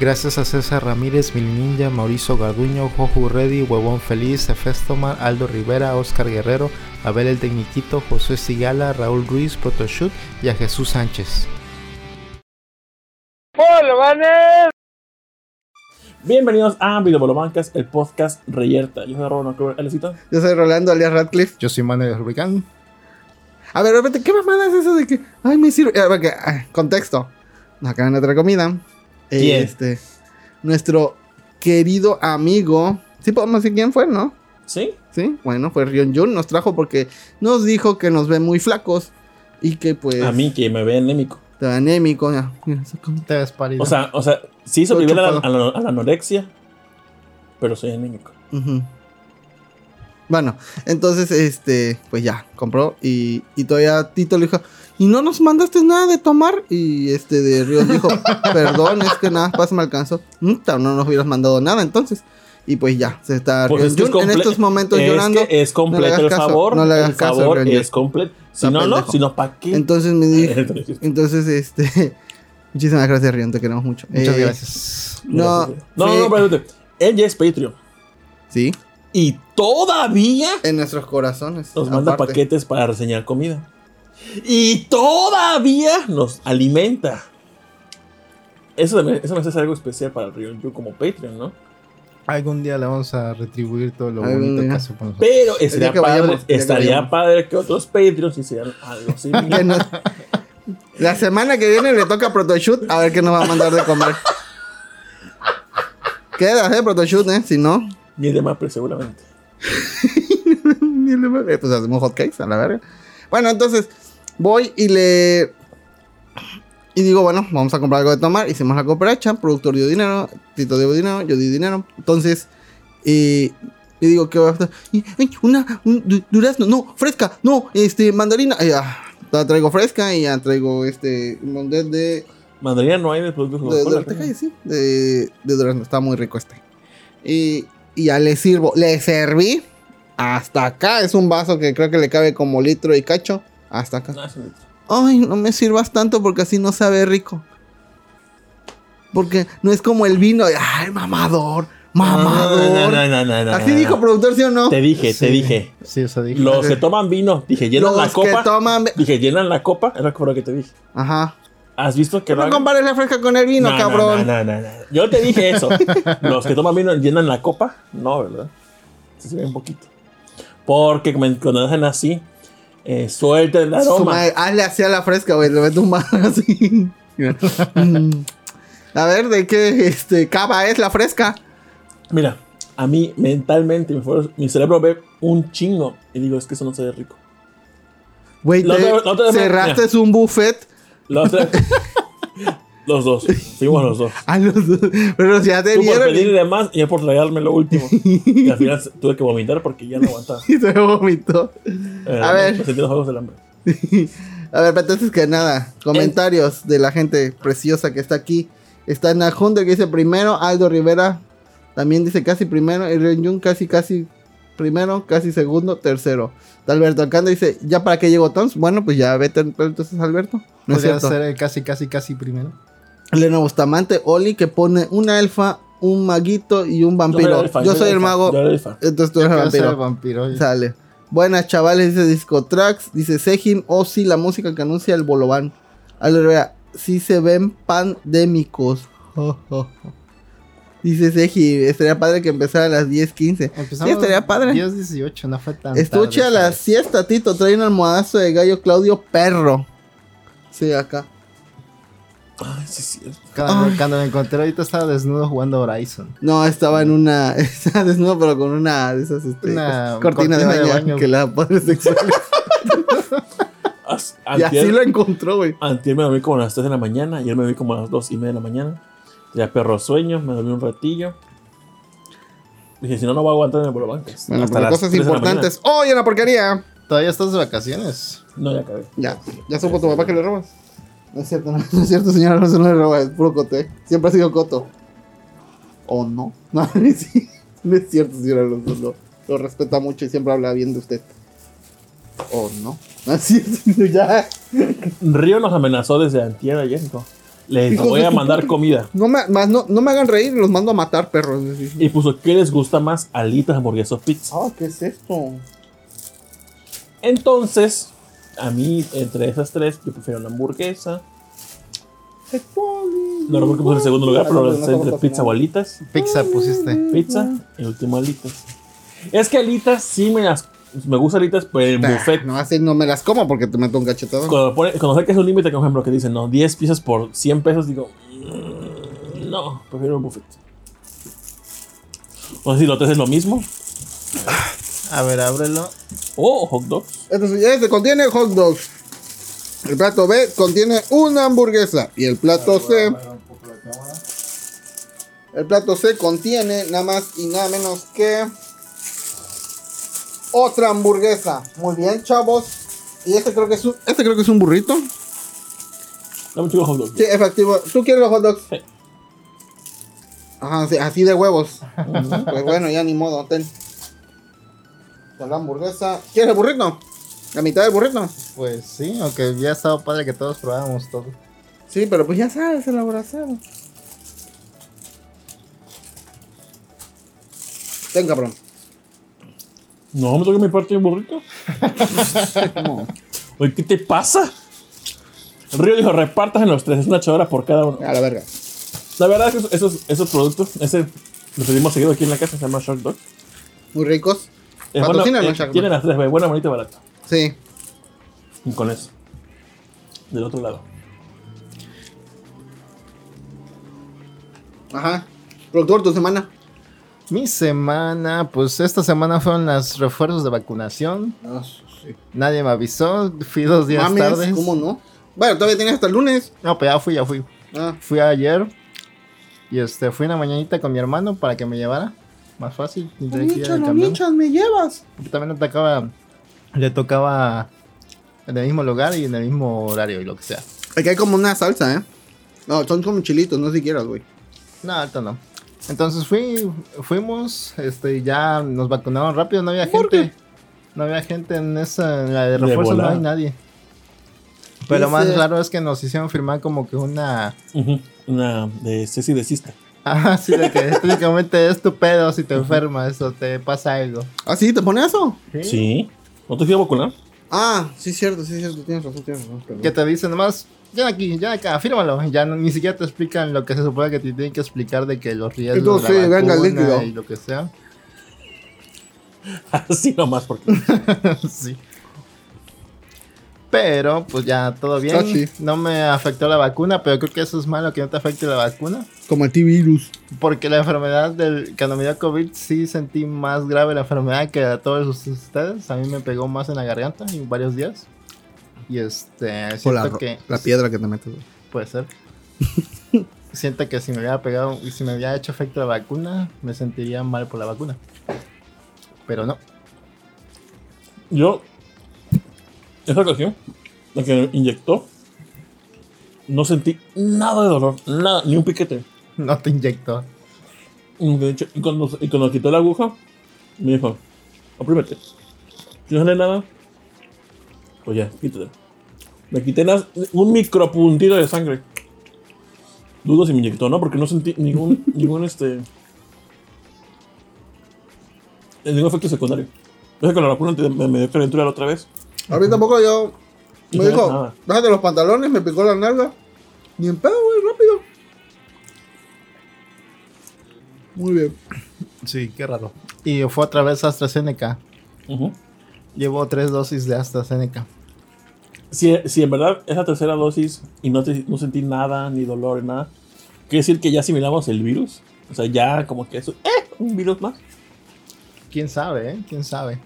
Gracias a César Ramírez, Mil Ninja, Mauricio Garduño, Joju Reddy, Huevón Feliz, Efestomar, Aldo Rivera, Oscar Guerrero, Abel el Tecniquito, José Sigala, Raúl Ruiz, Protoshoot y a Jesús Sánchez. Bienvenidos a Videobolobancas, el podcast Reyerta. Yo soy Rolando Alecito. Yo soy Rolando alias Radcliffe. Yo soy Manuel Rubicán. A ver, repente, ¿qué mamada es eso de que, ay, me sirve? A ver, que, ah, contexto. Nos acaban de traer comida. ¿Quién? Este, nuestro querido amigo. Sí, podemos decir quién fue, ¿no? ¿Sí? Sí, bueno, fue Rion Jun. Nos trajo porque nos dijo que nos ven muy flacos. Y que pues. A mí que me ve anémico. Te ve anémico. ya, mira, como- Te ves pálido. O sea, o sea, sí a la, a la- a la anorexia, pero soy anémico. Bueno, entonces, este, pues ya, compró y, y todavía Tito le dijo, ¿y no nos mandaste nada de tomar? Y este de Ríos dijo, perdón, es que nada más me alcanzó. No nos hubieras mandado nada entonces. Y pues ya, se está Pues Ríos es que es Jun en estos momentos es llorando. que es completo el caso, favor. no le hagas el caso, favor Rion es completo. Si no, no, pendejo. si no, ¿para qué? Entonces me dijo, Entonces, este, muchísimas gracias Rion, te queremos mucho. Muchas Eh, gracias. No, no, no, sí. no, espérate. Él ya es Patreon. Sí, Y todavía en nuestros corazones. nos manda paquetes para reseñar comida. Y todavía nos alimenta. Eso, también- eso me hace algo especial para el Río Yu como Patreon, ¿no? Algún día le vamos a retribuir todo lo Algún bonito que hace por nosotros. Pero estaría, que padre, vayamos, el que estaría vayamos. padre que otros Patreons hicieran algo. Que nos- La semana que viene le toca Protoshoot a ver qué nos va a mandar de comer. Queda, eh, Protoshoot, eh. Si no, Ni de Mapre, seguramente. ni le va- eh, pues hacemos hotcakes a la verga. Bueno, entonces voy y le. Y digo, bueno, vamos a comprar algo de tomar. Hicimos la cooperacha, productor dio dinero, Tito dio dinero, yo di dinero. Entonces, y. Y digo, ¿qué va a ay, una, un du- durazno, no, fresca, no, este, mandarina. Y ya, la traigo fresca y ya traigo este, un montón de, Mandarina no hay de productos de, de, sí, de, de durazno. Está muy rico este. Y, y ya le sirvo. Le serví. Hasta acá. Es un vaso que creo que le cabe como litro y cacho. Hasta acá. No. Ay, no me sirvas tanto porque así no sabe rico. Porque no es como el vino. Ay, mamador. Mamador. No, no, no, no, no, Así no, dijo no. productor, ¿sí o no? Te dije, Sí. te dije. Sí, eso dije. Los que toman vino, dije, llenan la que copa. toman. Dije, llenan la copa. Es lo que fue lo que te dije. Ajá. ¿Has visto que No hagan? compares la fresca con el vino, No, cabrón. No, no, no, no. Yo te dije eso. Los que toman vino llenan la copa. No, ¿verdad? Sí se ve un poquito. Porque me- cuando hacen así, eh, suelta el aroma. madre, hazle así a la fresca, güey. Le meto un así. Mm. a ver, ¿de qué este, cava es la fresca? Mira, a mí mentalmente mi, cerebro ve un chingo y digo, es que eso no se ve rico. Güey, cerraste un buffet La otra- los dos. Fuimos los dos. a los dos. Pero ya te Tú por pedir y, de más y yo por tragarme lo último. Y al final tuve que vomitar porque ya no aguantaba. y se vomitó. Eh, A ver. Sentí los juegos del hambre. A ver, pero entonces que nada, comentarios de la gente preciosa que está aquí. Está Najunde que dice primero, Aldo Rivera también dice casi primero, y Ren Jun casi casi primero, casi segundo, tercero. Alberto Alcántara dice, ¿ya para qué llegó Tons? Bueno, pues ya vete entonces Alberto. No es Podría cierto. ser el casi, casi, casi primero. Elena Bustamante, Oli que pone una elfa, un maguito y un vampiro. elfa, Yo soy el mago, Yo elfa. entonces tú eres el Quiero ser el vampiro. Sale. Buenas chavales, dice Disco Tracks. Dice Sejin, o sí, la música que anuncia el Bolobán. Aldo Rivera, sí se ven pandémicos. Dice Seji, estaría padre que empezara a las 10.15. Empezamos Sí, estaría padre. 10, 18, no fue tan Estuche a tarde, la ¿sabes? siesta, Tito. Trae un almohadazo de gallo Claudio Perro. Sí, acá. Ay, sí, es cierto. Cuando, Ay. cuando me encontré ahorita estaba desnudo jugando Horizon. No, estaba en una. Estaba desnudo, pero con una de esas. Este, Una cortina, de cortina de baño, baño. que la padre sexual. As- y así lo encontró, güey. antier me dormí como a las 3 de la mañana. Ayer me dormí como a las 2 y media de la mañana. Ya perro sueño, me dormí un ratillo. Dije, si no, no voy a aguantar en el Bolobancas. Bueno, Hasta pero las cosas 3 de la importantes. ¡Oh, en la porquería! Todavía estás de vacaciones. No, ya acabé. Ya, ya supo tu papá que le robas. No es cierto, no, no es cierto, señora, no se no le roba, es puro cote. Siempre ha sido coto. ¿O no? No, no es, no cierto, señora Alonso. Lo, lo respeta mucho y siempre habla bien de usted. ¿O no? No es cierto, ya. Río nos amenazó desde antier ayer. dijo, Les voy a mandar comida. No me, más no, no me hagan reír, los mando a matar, perros. Y puso, ¿qué les gusta más? Alitas, hamburguesas pizza. Ah, ¿qué es esto? Entonces, a mí, entre esas tres, yo prefiero la hamburguesa. No recuerdo qué puse en el segundo lugar, pero es entre pizza o alitas. Pizza pusiste. Pizza y último alitas. Es que alitas sí me las. Me gusta alitas, pero el buffet. No, así no me las como porque te meto un cachetado. Cuando, pone- cuando sé que es un límite, por ejemplo, que dicen, no, 10 piezas por 100 pesos, digo, "Mm, no, prefiero el buffet. No sé si lo tres es lo mismo. A ver, ábrelo. O hot dogs. Este, este contiene hot dogs. El plato B contiene una hamburguesa. Y el plato C. El plato C contiene nada más y nada menos que. Otra hamburguesa. Muy bien, chavos. Y este creo que es un, este creo que es un burrito. Dame un chico hot dog. Sí, efectivo. ¿Tú quieres los hot dogs? Sí. Ajá, sí, así de huevos. pues bueno, ya ni modo, ten. Con la hamburguesa. ¿Quieres el burrito? La mitad del burrito. Pues sí, aunque ya estaba padre que todos probáramos todo. Sí, pero pues ya sabes, el abrazado. Ten, cabrón. No, me toca mi parte de burrito. No. Oye, ¿qué te pasa? El río dijo, repartas en los tres, es una chadora por cada uno. A la verga. La verdad es que esos, esos productos, ese lo pedimos seguido aquí en la casa, se llama Shark Dog. Muy ricos. Es bueno, eh, tienen las tres, buena, bonita y barata. Sí. Y con eso. Del otro lado. Ajá. Productor, tu semana. Mi semana, pues esta semana fueron los refuerzos de vacunación. Nadie me avisó, fui dos días Mames, tarde. ¿cómo no? Bueno, todavía tienes hasta el lunes. No, pues ya fui, ya fui. Ah, Fui ayer y este fui en la mañanita con mi hermano para que me llevara. Más fácil. michas, michas, me llevas. Porque También le tocaba, le tocaba en el mismo lugar y en el mismo horario y lo que sea. Aquí hay como una salsa, ¿eh? No, son como chilitos, no sé si quieras, güey. No, ahorita no. Entonces fui, fuimos, este, ya nos vacunaron rápido, no había ¿Por gente. No había gente en esa, en la de refuerzo, no hay nadie. Pero lo más raro es que nos hicieron firmar como que una... Una de Ceci de Cista. Ah, sí, de que técnicamente es tu pedo si te enfermas o te pasa algo. ¿Ah, sí? ¿Te pone eso? Sí. ¿No te fui a vacunar? Ah, sí, cierto, sí, cierto. Tienes razón, tienes razón. perdón. Que te dicen nomás, ya aquí, ya acá, fírmalo. Ya no- ni siquiera te explican lo que se supone que te tienen que explicar de que los riesgos Entonces, de la vacuna y lo que sea. Así nomás, porque. sí. Pero, pues ya todo bien. No me afectó la vacuna, pero creo que eso es malo que no te afecte la vacuna. Como el T-Virus. Porque la enfermedad del. Cuando me dio COVID, sí sentí más grave la enfermedad que a todos ustedes. A mí me pegó más en la garganta en varios días. Y este. O Siento la, que. la piedra que te metes. Puede ser. Siento que si me hubiera pegado y si me hubiera hecho efecto la vacuna, me sentiría mal por la vacuna. Pero no. Yo. Esa ocasión, la que me inyectó, no sentí nada de dolor. Nada, ni un piquete. No te inyectó. Y de hecho, y cuando, y cuando quitó la aguja, me dijo: oprímete. Si no sale nada, pues ya, quítate. Me quité las- un micropuntito de sangre. Dudo si me inyectó, ¿no? Porque no sentí ningún, ningún este. Ningún efecto secundario. Es que con la vacuna me, me dio calentura la otra vez. A mí tampoco yo. Me dijo, bájate los pantalones, me picó la nalga. Ni en pedo, güey, rápido. Muy bien. Sí, qué raro. Y fue otra vez AstraZeneca. Ujú. Llevo tres dosis de AstraZeneca. si, si en verdad es la tercera dosis y no, te- no sentí nada, ni dolor, ni nada, quiere decir que ya asimilamos el virus. O sea, ya como que eso, ¡eh! Un virus más. ¿Quién sabe, eh? ¿Quién sabe?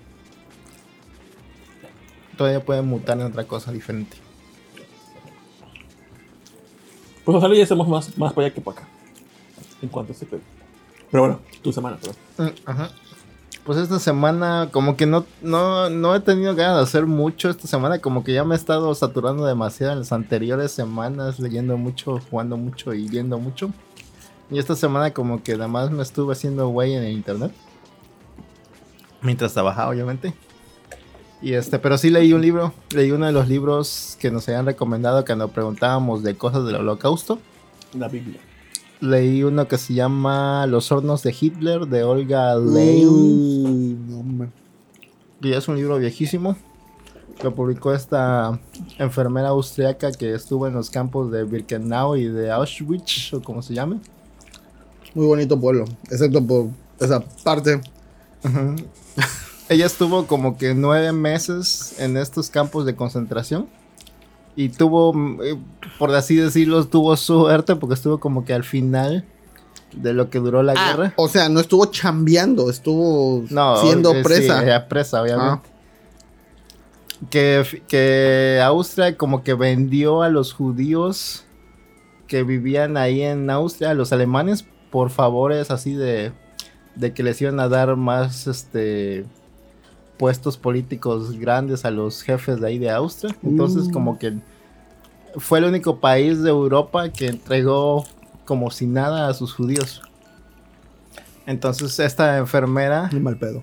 Todavía puede mutar en otra cosa diferente. Pues ojalá ya estemos más, más para allá que para acá. En cuanto a este pedo. Pero bueno, tu semana, pero. Mm, Ajá. Pues esta semana como que no, no, no he tenido ganas de hacer mucho esta semana, como que ya me he estado saturando demasiado en las anteriores semanas, leyendo mucho, jugando mucho y viendo mucho. Y esta semana como que además me estuve haciendo güey en el internet. Mientras trabajaba, obviamente. Y este, pero sí leí un libro, leí uno de los libros que nos habían recomendado cuando preguntábamos de cosas del holocausto. La Biblia. Leí uno que se llama Los hornos de Hitler de Olga hombre. Y es un libro viejísimo. Lo publicó esta enfermera austriaca que estuvo en los campos de Birkenau y de Auschwitz, o como se llame. Muy bonito pueblo, excepto por esa parte. Ella estuvo como que nueve meses en estos campos de concentración. Y tuvo, eh, por así decirlo, tuvo suerte porque estuvo como que al final de lo que duró la Ah, guerra. o sea, no estuvo chambeando, estuvo No, siendo eh, sí, presa. era presa, obviamente. Que, f- que Austria como que vendió a los judíos que vivían ahí en Austria, a los alemanes, por favores así de, de que les iban a dar más este puestos políticos grandes a los jefes de ahí de Austria. Entonces Mm. como que fue el único país de Europa que entregó como si nada a sus judíos. Entonces esta enfermera mal pedo.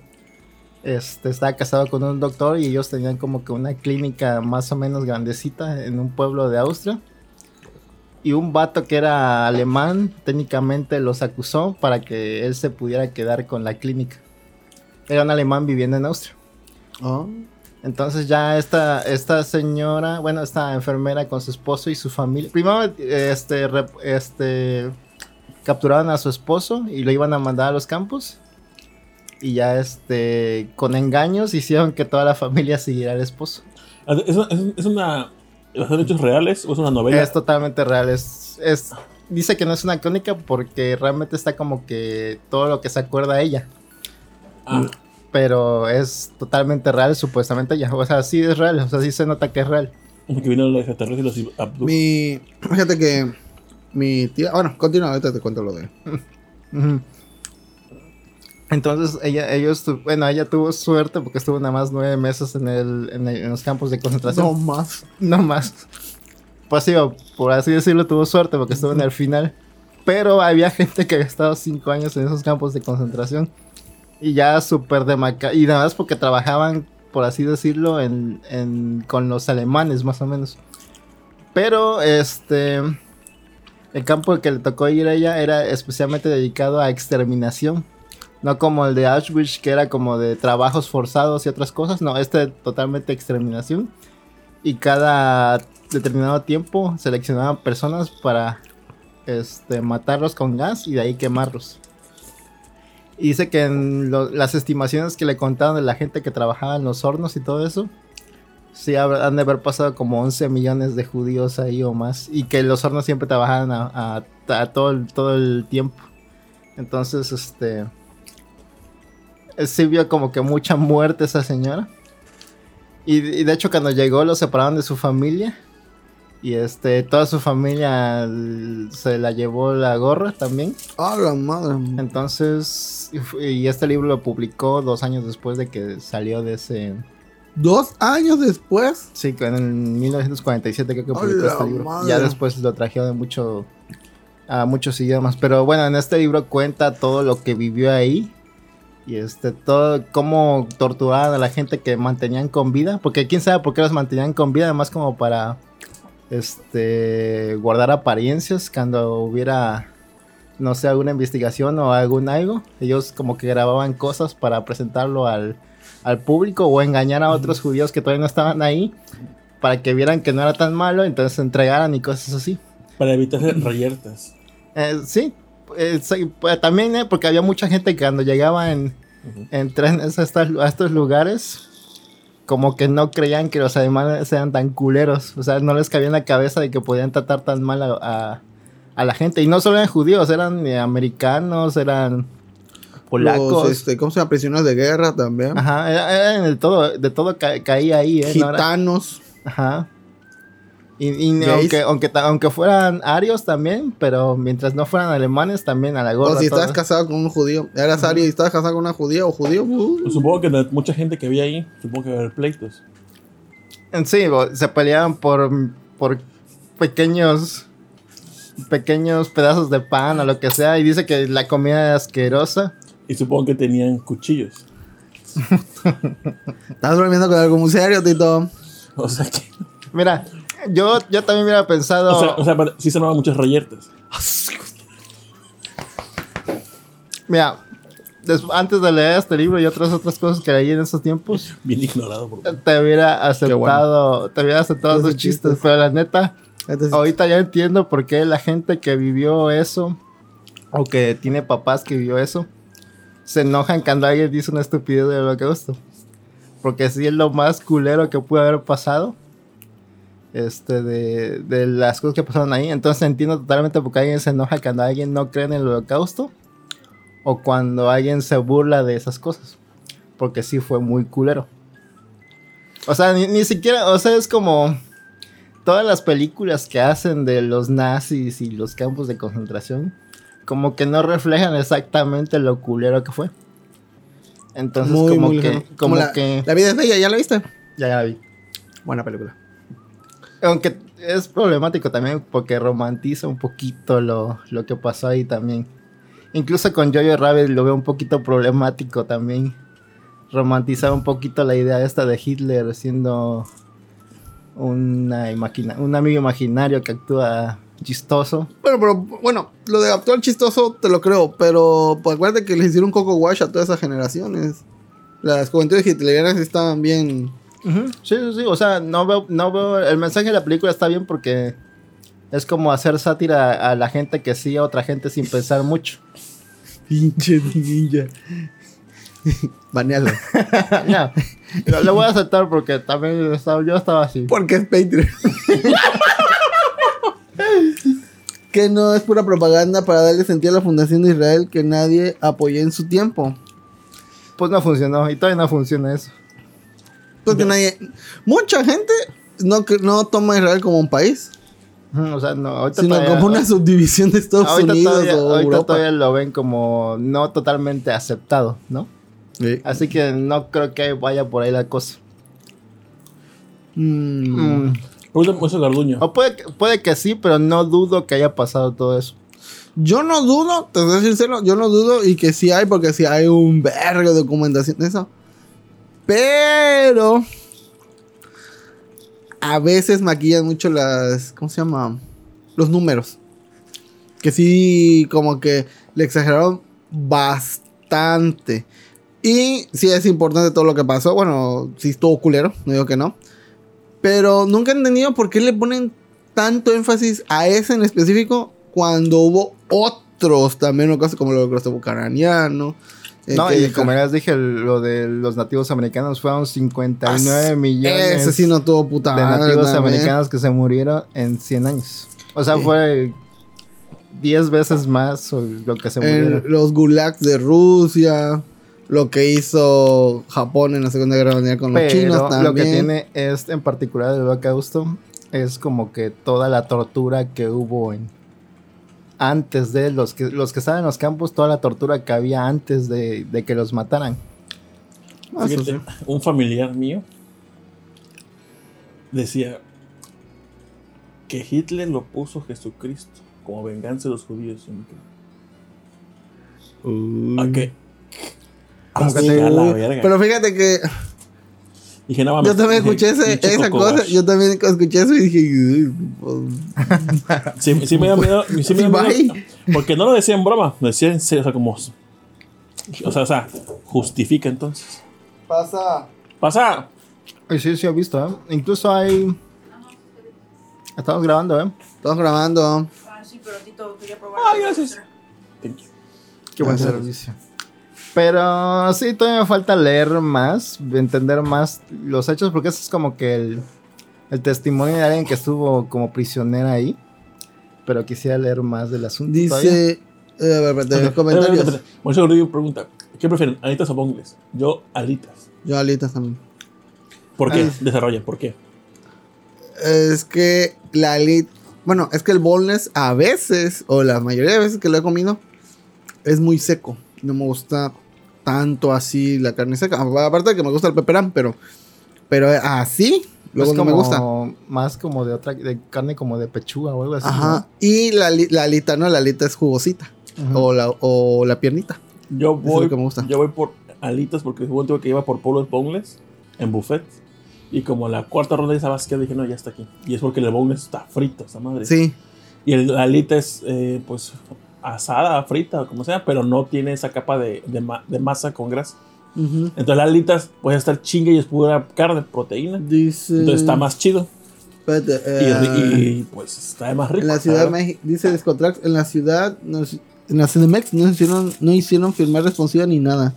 este, estaba casado con un doctor y ellos tenían como que una clínica más o menos grandecita en un pueblo de Austria. Y un vato que era alemán técnicamente los acusó para que él se pudiera quedar con la clínica. Era un alemán viviendo en Austria. Ah. Entonces ya esta, esta señora, bueno, esta enfermera con su esposo y su familia. Primero, este, este, capturaron a su esposo y lo iban a mandar a los campos. Y ya, este, con engaños hicieron que toda la familia siguiera al esposo. ¿Es, una- es- es una. ¿Son hechos reales o es una novela? Es totalmente real. Es, es, dice que no es una crónica porque realmente está como que todo lo que se acuerda ella. Ah, Pero es totalmente real, supuestamente ella. O sea, sí es real. O sea, sí se nota que es real. porque vinieron los extraterrestres y los abducen. Mi. Fíjate que. Mi tía. Bueno, continúa, ahorita te cuento lo de. Entonces ella, ellos, bueno, ella tuvo suerte porque estuvo nada más nueve meses en, el, en, el- en los campos de No concentración. más. No, más. Pues sí, o por así decirlo, tuvo suerte porque estuvo en el final. Pero había gente que había estado cinco años en esos campos de concentración. Y ya súper demaca. Y nada más porque trabajaban, por así decirlo, en, en- con los alemanes, más o menos. Pero este. El campo que le tocó ir a ella era especialmente dedicado a exterminación. No como el de Auschwitz, que era como de trabajos forzados y otras cosas. No, este totalmente exterminación. Y cada determinado tiempo seleccionaban personas para este, matarlos con gas y de ahí quemarlos. Y dice que en las estimaciones que le contaron de la gente que trabajaba en los hornos y todo eso, sí han de haber pasado como 11 millones de judíos ahí o más. Y que los hornos siempre trabajaban a, a- todo, el, todo el tiempo. Entonces, este... Sí vio como que mucha muerte esa señora. Y de hecho cuando llegó lo separaron de su familia. Y este, toda su familia se la llevó la gorra también. Ah, la madre. Entonces, y este libro lo publicó dos años después de que salió de ese... Dos años después. Sí, en 1947 creo que ¡A publicó este libro. madre! Ya después lo trajeron de mucho, a muchos idiomas. Pero bueno, en este libro cuenta todo lo que vivió ahí. Y este, todo, cómo torturaban a la gente que mantenían con vida. Porque quién sabe por qué los mantenían con vida, además como para este guardar apariencias cuando hubiera no sé alguna investigación o algún algo. Ellos como que grababan cosas para presentarlo al, al público o engañar a otros judíos que todavía no estaban ahí para que vieran que no era tan malo entonces se entregaran y cosas así. Para evitar reyertas. Eh, sí, eh, sí, pues, también eh, porque había mucha gente que cuando llegaba en, en trenes a estos lugares, como que no creían que los alemanes eran tan culeros. O sea, no les cabía en la cabeza de que podían tratar tan mal a, a- a la gente. Y no solo eran judíos, eran eh, americanos, eran polacos. Los, este, ¿Cómo se llama? Prisioneros de guerra también. Ajá, era, era de todo, de todo ca- caía ahí, ¿eh? No Gitanos. Ajá. Y, aunque, aunque, aunque fueran arios también, pero mientras no fueran alemanes, también a la gorra. O si estabas casado con un judío. Eras ario y estabas casado con una judía o judío. uh, Pues Supongo que de mucha gente que había ahí, supongo que va a haber pleitos. Sí, se peleaban por, por pequeños pequeños pedazos de pan o lo que sea y dice que la comida era asquerosa. Y supongo que tenían cuchillos. Estás bromeando con algo muy serio, Tito. O sea que. Mira, yo, yo también hubiera pensado. O sea, o sea sí se notaban muchas reyertas. Mira, antes de leer este libro y otras otras cosas que leí en esos tiempos, Bien ignorado por te hubiera aceptado, te hubiera aceptado Esos esos chistes, chistes. pero la neta, Entonces, ahorita ya entiendo por qué la gente que vivió eso, o que tiene papás que vivió eso, se enojan cuando alguien dice una estupidez del holocausto. Porque sí es lo más culero que pudo haber pasado. Este, de, de las cosas que pasaron ahí. Entonces entiendo totalmente por qué alguien se enoja cuando alguien no cree en el holocausto. O cuando alguien se burla de esas cosas. Porque sí fue muy culero. O sea, ni, ni siquiera, o sea, es como todas las películas que hacen de los nazis y los campos de concentración, como que no reflejan exactamente lo culero que fue. Entonces, muy, como muy que, como la, que, la vida es bella, ¿ya la viste? ya, ya la vi. Buena película. Aunque es problemático también porque romantiza un poquito lo, lo que pasó ahí también. Incluso con Jojo Rabbit lo veo un poquito problemático también. Romantizar un poquito la idea esta de Hitler siendo una imagina un amigo imaginario que actúa chistoso. Bueno, pero bueno, lo de actual chistoso te lo creo, pero pues, acuérdate que les hicieron un coco wash a todas esas generaciones. Las juventudes hitlerianas estaban bien. Sí, sí, sí. O sea, no veo, no veo. El mensaje de la película está bien porque es como hacer sátira a la gente que sí, a otra gente sin pensar mucho. Pinche ninja. Banealo. no, lo, lo voy a aceptar porque también estaba- yo estaba así. Porque es Patreon. que no es pura propaganda para darle sentido a la fundación de Israel que nadie apoyó en su tiempo. Pues no funcionó y todavía no funciona eso. Porque nadie. Mucha gente no, toma a Israel como un país, O sea, no, ahorita sino todavía, como una subdivisión de Estados ahorita Unidos todavía, o ahorita Europa. todavía lo ven como no totalmente aceptado, ¿no? Sí. Así que no creo que vaya por ahí la cosa. Mm. Mm. O puede, que- puede que sí, pero no dudo que haya pasado todo eso. Yo no dudo, te soy sincero, yo no dudo y que sí hay, porque sí hay un vergo de documentación de eso. Pero a veces maquillan mucho las, ¿cómo se llama? Los números. Que sí, como que le exageraron bastante. Y sí es importante todo lo que pasó. Bueno, sí estuvo culero, no digo que no. Pero nunca he entendido por qué le ponen tanto énfasis a ese en específico cuando hubo otros también, cosas como lo del bucaraniano. Eh, No, y como ya les dije, lo de los nativos americanos fueron 59 Ah, millones Ese sí no tuvo puta de nativos también. americanos que se murieron en 100 años. O sea, fue 10 veces más lo que se En murieron. los gulags de Rusia. Lo que hizo Japón en la Segunda Guerra Mundial con los chinos también. lo que tiene es, en particular, el holocausto, es como que toda la tortura que hubo en antes de los que los que estaban en los campos, toda la tortura que había antes de, de que los mataran. Ah, eso Fíjate, sí. un familiar mío decía que Hitler lo puso Jesucristo como venganza de los judíos. ¿A qué? Como que Así, te- a la verga. Pero fíjate que Dije, no mames, yo también dije, escuché ese- esa cosa. Yo también escuché eso y dije, "Uy, pues, Sí, sí me da miedo. Sí me da Bye. miedo, porque no lo decía en broma, lo decía en serio, o sea, como. O sea, o sea, justifica entonces. pasa. Pasa. Sí, sí, he visto, ¿eh? Incluso hay. Estamos grabando, ¿eh? Estamos grabando. Ah, sí, pero Tito quería probar. Ay, gracias. Thank you. Qué buen servicio. Pero sí, todavía me falta leer más, entender más los hechos, porque eso es como que el, el testimonio de alguien que estuvo como prisionera ahí. Pero quisiera leer más del asunto. Dice. eh, a ver, espérate, Espérate, comentarios. Moisés Gordillo pregunta: ¿Qué prefieren, alitas o bongles? Yo, alitas. Yo alitas también. ¿Por qué? Ay. Desarrolla, ¿por qué? Es que la alit. Bueno, es que el boneless a veces, o la mayoría de veces que lo he comido, es muy seco. No me gusta tanto así la carne seca. Aparte de que me gusta el peperán, pero. Pero así, luego es no me gusta. como más como de otra, de carne como de pechuga o algo así. Ajá. Y la, la alita, no, la alita es jugosita. o, la, o la piernita. Yo es voy, lo que me gusta. yo voy por alitas porque hubo un tiempo que iba por pueblos boneless en buffet. Y como la cuarta ronda de esa basqueta dije, no, ya está aquí. Y es porque el boneless está frito, esa madre. Sí. Y el- la alita es, eh, pues, asada, frita, o como sea, pero no tiene esa capa de, de ma- de masa con grasa. Entonces las alitas puede estar chinga y es pura carne, proteína. Dice. Entonces está más chido. Espérate, Y, eh, y, pues está más rico. En la ciudad. México, dice Discotrax, en la ciudad, nos- en la Cinemex no hicieron, no hicieron firmar responsiva ni nada.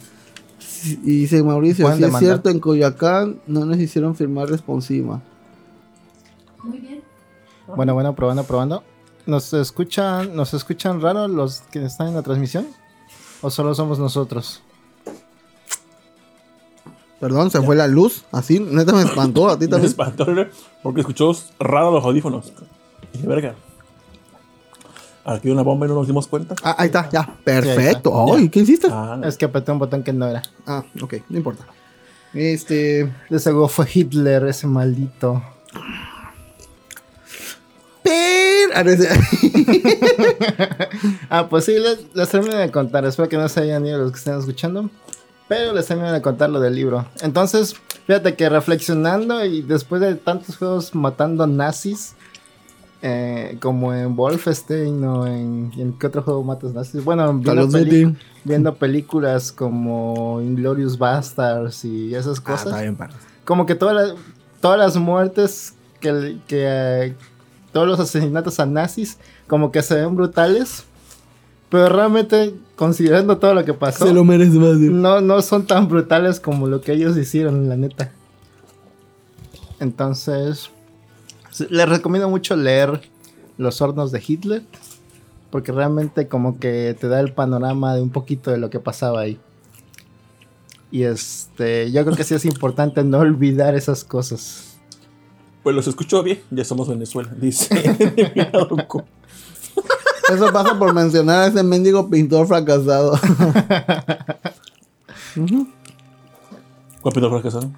Y dice Mauricio, Pueden si es cierto, en Coyoacán no nos hicieron firmar responsiva. Muy bien. Bueno, bueno, probando, probando. ¿Nos escuchan, ¿Nos escuchan raro los que están en la transmisión? ¿O solo somos nosotros? Perdón, se fue la luz, así, neta me espantó, a ti Me también. espantó, ¿no? porque escuchó raro los audífonos. Y verga. Aquí una bomba y no nos dimos cuenta. Ah, ahí está, ya, perfecto. Ay, ¿qué hiciste? Ah, Es que apreté un botón que no era. Ah, ok, no importa. Este. De seguro fue Hitler, ese maldito. Ah. Ah, pues sí, les, les termino de contar. Espero que no se hayan ido los que estén escuchando. Pero les termino de contar lo del libro. Entonces, fíjate que reflexionando y después de tantos juegos matando nazis, eh, como en Wolfenstein o en, ¿en qué otro juego matas nazis? Bueno, viendo, peli- viendo películas como Inglorious Bastards y esas Ah, cosas está bien, como que todas las, todas las muertes que, que eh, todos los asesinatos a nazis como que se ven brutales pero realmente considerando todo lo que pasó Se lo merece más. no, no son tan brutales como lo que ellos hicieron la neta. Entonces les recomiendo mucho leer los hornos de Hitler porque realmente como que te da el panorama de un poquito de lo que pasaba ahí. Y este yo creo que sí es importante no olvidar esas cosas pues los escuchó bien. Ya somos Venezuela, dice. Eso pasa por mencionar a ese mendigo pintor fracasado. ¿Cuál pintor fracasado?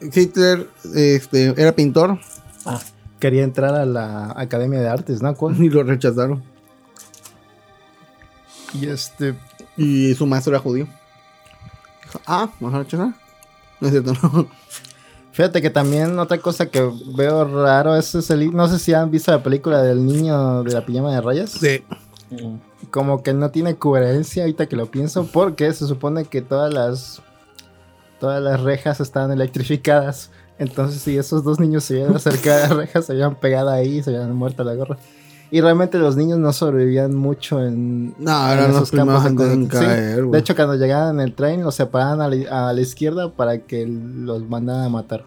Hitler este, era pintor Ah, quería entrar a la Academia de Artes ¿no? ¿Cuál? y lo rechazaron. y este Y su maestro era judío. Ah, ¿vamos a rechazar? No es cierto, no. Fíjate que también otra cosa que veo raro es li- no sé si han visto la película del niño de la pijama de rayas. Sí. Como que no tiene coherencia ahorita que lo pienso porque se supone que todas las todas las rejas están electrificadas. Entonces si esos dos niños se hubieran acercado a las rejas se habían pegado ahí y se habían muerto la gorra. Y realmente los niños no sobrevivían mucho en, No, en eran los esos primeros campos de en. Sí, caer. De hecho, cuando llegaban en el tren, los separaban a la, a la izquierda para que los mandaran a matar.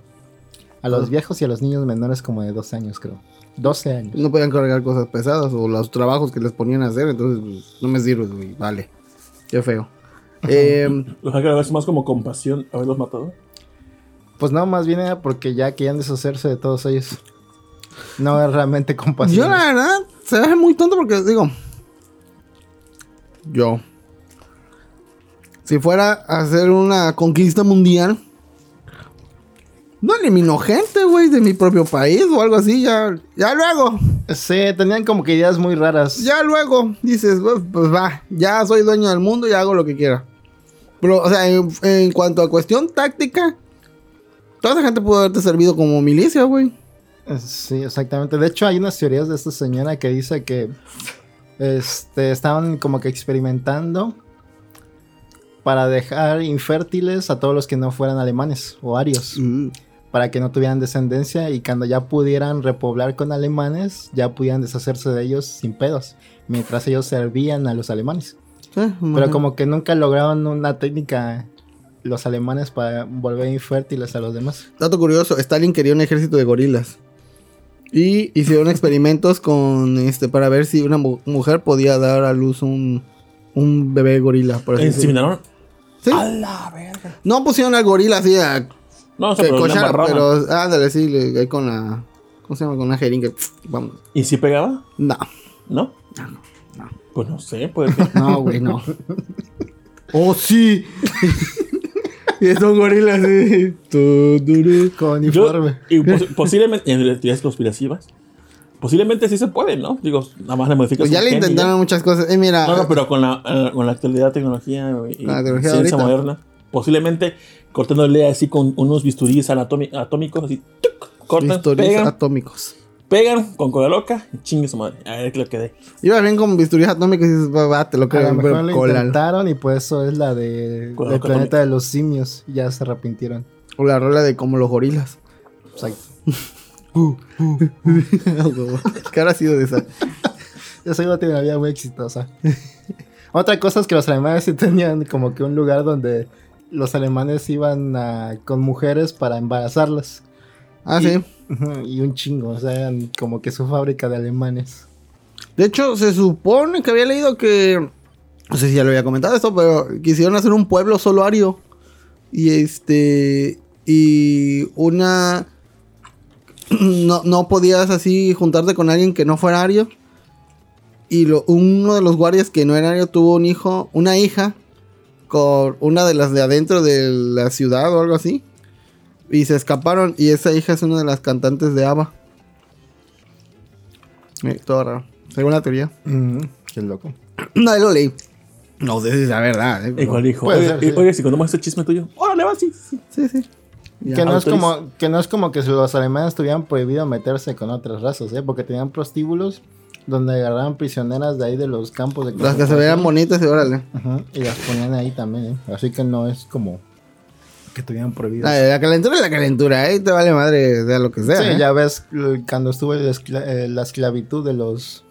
A los Ah. viejos y a los niños menores como de 12 años, creo. 12 años. No podían cargar cosas pesadas o los trabajos que les ponían a hacer, entonces pues, no me sirve, güey. Vale. Qué feo. Eh, Los ver más como compasión haberlos matado. Pues no, más bien era porque ya querían deshacerse de todos ellos. No es realmente compasión. yo la verdad, se ve muy tonto porque digo, yo, si fuera a hacer una conquista mundial, no eliminó gente, güey, de mi propio país o algo así, ya, ya luego, Sí, tenían como que ideas muy raras. ya luego, dices, "Pues, pues va, ya soy dueño del mundo y hago lo que quiera. Pero, o sea, en, en cuanto a cuestión táctica, toda esa gente pudo haberte servido como milicia, güey. Sí, exactamente. De hecho, hay unas teorías de esta señora que dice que este, estaban como que experimentando para dejar infértiles a todos los que no fueran alemanes o arios, Mm. para que no tuvieran descendencia y cuando ya pudieran repoblar con alemanes, ya pudieran deshacerse de ellos sin pedos, mientras ellos servían a los alemanes. Sí, Pero como que nunca lograron una técnica los alemanes para volver infértiles a los demás. Dato curioso, Stalin quería un ejército de gorilas. Y hicieron experimentos con este para ver si una mu- mujer podía dar a luz un, un bebé gorila. Por así. ¿Inseminaron? Sí. A la verga. No pusieron al gorila así a No, o sea, pero, cochara, ándale, sí, le- ahí con la. ¿Cómo se llama? Con una jeringa. Vamos. ¿Y si pegaba? No. ¿No? Pues no sé, puede ser. No, güey, no. ¡Oh, sí! y son gorilas así. Tu, tu, tu. Con Yo- uniforme. y pos- posiblemente en teorías conspirativas, Posiblemente sí se puede, ¿no? Digo, nada más le modificas Pues ya un le ya. intentaron muchas cosas. Eh, mira, No, no, pero con la, eh, con la actualidad, tecnología y, La tecnología ciencia ahorita. moderna, posiblemente cortándole así con unos bisturíes anatómi- atómicos, así, ¡tuc! cortan, bisturíes pegan, atómicos. Pegan con cola loca y chingue su madre. A ver qué lo que dé. Iba bien con bisturíes atómicos y dices, va, va, te lo A creo, lo mejor pero lo cola. intentaron y por eso es la de Con del la planeta de los simios. y Ya se arrepintieron. O la rola de como los gorilas. Exacto. ¿Qué habrá sido de esa? Esa iba a tener una vida muy exitosa. Otra cosa es que los alemanes sí tenían como que un lugar donde los alemanes iban a- con mujeres para embarazarlas. Ah, Y- sí. Y un chingo, o sea, eran como que su fábrica de alemanes. De hecho, se supone que había leído que. No sé si ya lo había comentado esto, pero quisieron hacer un pueblo solo ario. Y este. Y una. No, no podías así juntarte con alguien que no fuera ario. Y lo- uno de los guardias que no era ario tuvo un hijo, una hija, con una de las de adentro de la ciudad o algo así. Y se escaparon. Y esa hija es una de las cantantes de ABBA. Eh, todo raro. Según la teoría. Ujú, Qué loco. No, ahí lo leí. No sé si es la verdad. eh, Igual dijo, puede oye, ser, sí. oye, si contamos este chisme tuyo, órale, va, sí, sí. Sí, sí. Ya. Que no, es como, que no es como que los alemanes tuvieran prohibido meterse con otras razas, ¿eh? Porque tenían prostíbulos donde agarraban prisioneras de ahí de los campos de Las que se vean bonitas y órale. Ujú, Y las ponían ahí también, ¿eh? Así que no es como que tuvieran prohibido. La, la calentura es la calentura, ahí te vale madre de lo que sea. Sí, ¿eh? ya ves cuando estuvo la, escla- eh, la esclavitud de los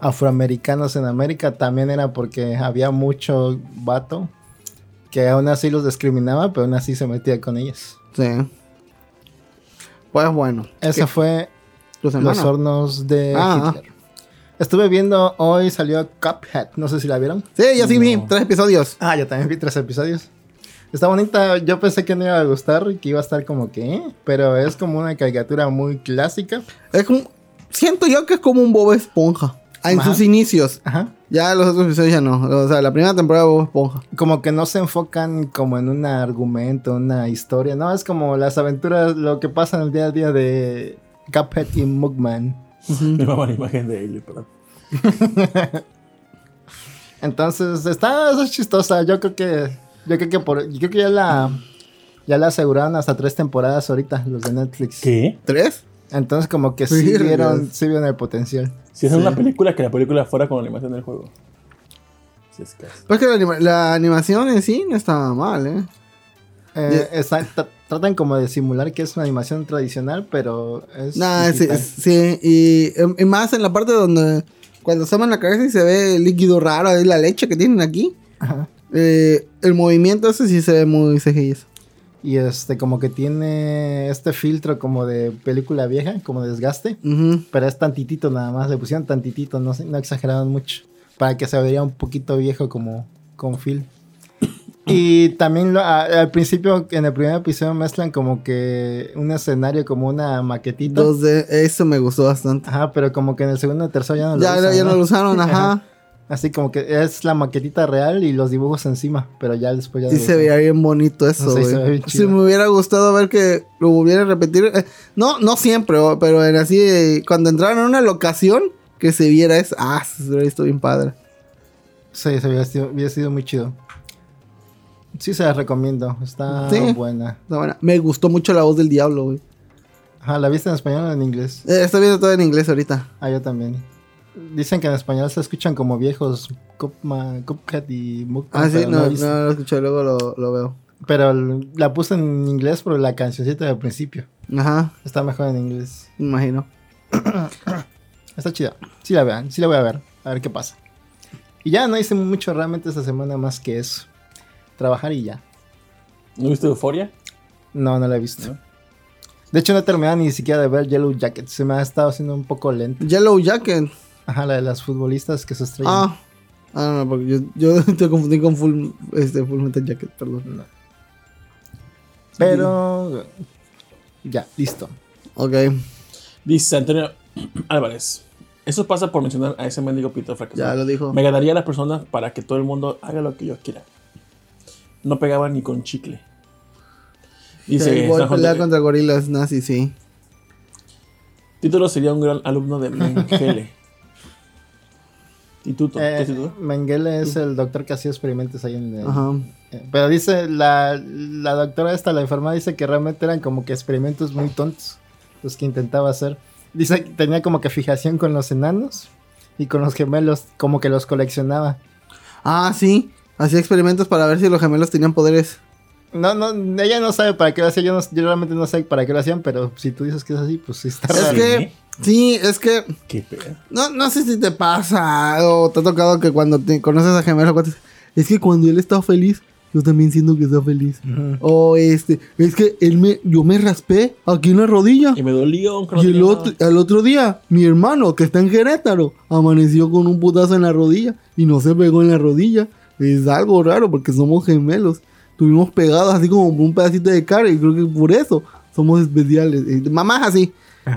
afroamericanos en América también era porque había mucho vato que aún así los discriminaba, pero aún así se metía con ellos. Sí. Pues bueno. Esa fue los hornos de Ah, Hitler. Estuve viendo, hoy salió Cuphead, no sé si la vieron. Sí, yo sí vi. Tres episodios. Ah, yo también vi tres episodios. Está bonita, yo pensé que no iba a gustar y que iba a estar como que, ¿eh? pero es como una caricatura muy clásica. Es como. Siento yo que es como un Bob Esponja. Ah, En Ajá. sus inicios. Ajá. Ya los otros episodios ya no. O sea, la primera temporada de Bob Esponja. Como que no se enfocan como en un argumento, una historia, no, es como las aventuras, lo que pasa en el día a día de Cuphead y Mugman. Me mama la imagen de él, perdón. Entonces, está, está chistosa, yo creo que, yo creo que por, yo creo que ya la, ya la aseguraron hasta tres temporadas ahorita, los de Netflix. ¿Qué? ¿Tres? Entonces como que sí vieron, sí vieron el potencial. Si es Sí. una película, que la película fuera con la animación del juego. Si es que es. Pues que la, anima- la animación en sí no estaba mal, ¿eh? Eh, está- tratan como de simular que es una animación tradicional, pero es. Nah, sí, sí, y, y más en la parte donde cuando asoman la cabeza y se ve el líquido raro, ahí la leche que tienen aquí. Ajá. Eh, el movimiento ese sí se ve muy CGI. Y este, como que tiene este filtro como de película vieja, como de desgaste. Pero es tantitito nada más, le pusieron tantitito, no, no exageraron mucho. Para que se vería un poquito viejo como con Phil. Y también lo- a- al principio, en el primer episodio, mezclan como que un escenario, como una maquetita. Dos de eso me gustó bastante. Ajá, pero como que en el segundo y tercero ya no lo Ya, usan, ya no ¿no? lo usaron, ajá. Así como que es la maquetita real y los dibujos encima, pero ya después ya Sí no se veía bien bonito eso, Sí, güey. se ve bien Si me hubiera gustado ver que lo volviera a repetir. eh, no, no siempre, pero en así, eh, cuando entraron a una locación, que se viera eso. Ah, se hubiera visto bien padre. Sí, se hubiera sido, hubiera sido muy chido. Sí, se las recomiendo. Está Sí. buena. Está buena. Me gustó mucho la voz del diablo, güey. Ajá, ¿la viste en español o en inglés? Eh, estoy viendo todo en inglés ahorita. Ah, yo también. Dicen que en español se escuchan como viejos Cupma, Cuphead y Mugman, Ah, sí, no, no, lo escuché, luego lo, lo veo. Pero la puse en inglés por la cancioncita del principio. Ajá, Está mejor en inglés. me imagino. Está chida. Sí la vean, sí la voy a ver. A ver qué pasa. Y ya no hice mucho realmente esta semana más que eso. Trabajar y ya. ¿No viste Euforia? No, no la he visto. ¿No? De hecho, no he terminado ni siquiera de ver Yellow Jacket. Se me ha estado haciendo un poco lento. Yellow Jacket. Ajá, la de las futbolistas que se estrellan. Ah, ah, no, porque yo, yo te confundí con Full, este, full Metal Jacket, perdón. No. Pero. Ya, listo. Ok. Dice Antonio Álvarez. Eso pasa por mencionar a ese mendigo pito fracasado. Ya lo dijo. Me ganaría a las personas para que todo el mundo haga lo que yo quiera. No pegaba ni con chicle. Dice Sí, voy a pelear contra gorilas nazis, sí. Título sería un gran alumno de Mengele. ¿Y tú, Tom? Eh. Mengele es el doctor que hacía experimentos ahí en el- Ajá. eh, Pero dice, la, la doctora esta, la enfermera, dice que realmente eran como que experimentos muy tontos los que intentaba hacer. Dice que tenía como que fijación con los enanos y con los gemelos, como que los coleccionaba. Ah, sí. Hacía experimentos para ver si los gemelos tenían poderes. No, no, ella no sabe para qué lo hacía, yo, no- yo realmente no sé para qué lo hacían, pero si tú dices que es así, pues sí está Es raro. que, sí, es que Qué. No, no sé si te pasa o te ha tocado que cuando te conoces a gemelo, es que cuando él está feliz, yo también siento que está feliz. O este, es que él me, yo me raspé aquí en la rodilla. Y me dolió. no Y el otro, al otro día, mi hermano que está en Querétaro, amaneció con un putazo en la rodilla y no se pegó en la rodilla. Es algo raro porque somos gemelos. Tuvimos pegados así como un pedacito de cara y creo que por eso somos especiales. Mamás así.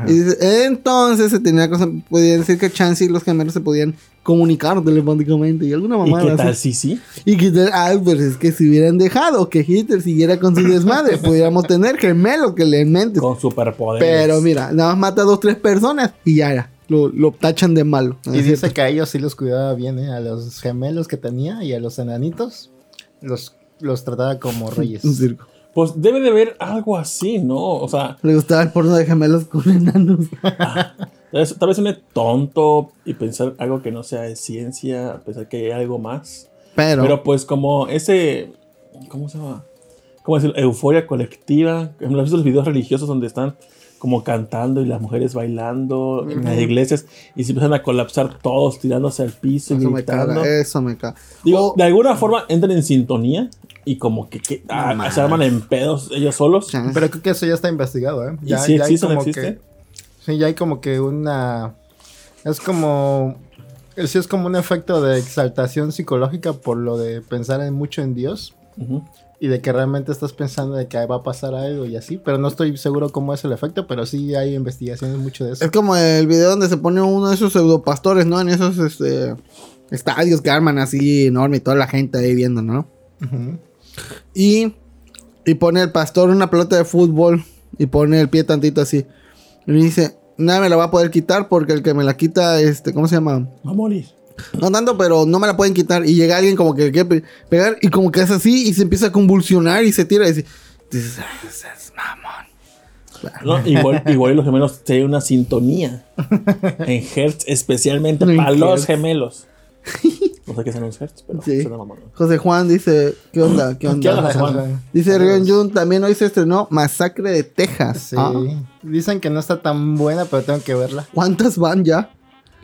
Y dice, entonces se tenía cosa, podía decir que Chance y los gemelos se podían comunicar telepáticamente y alguna ¿Y mamá qué tal? Sí, sí. y que tal- ah, pues es que si hubieran dejado que Hitler siguiera con su desmadre, pudiéramos tener gemelos que le mentes. Con superpoderes. Pero mira, nada más mata a dos, tres personas y ya era. Lo, lo tachan de malo. Y dice que a ellos sí los cuidaba bien, ¿eh? A los gemelos que tenía y a los enanitos los, los trataba como reyes. Un circo. Pues debe de haber algo así, ¿no? O sea, Le gustaba el porno de gemelos con enanos. vez, tal vez suene tonto y pensar algo que no sea de ciencia, pensar que hay algo más. Pero, Pero pues como ese, ¿cómo se llama? ¿Cómo decir? Euforia colectiva. ¿Has visto los videos religiosos donde están como cantando y las mujeres bailando en las iglesias y se empiezan a colapsar todos tirándose al piso y eso me gritando? caga, eso me caga. Digo, O- de alguna forma entran en sintonía y como que, que- ah, se arman en pedos ellos solos. Chance. Pero creo que eso ya está investigado, ¿eh? ¿Y Ya, si ya hay existe como existe? que- sí, ya hay como que una... Es como... Sí, es como un efecto de exaltación psicológica por lo de pensar en mucho en Dios y de que realmente estás pensando de que va a pasar algo y así, pero no estoy seguro cómo es el efecto, pero sí hay investigaciones mucho de eso. Es como el video donde se pone uno de esos pseudopastores, ¿no? En esos este, estadios que arman así enorme y toda la gente ahí viendo, ¿no? Ujú. Y, y pone el pastor una pelota de fútbol y pone el pie tantito así. Y dice, nada me la va a poder quitar porque el que me la quita, este, ¿cómo se llama? Va a morir. No tanto, pero no me la pueden quitar. Y llega alguien como que quiere pe- pegar y como que es así y se empieza a convulsionar y se tira y dice, dices, "Ah, seas mamón. ¿no? Igual, igual los gemelos tienen una sintonía en Hertz, especialmente En para los gemelos. No sé qué son los Hertz, pero Sí. suena mamón. José Juan dice, ¿qué onda? ¿Qué ¿Qué onda? onda, Juan? Dice Rion Jun, también hoy se estrenó Masacre de Texas. Sí. Ah, Dicen que no está tan buena, pero tengo que verla. ¿Cuántas van ya?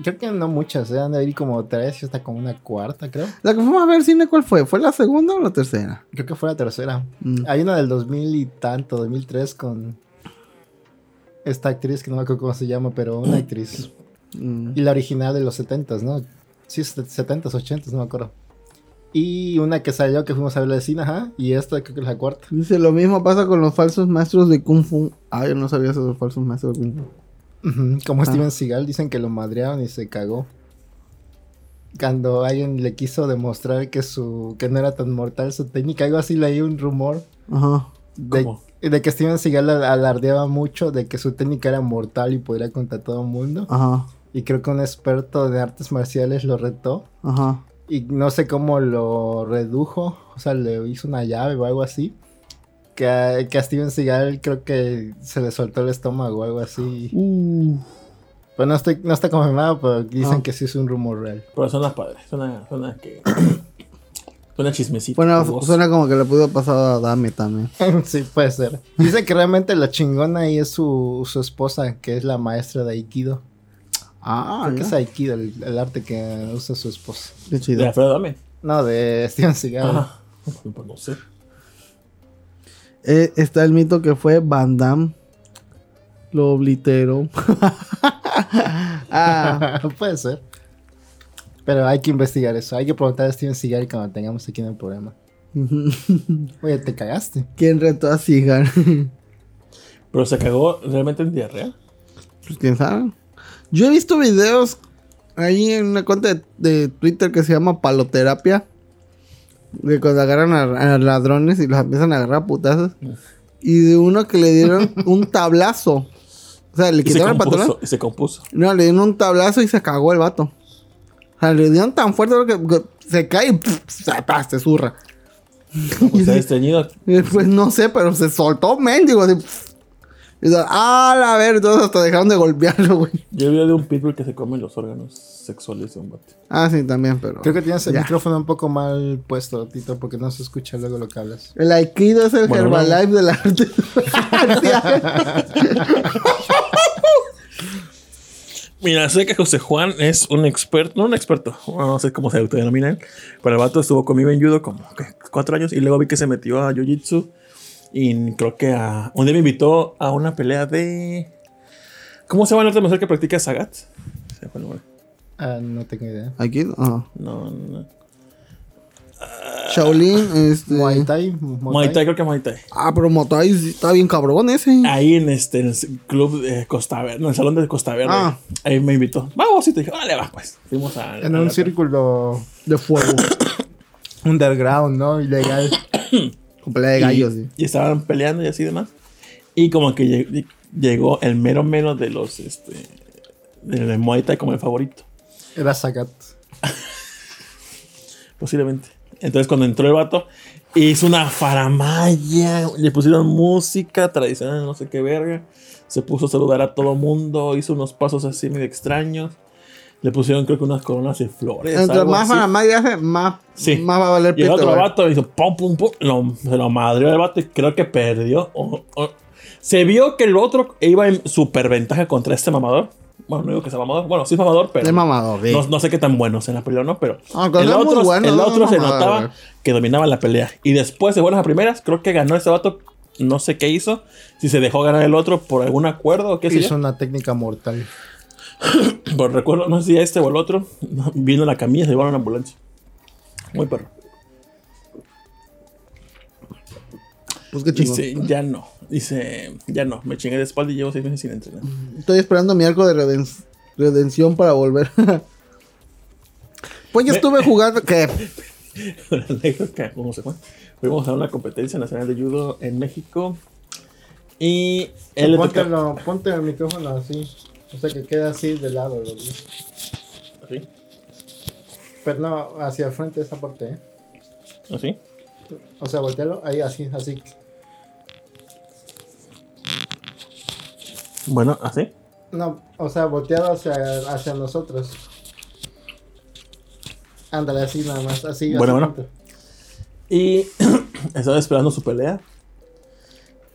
Creo que no muchas, ¿eh? han de ir como tres y hasta como una cuarta, creo. La que fuimos a ver cine, ¿cuál fue? ¿Fue la segunda o la tercera? Creo que fue la tercera. Mm. Hay una del 2000 y tanto, 2003 con esta actriz que no me acuerdo cómo se llama, pero una actriz. Mm. Y la original de los 70s, ¿no? Sí, 70s, 80s, no me acuerdo. Y una que salió que fuimos a ver de cine, ajá. Y esta creo que es la cuarta. Dice, lo mismo pasa con los falsos maestros de Kung Fu. Ah, yo no sabía eso de los falsos maestros de Kung Fu. Como Ah. Steven Seagal, dicen que lo madrearon y se cagó. Cuando alguien le quiso demostrar que su que no era tan mortal su técnica, algo así leí un rumor Ajá. de, ¿Cómo? de que Steven Seagal al- alardeaba mucho de que su técnica era mortal y podría contra todo el mundo. Ajá. Y creo que un experto de artes marciales lo retó. Ajá. Y no sé cómo lo redujo. O sea, le hizo una llave o algo así. Que a, que a Steven Seagal creo que se le soltó el estómago o algo así. Uh. Pero no, estoy, no está confirmado, pero dicen Ah. que sí es un rumor real. Pero suena padre. Suena, suena que. suena chismecito. Bueno, suena como que le pudo pasar a Dame también. sí, puede ser. Dicen que realmente la chingona ahí es su, su esposa, que es la maestra de Aikido. Ah, Creo que es Aikido el, el arte que usa su esposa. Qué De chido. Alfredo Dame. No, de Steven Seagal. Ajá. Pues no sé. Eh, está el mito que fue Van Damme. Lo obliteró. ah, puede ser. Pero hay que investigar eso. Hay que preguntar a Steven Seagal cuando tengamos aquí en el programa. Oye, te cagaste. ¿Quién retó a Cigar? Pero se cagó realmente en diarrea. pues quién sabe. Yo he visto videos ahí en una cuenta de, de Twitter que se llama Paloterapia. De cuando agarran a, a ladrones y los empiezan a agarrar a putazos. Y de uno que le dieron un tablazo O sea, le quitaron el pantalón. y se compuso. No, le dieron un tablazo y se cagó el vato. O sea, le dieron tan fuerte que, que se cae y pff, se, zurra. Está desteñido. Pues no sé, pero se soltó mendigo. Así, pff. Y dice, ah, la ver, todos hasta dejaron de golpearlo, güey. Yo vi de un pitbull que se come los órganos sexuales de un vato. Ah, sí, también, pero. Creo que tienes el Ya. micrófono un poco mal puesto, Tito, porque no se escucha luego lo que hablas. El Aikido es el Bueno, Herbalife del arte. Mira, sé que José Juan es un experto, no un experto, no sé cómo se autodenomina él, pero el vato estuvo conmigo en judo como cuatro años y luego vi que se metió a jiu-jitsu y creo que a... Un día me invitó a una pelea de... ¿Cómo se llama el arte marcial que practica Sagat? Se fue el nombre. Ah, no tengo idea. Aikido, ajá. No, no. Shaolin, este. Muay Thai. Muay Thai, creo que Muay Thai. Ah, pero Motai sí está bien cabrón ese. Ahí en este en el club de Costa Verde, no, en el salón de Costa Verde. Ah. Ahí me invitó. Vamos, y te dije, vale, va, pues. Fuimos a. En a un la- círculo De fuego. underground, ¿no? Ilegal. Con pelea de y, gallos, sí. y estaban peleando y así demás. Y como que lleg- llegó el mero menos de los este del Muay Thai como el favorito, Era Sagat. posiblemente. Entonces cuando entró el vato, hizo una faramaya, le pusieron música tradicional, no sé qué verga. Se puso a saludar a todo mundo, hizo unos pasos así medio extraños. Le pusieron creo que unas coronas de flores. Entre más así. para más hace, más, Sí. más va a valer Y el pito, otro güey. vato hizo pum, pum, pum. lo- se lo madrió el vato y creo que perdió. O- o- se vio que el otro iba en super ventaja contra este mamador. Bueno, no digo que sea mamador. Bueno, sí es mamador, pero. De mamador, sí. no, no sé qué tan buenos en la pelea, ¿no? Pero. Ah, el sea muy otro, bueno, el no, otro se mamador, notaba que dominaba la pelea. Y después de buenas a primeras, creo que ganó ese vato. No sé qué hizo. Si se dejó ganar el otro por algún acuerdo o qué sé Hizo yo. una técnica mortal. Por recuerdo, no sé si a este o el otro. Vino la camilla y se llevaron a la ambulancia. Muy perro. Pues qué chingón. Dice, ya no. Dice, ya no. Me chingué de espalda y llevo seis meses sin entrenar. Estoy esperando mi arco de reden- redención para volver. pues yo Me- estuve jugando. ¿Qué? La anécdota, ¿cómo se fue? Fuimos a una competencia nacional de judo en México. Y él le ponte el micrófono así. O sea que queda así de lado. lo vi. ¿Así? Pero no, hacia el frente esa parte, ¿eh? ¿Así? O sea, voltealo ahí así, así. Bueno, así. No, o sea, volteado hacia, hacia nosotros. Ándale, así nada más, así. Bueno, bueno. Y estaba esperando su pelea.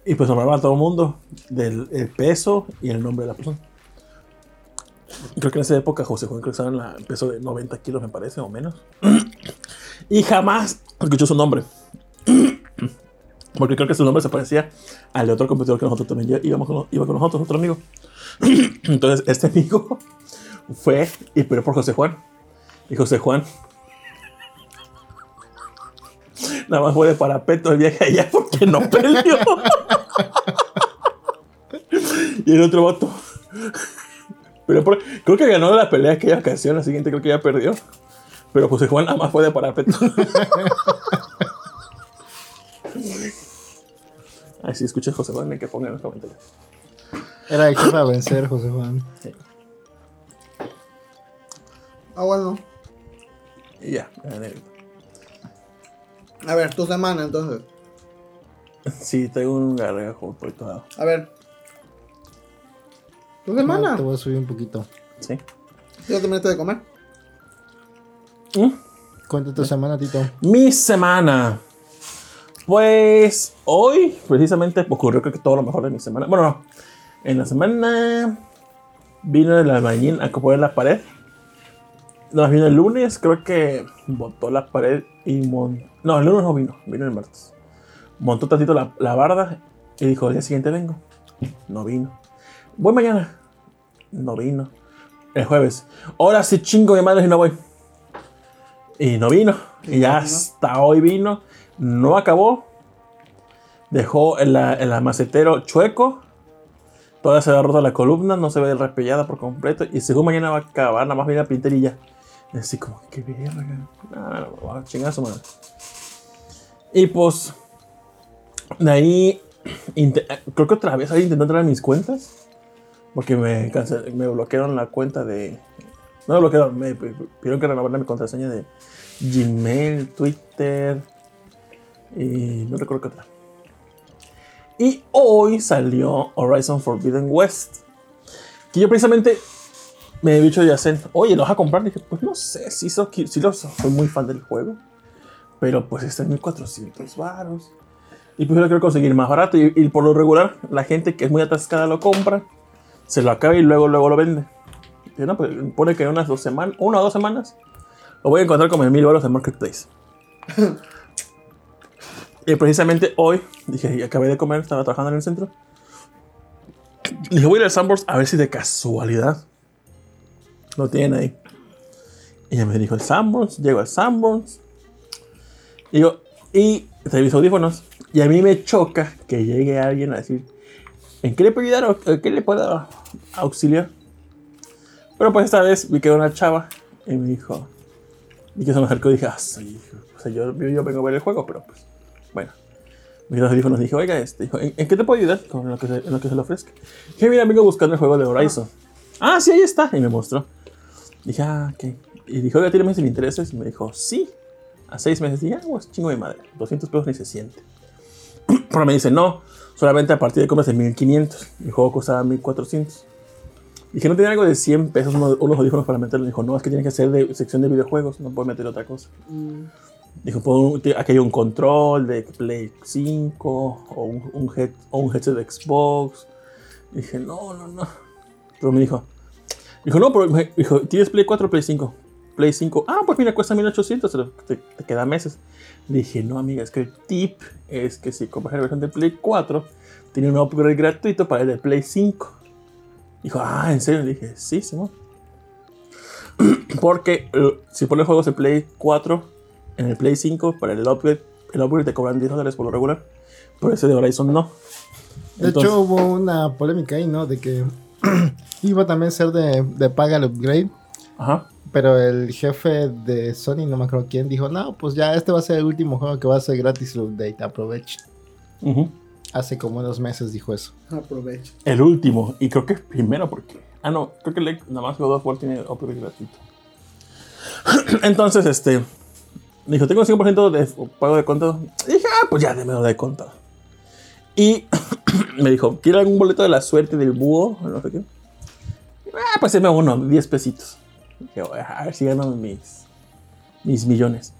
Y pues nombraba a todo el mundo del el peso y el nombre de la persona. Creo que en esa época José Juan en la- el peso de 90 kilos, me parece, o menos. Y jamás escuchó su nombre. Porque creo que su nombre se parecía al de otro competidor que nosotros también íbamos con, iba con nosotros, otro amigo. Entonces, este amigo fue y peleó por José Juan. Y José Juan Nada más fue de parapeto el viaje allá porque no peleó. y el otro vato. Pero por- creo que ganó la pelea aquella ocasión, la siguiente creo que ya perdió. Pero José Juan nada más fue de parapeto. Ay, si escuchas José Juan, hay que ponga en los comentarios. Era el jefe a vencer, José Juan. Ah, bueno. Y ya. A ver, tu semana entonces. Sí, tengo un gargajo por todo lado. A ver. Tu No, semana. te voy a subir un poquito. ¿Sí? ¿Ya terminaste de comer? ¿Mm? Cuenta tu semana, Tito. Mi semana. Pues hoy, precisamente, ocurrió creo que todo lo mejor de mi semana. Bueno, no. En la semana vino el albañil a poner la pared. No, vino el lunes, creo que botó la pared y montó. No, el lunes no vino, vino el martes. Montó tantito la, la barda y dijo: el día siguiente vengo. No vino. Voy mañana. No vino. El jueves. Ahora sí chingo de madre y no voy. Y no vino. Y ya hasta hoy vino. No acabó. Dejó el, el macetero chueco. Todavía se ha roto la columna. No se ve repellada por completo. Y según mañana va a acabar. Nada más viene la pinterilla. Y así como, qué verga. No, no, no, va a chingar a su madre. Y pues. De ahí. creo que otra vez ahí intentó entrar a mis cuentas. Porque me, bloquearon la cuenta de. No me bloquearon, me pidieron que renovara mi contraseña de Gmail, Twitter y no recuerdo qué otra. Y hoy salió Horizon Forbidden West. Que yo precisamente me he dicho de Yacen, oye, ¿lo vas a comprar? Dije, pues no sé, sí, so- lo soy muy fan del juego. Pero pues está en 1400 varos. Y pues yo lo quiero conseguir más barato. Y, y por lo regular, la gente que es muy atascada lo compra, se lo acaba y luego, luego lo vende. Y no, pues pone que en unas dos semanas, una o dos semanas, lo voy a encontrar como en mil euros en Marketplace. y precisamente hoy, dije, acabé de comer, estaba trabajando en el centro. Dije, voy a ir al a ver si de casualidad lo tienen ahí. Y ella me dijo, el Sanborns, llego al Sanborns. Y yo, y mis audífonos. Y a mí me choca que llegue alguien a decir, ¿en qué le puedo ayudar en qué le puedo auxiliar? Pero pues esta vez vi que era una chava y me dijo, y que se me acercó y dije, ah, sí, o sea, yo, yo, vengo a ver el juego, pero pues, bueno. Mis audífonos dije, oiga, este, dijo, ¿en, en qué te puedo ayudar con lo que se, en lo que se le ofrezca? Dije, mira, vengo buscando el juego de Horizon. Ah, sí, ahí está. Y me mostró. Dije, ah, ok. Y dijo, oiga, ¿tiene meses sin intereses? Y me dijo, sí. A seis meses. Dije, ah, pues chingo de madre. 200 pesos ni se siente. Pero me dice, no, solamente a partir de compras de 1500. Mi juego costaba 1400. Dije, ¿no tiene algo de 100 pesos uno- unos audífonos para meterlo? Dijo, no, es que tiene que ser de sección de videojuegos, no puedo meter otra cosa. Dijo, "Pon- te- aquí hay un control de Play 5 o un, un, head- o un headset de Xbox. Dije, no, no, no. Pero me dijo, dijo, no, pero me dijo, ¿tienes Play 4 o Play 5? Play 5. Ah, pues mira, cuesta 1800, te, te, queda meses. Dije, no, amiga, es que el tip es que si compras la versión de Play 4, tiene un upgrade gratuito para el de Play 5. Dijo, ah, ¿en serio? Le dije, sí, Simón. Porque eh, si pones juegos de Play 4 en el Play 5, para el upgrade, el upgrade te cobran 10 dólares por lo regular. Pero ese de Horizon no. De Entonces- hecho, hubo una polémica ahí, ¿no? De que iba también a ser de, de paga el upgrade. Ajá. Pero el jefe de Sony, no me acuerdo quién, dijo, no, pues ya este va a ser el último juego que va a ser gratis el update, aprovechen. Ujú. Hace como unos meses dijo eso. Aprovecho. El último, y creo que es primero porque. Ah, no, creo que nada más God of War tiene upgrade gratuito. Entonces, este. Me dijo, tengo 5% de pago de contado. Y dije, ah, pues ya, démelo de contado. Y me dijo, ¿quiere algún boleto de la suerte del búho? No sé qué. Ah, pues deme uno, 10 pesitos. Dije, a ver si gano mis, mis millones.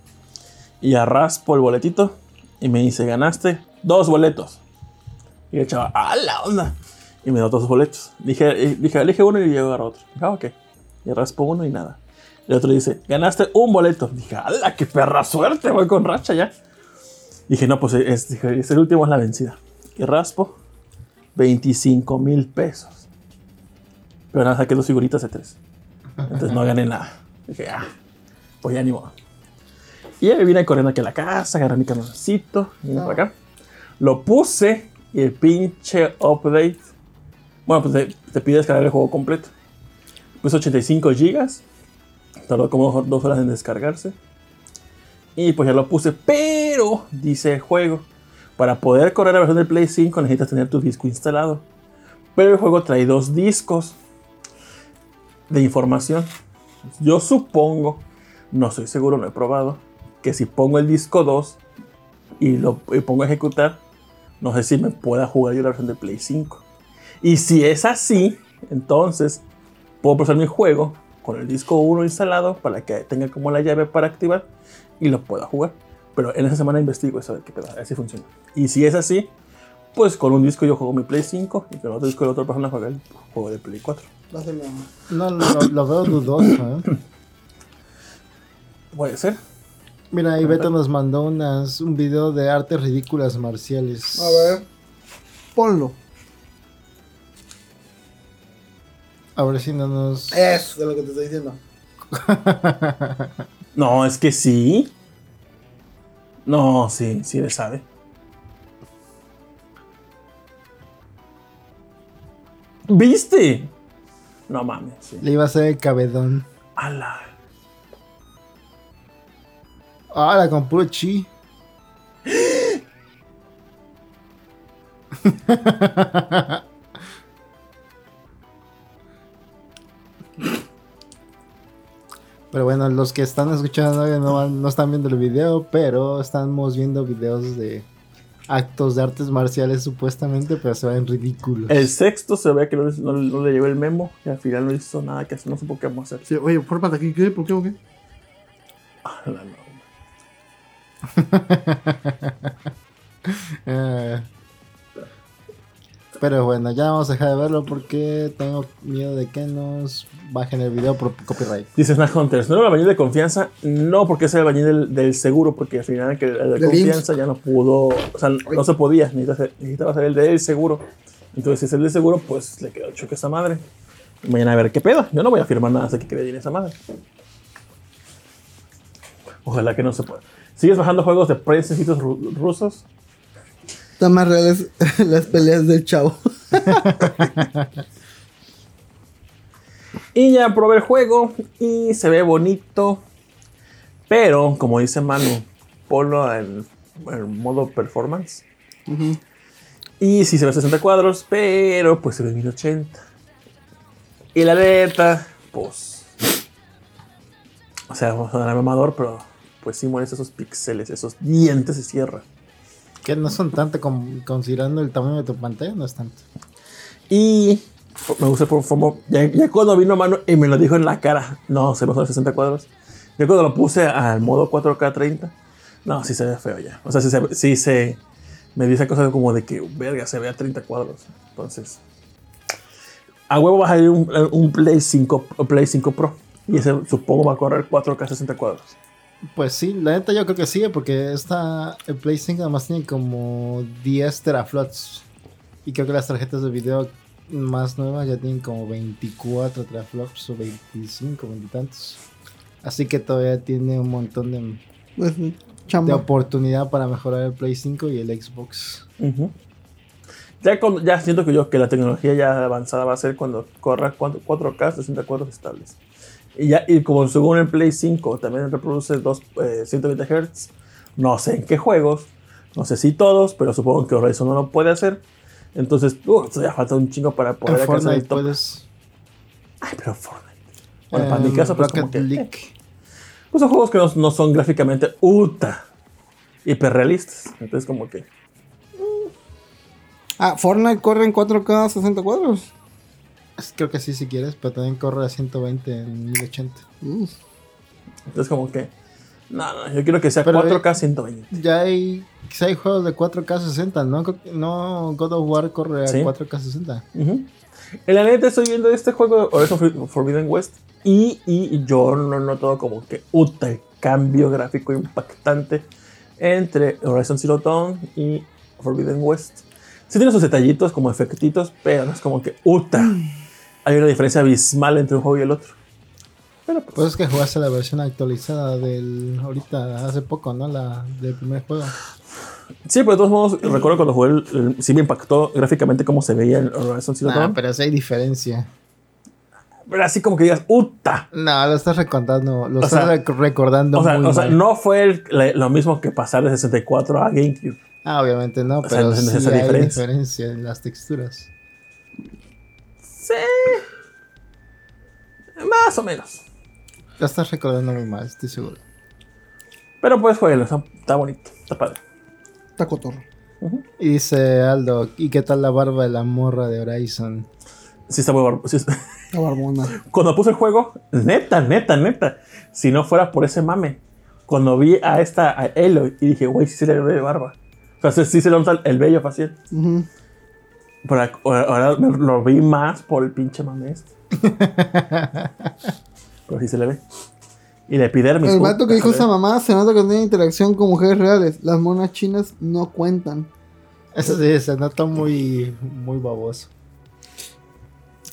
Y arraspo el boletito y me dice, ganaste dos boletos. Y el chaval, ¡ah, la onda! Y me dio dos boletos. Dije, dije elige uno y yo agarro otro. Dije, ah, ok. Y raspo uno y nada. El otro dice, ganaste un boleto. Dije, ¡ala, qué perra suerte! Voy con racha ya. Dije, no, pues es, dije, es el último es la vencida. Y raspo 25 mil pesos. Pero nada, saqué dos figuritas de tres. Entonces no gané nada. Dije, ah, pues ya ni modo. Y me vine corriendo aquí a la casa, agarré mi camioncito, vine para acá. Lo puse y el pinche update. Bueno, pues te, te pide descargar el juego completo. Puse 85 gigas. Tardó como dos horas en descargarse. Y pues ya lo puse. Pero, dice el juego, para poder correr la versión del Play 5 necesitas tener tu disco instalado. Pero el juego trae dos discos de información. Yo supongo, no estoy seguro, no he probado, que si pongo el disco 2 y lo y pongo a ejecutar, no sé si me pueda jugar yo la versión de Play 5. Y si es así, entonces puedo procesar mi juego con el disco 1 instalado para que tenga como la llave para activar y lo pueda jugar. Pero en esa semana investigo eso, a ver qué a ver si funciona. Y si es así, pues con un disco yo juego mi Play 5 y con otro disco de otra persona juega el juego de Play 4. Pásame, mamá. No, lo, lo veo dudoso, ¿eh? Puede ser. Mira, ahí Beto nos mandó unas, un video de artes ridículas marciales. A ver. Ponlo. A ver si no nos... Eso de lo que te estoy diciendo. No, es que sí. No, sí, sí le sabe. ¿Viste? No mames. Le iba a hacer el cabedón. Ala. Ala, con puro. Pero bueno, los que están escuchando no, no están viendo el video, pero estamos viendo videos de actos de artes marciales supuestamente, pero se ven ridículos. El sexto se ve que no, no- no le llevó el memo y al final no hizo nada que hacer, no supo qué vamos a hacer. Sí, oye, fórmate aquí, ¿qué? ¿Por qué o qué? Ah, la no. Eh, pero bueno, ya vamos a dejar de verlo porque tengo miedo de que nos bajen el video por copyright. Dice Snack Hunters, ¿no era el bañil de confianza? No, porque es el bañil del, del seguro, porque al final que el de confianza ya no pudo, o sea, no se podía, necesitaba ser, necesitaba ser el del seguro. Entonces, si es el del seguro, pues le quedó choque esa madre. Mañana a ver qué pedo. Yo no voy a firmar nada hasta que quede bien esa madre. Ojalá que no se pueda. ¿Sigues bajando juegos de princesitos ru- rusos? Están más reales las peleas del chavo. Y ya probé el juego y se ve bonito. Pero, como dice Manu, ponlo en, en modo performance. Y sí se ve a 60 cuadros, pero pues se ve en 1080. Y la neta, pues. O sea, vamos a dar mamador, pero pues sí mueres esos píxeles, esos dientes se cierran. Que no son tanto con- considerando el tamaño de tu pantalla, no es tanto. Y me gusta por formo. Ya, ya cuando vino mano y me lo dijo en la cara, no, se me son 60 cuadros. Ya cuando lo puse al modo 4K 30, no, sí se ve feo ya. O sea, sí se, sí se me dice cosas como de que, verga, se ve a 30 cuadros. Entonces, a huevo va a salir un, un Play 5 o Play 5 Pro. Y ese supongo va a correr 4K 60 cuadros. Pues sí, la neta yo creo que sí, porque esta, el Play 5 además tiene como 10 teraflops. Y creo que las tarjetas de video más nuevas ya tienen como 24 teraflops o 25, 20 y tantos. Así que todavía tiene un montón de, Pues, de oportunidad para mejorar el Play 5 y el Xbox. Ya, cuando- ya siento que yo que la tecnología ya avanzada va a ser cuando corra 4- 4K 60 cuadros estables. Y ya y como según el Play 5 también reproduce dos, eh, 120 Hz, no sé en qué juegos, no sé si todos, pero supongo que Horizon no lo puede hacer. Entonces, uh, todavía falta un chingo para poder alcanzar el top. puedes... Ay, pero Fortnite. Bueno, para mi em, caso, pues Rocket como que... eh, pues son juegos que no, no son gráficamente ultra hiperrealistas. Entonces como que... Ah, Fortnite corre en 4K 60 cuadros. Creo que sí si quieres, pero también corre a 120 en 1080. Uf. Entonces como que... No, no, yo quiero que sea Pero, 4K 120. Ya hay, quizá hay juegos de 4K 60, ¿no? No, God of War corre a Sí. 4K 60. Ujú. En la neta estoy viendo este juego Horizon For- Forbidden West y, y yo no noto como que uta, el cambio gráfico impactante entre Horizon Zero Dawn y Forbidden West. Sí tiene sus detallitos como efectitos, pero no es como que uta. Hay una diferencia abismal entre un juego y el otro. Pero pues, Pues es que jugaste la versión actualizada del. Ahorita, hace poco, ¿no? La del primer juego. sí, pero de todos modos, recuerdo cuando jugué, el, el- sí me impactó gráficamente cómo se veía el Horizon Zero Dawn. pero sí hay diferencia. Pero así como que digas, uta. No, lo estás recordando. Lo O estás sea, rec- recordando O sea, muy o sea, mal. no fue el- la- lo mismo que pasar de 64 a GameCube. Ah, obviamente no, sea, pero no sí hay diferencia. diferencia en las texturas. Sí. Más o menos. Lo estás recordando muy mal, estoy seguro. Pero pues jueguelo, está, está bonito, está padre. Está cotorro. Y dice Aldo, ¿y qué tal la barba de la morra de Horizon? Sí está muy bar- sí está- La barbona. Cuando puse el juego, neta, neta, neta. Si no fuera por ese mame, cuando vi a esta, a Eloy, y dije, güey, sí se le ve barba. O sea, sí, se le nota el vello facial. Ujú. Pero ahora lo vi más por el pinche mame este. Pero sí se le ve. Y la epidermis. El vato que dijo esa mamá se nota que tiene interacción con mujeres reales. Las monas chinas no cuentan. Eso sí, se nota muy, muy baboso.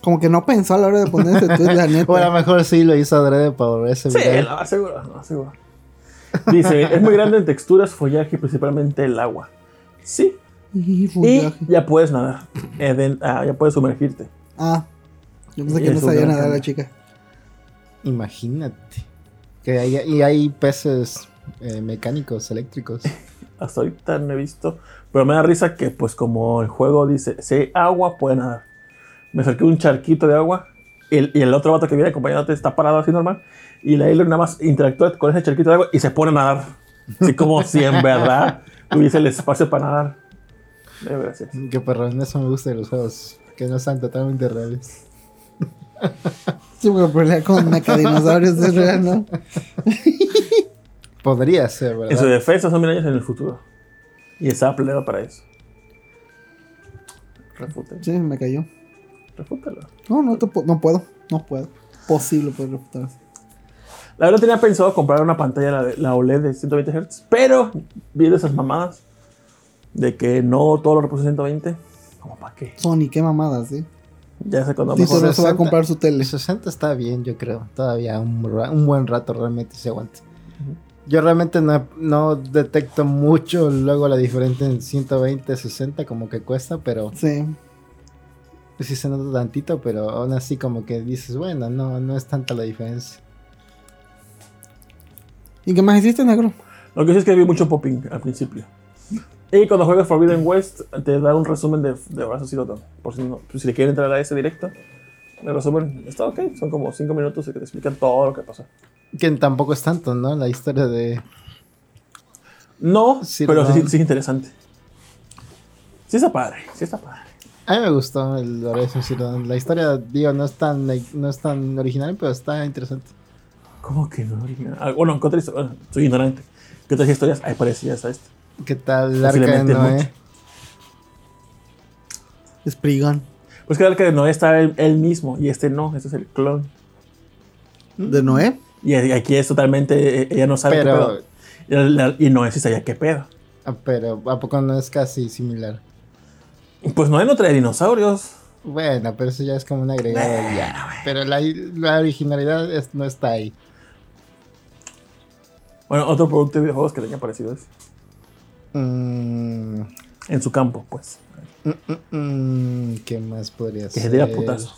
Como que no pensó a la hora de poner ese tweet, la neta. O a lo mejor sí lo hizo adrede para ese Sí, video. lo aseguro, lo aseguro. Dice, es muy grande en texturas, follaje y principalmente el agua. Sí, Y ya puedes nadar. Eh, ah, ya puedes sumergirte. Ah. Yo pensé que no sabía nadar la chica. Imagínate. Que hay, y hay peces eh, mecánicos, eléctricos. Hasta ahorita no he visto. Pero me da risa que, pues, como el juego dice, si hay agua, puede nadar. Me acerqué a un charquito de agua el, y el otro vato que viene acompañándote está parado así normal. Y la Ailor nada más interactúa con ese charquito de agua y se pone a nadar. Así como si en verdad tuviese el espacio para nadar. Eh, Gracias. Qué perrón, eso me gusta de los juegos, que no están totalmente reales. Sí, porque pelea con mecadinosaurios es real, ¿no? Podría ser, En su ¿verdad? defensa son mil años en el futuro. Y estaba planeado para eso. Refútalo. Sí, me cayó. Refútalo. No, no, te no puedo. No puedo. Posible poder refutar. La verdad tenía pensado comprar una pantalla, la, de- la OLED de 120 Hz, pero vi de esas mamadas de que no todo lo reproduce 120. ¿Cómo para qué? Sony, qué mamadas, ¿eh? Ya sé cuando Sí, mejor. se va a 60. comprar su tele. El 60 está bien, yo creo. Todavía un, buen rato realmente se aguanta. Yo realmente no, no detecto mucho luego la diferencia en 120, 60, como que cuesta, pero Sí. pues sí se nota tantito, pero aún así como que dices, bueno, no, no es tanta la diferencia. ¿Y qué más hiciste, negro? Lo que sí es que vi mucho popping al principio. Y cuando juegas Forbidden West, te da un resumen de, de Horizon Zero Dawn. Por si, no, si le quieren entrar a ese directo, el resumen está ok. Son como 5 minutos que te explican todo lo que pasó. Que tampoco es tanto, ¿no? La historia de... No, Zero pero sí, es interesante. Sí está padre, sí está padre. A mí me gustó el Horizon Zero Dawn. La historia, digo, no es tan, no es tan original, pero está interesante. ¿Cómo que no? original? Ah, bueno, ¿qué otra historia? Bueno, soy ignorante. ¿Qué otras historias hay parecidas a esta? ¿Qué tal el arca de Noé? mucho. Spriggan. Pues que el arca de Noé está él, él mismo y este no, este es el clon. ¿De Noé? Y aquí es totalmente, eh, ella no sabe Pero, qué pedo. Y, Noé sí sabía qué pedo. ah, pero ¿a poco no es casi similar? Pues Noé no trae dinosaurios. Bueno, pero eso ya es como un agregado ya. Pero la, la originalidad es- no está ahí. Bueno, otro producto de videojuegos que le haya parecido es. Mm, En su campo, pues. mm, mm, ¿Qué más podría Que ser? se diera putazos.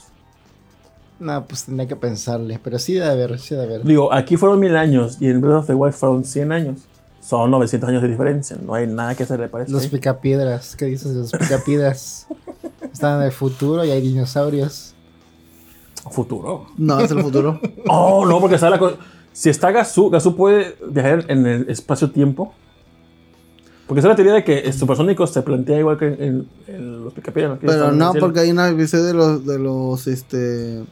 No, pues tendría que pensarle. Pero sí debe haber, sí debe haber. Digo, aquí fueron mil años y en Breath of the Wild fueron 100 años. Son 900 años de diferencia. No hay nada que se le parezca. Los ahí. picapiedras, ¿qué dices de los picapiedras? Están en el futuro y hay dinosaurios. Futuro. No, es el futuro. Oh, no, porque está la co- Si está Gazoo, Gazoo puede viajar en el espacio-tiempo. Porque esa es la teoría de que Supersónicos se plantea igual que en, en- en los Picapiedras. que Pero no, porque hay una episodio de los, de los, este, de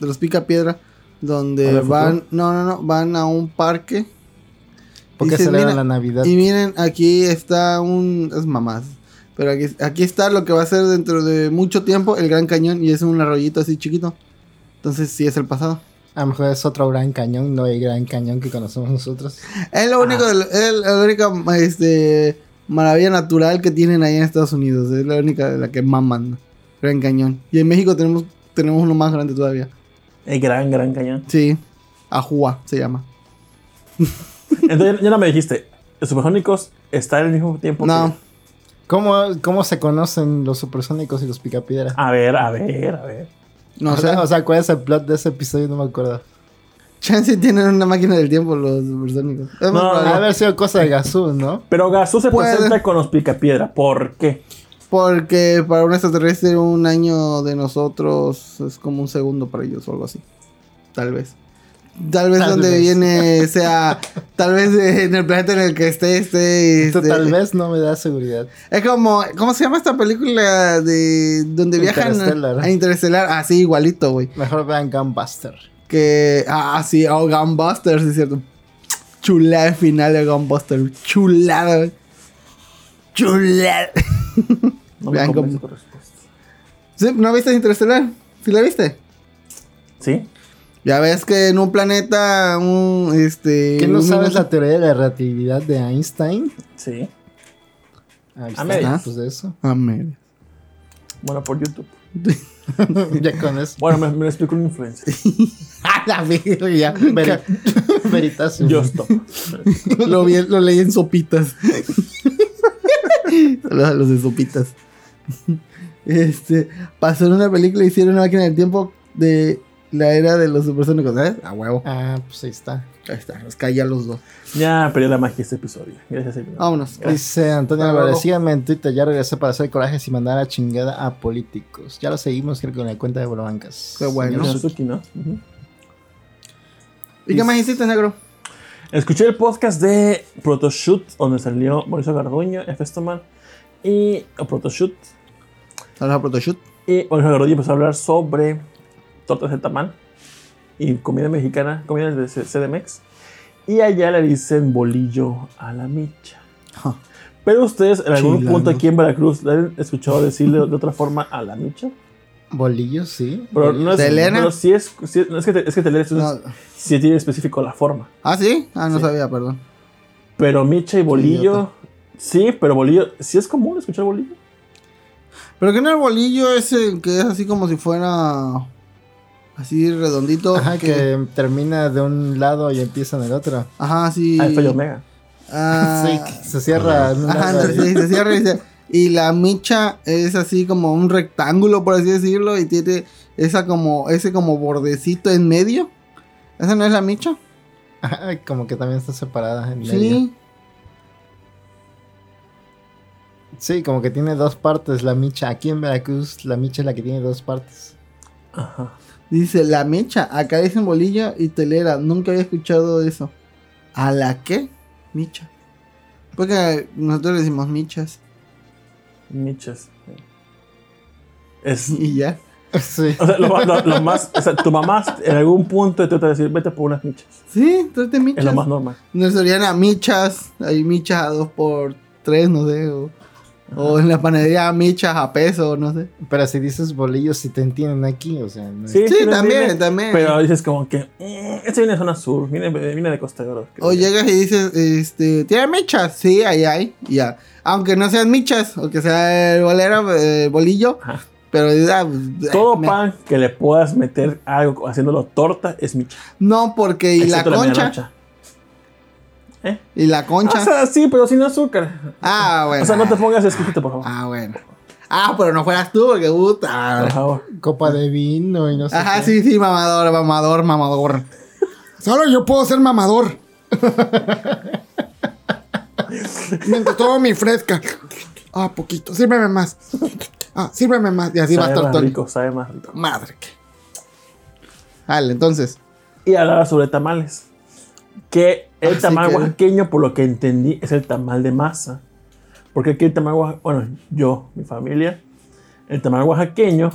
los pica piedra, donde van, no, no, no, van a un parque. Porque Dicen, celebran "Mira, la Navidad. Y miren, aquí está un, es mamás, pero aquí, aquí está lo que va a ser dentro de mucho tiempo el Gran Cañón y es un arroyito así chiquito. Entonces sí es el pasado. A lo mejor es otro gran cañón, no el gran cañón que conocemos nosotros. Es lo único, es la única, este, maravilla natural que tienen ahí en Estados Unidos. Es la única de la que maman. Gran Cañón. Y en México tenemos, tenemos uno más grande todavía. El gran, gran cañón. Sí. Ajua se llama. Entonces ya no me dijiste. Los Supersónicos están al mismo tiempo. No. que- ¿Cómo, ¿Cómo se conocen los supersónicos y los picapiedras? A ver, a ver, a ver. No o, sé. sea, o sea, ¿cuál es el plot de ese episodio? No me acuerdo. Chance tienen una máquina del tiempo los supersónicos. Es más No. Ha haber sido cosa de Gazoo, ¿no? Pero Gazoo se Puede. presenta con los Picapiedra. ¿Por qué? Porque para un extraterrestre un año de nosotros es como un segundo para ellos o algo así. Tal vez. Tal vez Tal donde vez. viene sea... tal vez en el planeta en el que esté, esté... Esto este- tal vez no me da seguridad. Es como... ¿Cómo se llama esta película de... donde viajan Interstellar. a Interestelar? Ah, sí, igualito, güey. Mejor vean Gunbuster. Que... Ah, sí, oh, Gunbusters, es cierto. Chulada el final de Gunbusters. Chulada, güey. Chulada. No me Vean respuesta. ¿Sí? ¿No viste Interestelar? ¿Sí la viste? ¿Sí? Ya ves que en un planeta, un, este... ¿Qué no un- sabes la teoría de la relatividad de Einstein? Sí. Ahí A está, medias. pues de eso. Ah, medias. Bueno, por YouTube. ya con eso. Bueno, me, me lo explicó un influencer. ¡Ah, la verga! ya. Veri- Veritasium. Yo stop. lo, vi, lo leí en sopitas. Saludos a los de sopitas. Este, pasó en una película y hicieron una máquina del tiempo de la era de los supersónicos, ¿sabes? A huevo. Ah, pues ahí está. Ahí está, los caí a los dos. Ya perdió la magia este episodio. Gracias, señor. Vámonos. Dice Antonio Álvarez, síganme en Twitter, ya regresé para hacer corajes y mandar a chingada a políticos. Ya lo seguimos, creo que con la cuenta de Bolobancas. Qué bueno. Suzuki, ¿no? Ujú. ¿Y qué más hiciste, negro? Escuché el podcast de Protoshoot, donde salió Mauricio Garduño, F. Stoman y o Protoshoot. Saludos a Protoshoot. Y Mauricio Garduño empezó a hablar sobre tortas de tamal y comida mexicana, comida de CDMX. Y allá le dicen bolillo a la micha. Pero ustedes en algún punto aquí en Veracruz le han escuchado decirle de otra forma a la micha. Bolillos, sí. Pero no es, ¿Telena? pero sí es, sí es- no, es que, te- es que telena es, No. sí tiene específico la forma. Ah, ¿sí? Ah, no Sí. sabía, perdón. Pero micha y bolillo, sí, pero bolillo, sí es común escuchar bolillo. Pero que no el bolillo ese que es así como si fuera así redondito. Ajá, que termina de un lado y empieza en el otro. Ajá, sí. Alfa y omega. Ah, Sí, se cierra en un Ajá, lado. sí, se cierra y se- Y la micha es así como un rectángulo, por así decirlo, y tiene esa como, ese como bordecito en medio. ¿Esa no es la micha? Ajá, como que también está separada en medio. Sí. Sí, como que tiene dos partes la micha. Aquí en Veracruz, la micha es la que tiene dos partes. Ajá. Dice la micha. Acá dicen bolilla y telera. Nunca había escuchado eso. ¿A la qué? Micha. Porque nosotros le decimos michas. Michas. Es, Y ya. Sí. o sea, lo, lo- lo más, o sea, tu mamá en algún punto te trata de decir, vete por unas michas. Sí, trate michas. Es lo más normal. Nos serían a michas. Hay michas a dos por tres, no sé. O, o en la panadería michas a peso, no sé. Pero si dices bolillos, si te entienden aquí, o sea, no es- Sí, Sí, sí, también, viene, también. Pero dices como que, "Mm, este viene de zona sur, viene, viene de Costa de Oro. O yo". llegas y dices, este, ¿tiene michas? Sí, ahí hay, ya. Aunque no sean michas, o que sea el bolero, el bolillo, Ajá. pero ah, pues, Todo me- pan que le puedas meter algo haciéndolo torta es micha. No, porque y la concha. ¿Eh? y la concha. O sea, sí, pero sin azúcar. ah, bueno. O sea, no te pongas exquisito, por favor. Ah, bueno. Ah, pero no fueras tú, porque Por puta. favor. copa de vino y no sé. Ajá, qué. sí, sí, mamador, mamador, mamador. Solo yo puedo ser mamador. Mientras todo mi fresca. Ah, poquito, sírveme más. Ah, sírveme más. Y así va a estar todo. rico, sabe más rico. Madre que. Vale, entonces. Y hablaba sobre tamales. Que el Así tamal que- oaxaqueño, por lo que entendí, es el tamal de masa. Porque aquí el tamal oaxaqueño, bueno, yo, mi familia, el tamal oaxaqueño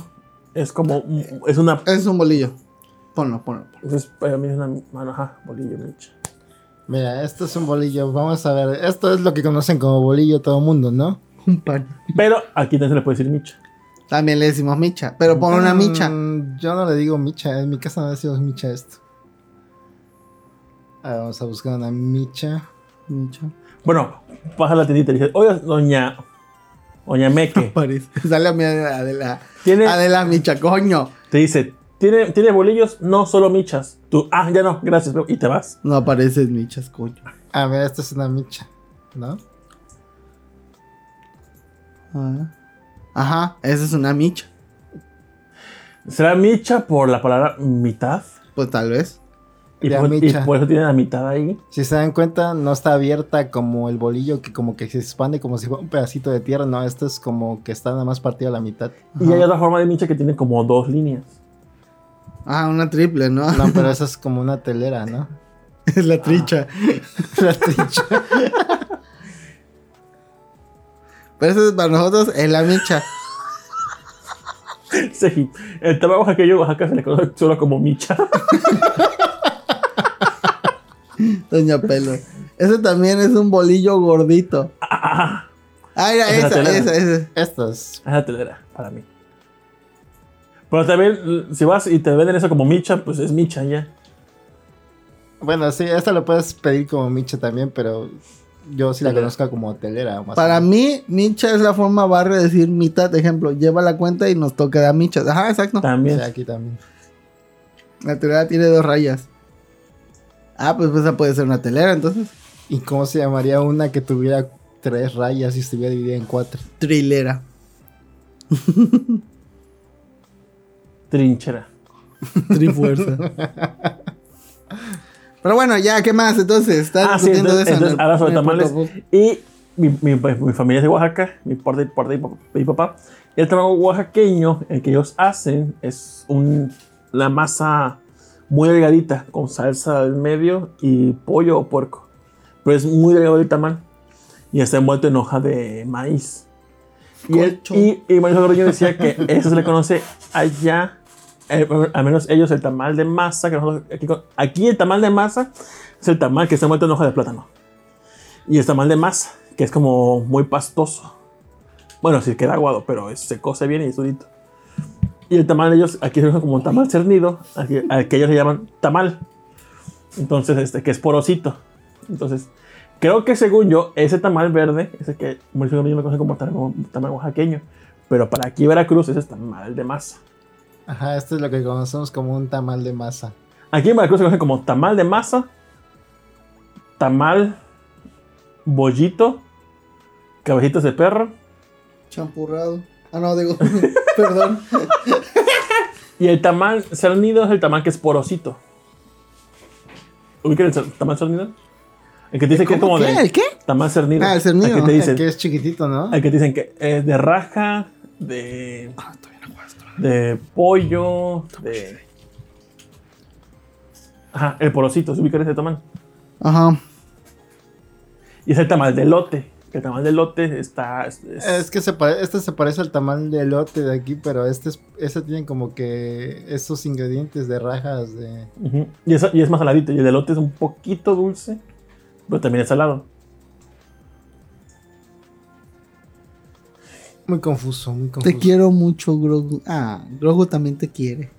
es como, es una, Es un bolillo. Ponlo, ponlo. ponlo. es, para mí es una, bueno, ajá, bolillo, micha. Mira, esto es un bolillo. Vamos a ver. Esto es lo que conocen como bolillo todo el mundo, ¿no? Un pan. Pero aquí también se le puede decir micha. También le decimos micha. Pero pon una micha. Mm, yo no le digo micha. En mi casa no decimos micha esto. Vamos a buscar una micha. Micha. Bueno, pasa a la tiendita y dice, oiga, doña, doña Meque. Sale a mi Adela. tiene, Adela micha, coño. te dice, ¿tiene, ¿tiene bolillos? No, solo michas. Tú, ah, ya no, gracias, y te vas. No apareces michas, coño. A ver, esta es una micha, ¿no? Ah. Ajá, esa es una micha. ¿Será micha por la palabra mitad? Pues tal vez. Y Ya, por, y por eso tiene la mitad ahí. Si se dan cuenta, no está abierta como el bolillo que como que se expande como si fuera un pedacito de tierra. No, esto es como que está nada más partido a la mitad. Y hay otra forma de micha que tiene como dos líneas. Ah, una triple, ¿no? No, pero esa es como una telera, ¿no? es la tricha. La tricha. Pero eso es para nosotros es la micha. Sí, el tabaco oaxaqueño en Oaxaca se le conoce solo como micha. Doña Pelo. Ese también es un bolillo gordito. Ah, mira, Es la esa, telera. esa, esa. Estas. Es la telera para mí. Pero también, si vas y te venden eso como micha, pues es micha ya. Bueno, sí, esta lo puedes pedir como micha también, pero yo sí la Telera. conozco como telera. Más Para o mí, micha es la forma barrio de decir mitad. Ejemplo, lleva la cuenta y nos toca dar michas. Ajá, exacto. También. Sí, aquí también. La telera tiene dos rayas. Ah, pues esa puede ser una telera, entonces. ¿Y cómo se llamaría una que tuviera tres rayas y estuviera dividida en cuatro? Trilera. Trinchera. Trifuerza. Pero bueno, ya, ¿qué más? Entonces, estás Ah, sí, entonces, de eso. en entonces el- ahora sobre en tamales. Y mi, mi, pues, mi familia es de Oaxaca, mi parte, parte de mi papá- de mi papá. Y el tamal oaxaqueño, el que ellos hacen, es un, una masa muy delgadita, con salsa al medio y pollo o puerco. Pero es muy delgado el tamal. Y está envuelto en hoja de maíz. Y, Concho. y, y Mauricio decía que eso se le conoce allá, eh, al menos ellos, el tamal de masa. Que nosotros aquí, el tamal de masa es el tamal que está envuelto en hoja de plátano. Y el tamal de masa, que es como muy pastoso. Bueno, sí queda aguado, pero es- se cose bien y es durito. Y el tamal de ellos, aquí es como un tamal cernido, aquí- al que ellos le llaman tamal. Entonces, este, que es porosito. Entonces, creo que según yo, ese tamal verde, ese que Mauricio Gordillo lo conoce como tamal, como tamal oaxaqueño. Pero para aquí Veracruz, ese es tamal de masa. Ajá, esto es lo que conocemos como un tamal de masa. Aquí en Veracruz se conoce como tamal de masa, tamal, bollito, cabecitas de perro Champurrado. Ah, no, digo, perdón. y el tamal cernido es el tamal que es porosito. ¿Ubican el tamal cernido? El que te dice que es ¿Cómo como qué? de ¿El qué? tamal cernido. Ah, el cernido. El que te El que es chiquitito, ¿no? el que te dicen que es de raja, de, Ah, no juegas, todavía. de pollo, de... Ajá, el porosito, ¿se ubican ese tamal? Ajá. Y es el tamal de lote. El tamal de lote está... es- que se pare- este se parece al tamal de elote de aquí, pero este, es, este tiene como que estos ingredientes de rajas de... Y, es, y es más saladito. Y el elote es un poquito dulce, pero también es salado. Muy confuso, muy confuso. Te quiero mucho, Grogu. Ah, Grogu también te quiere.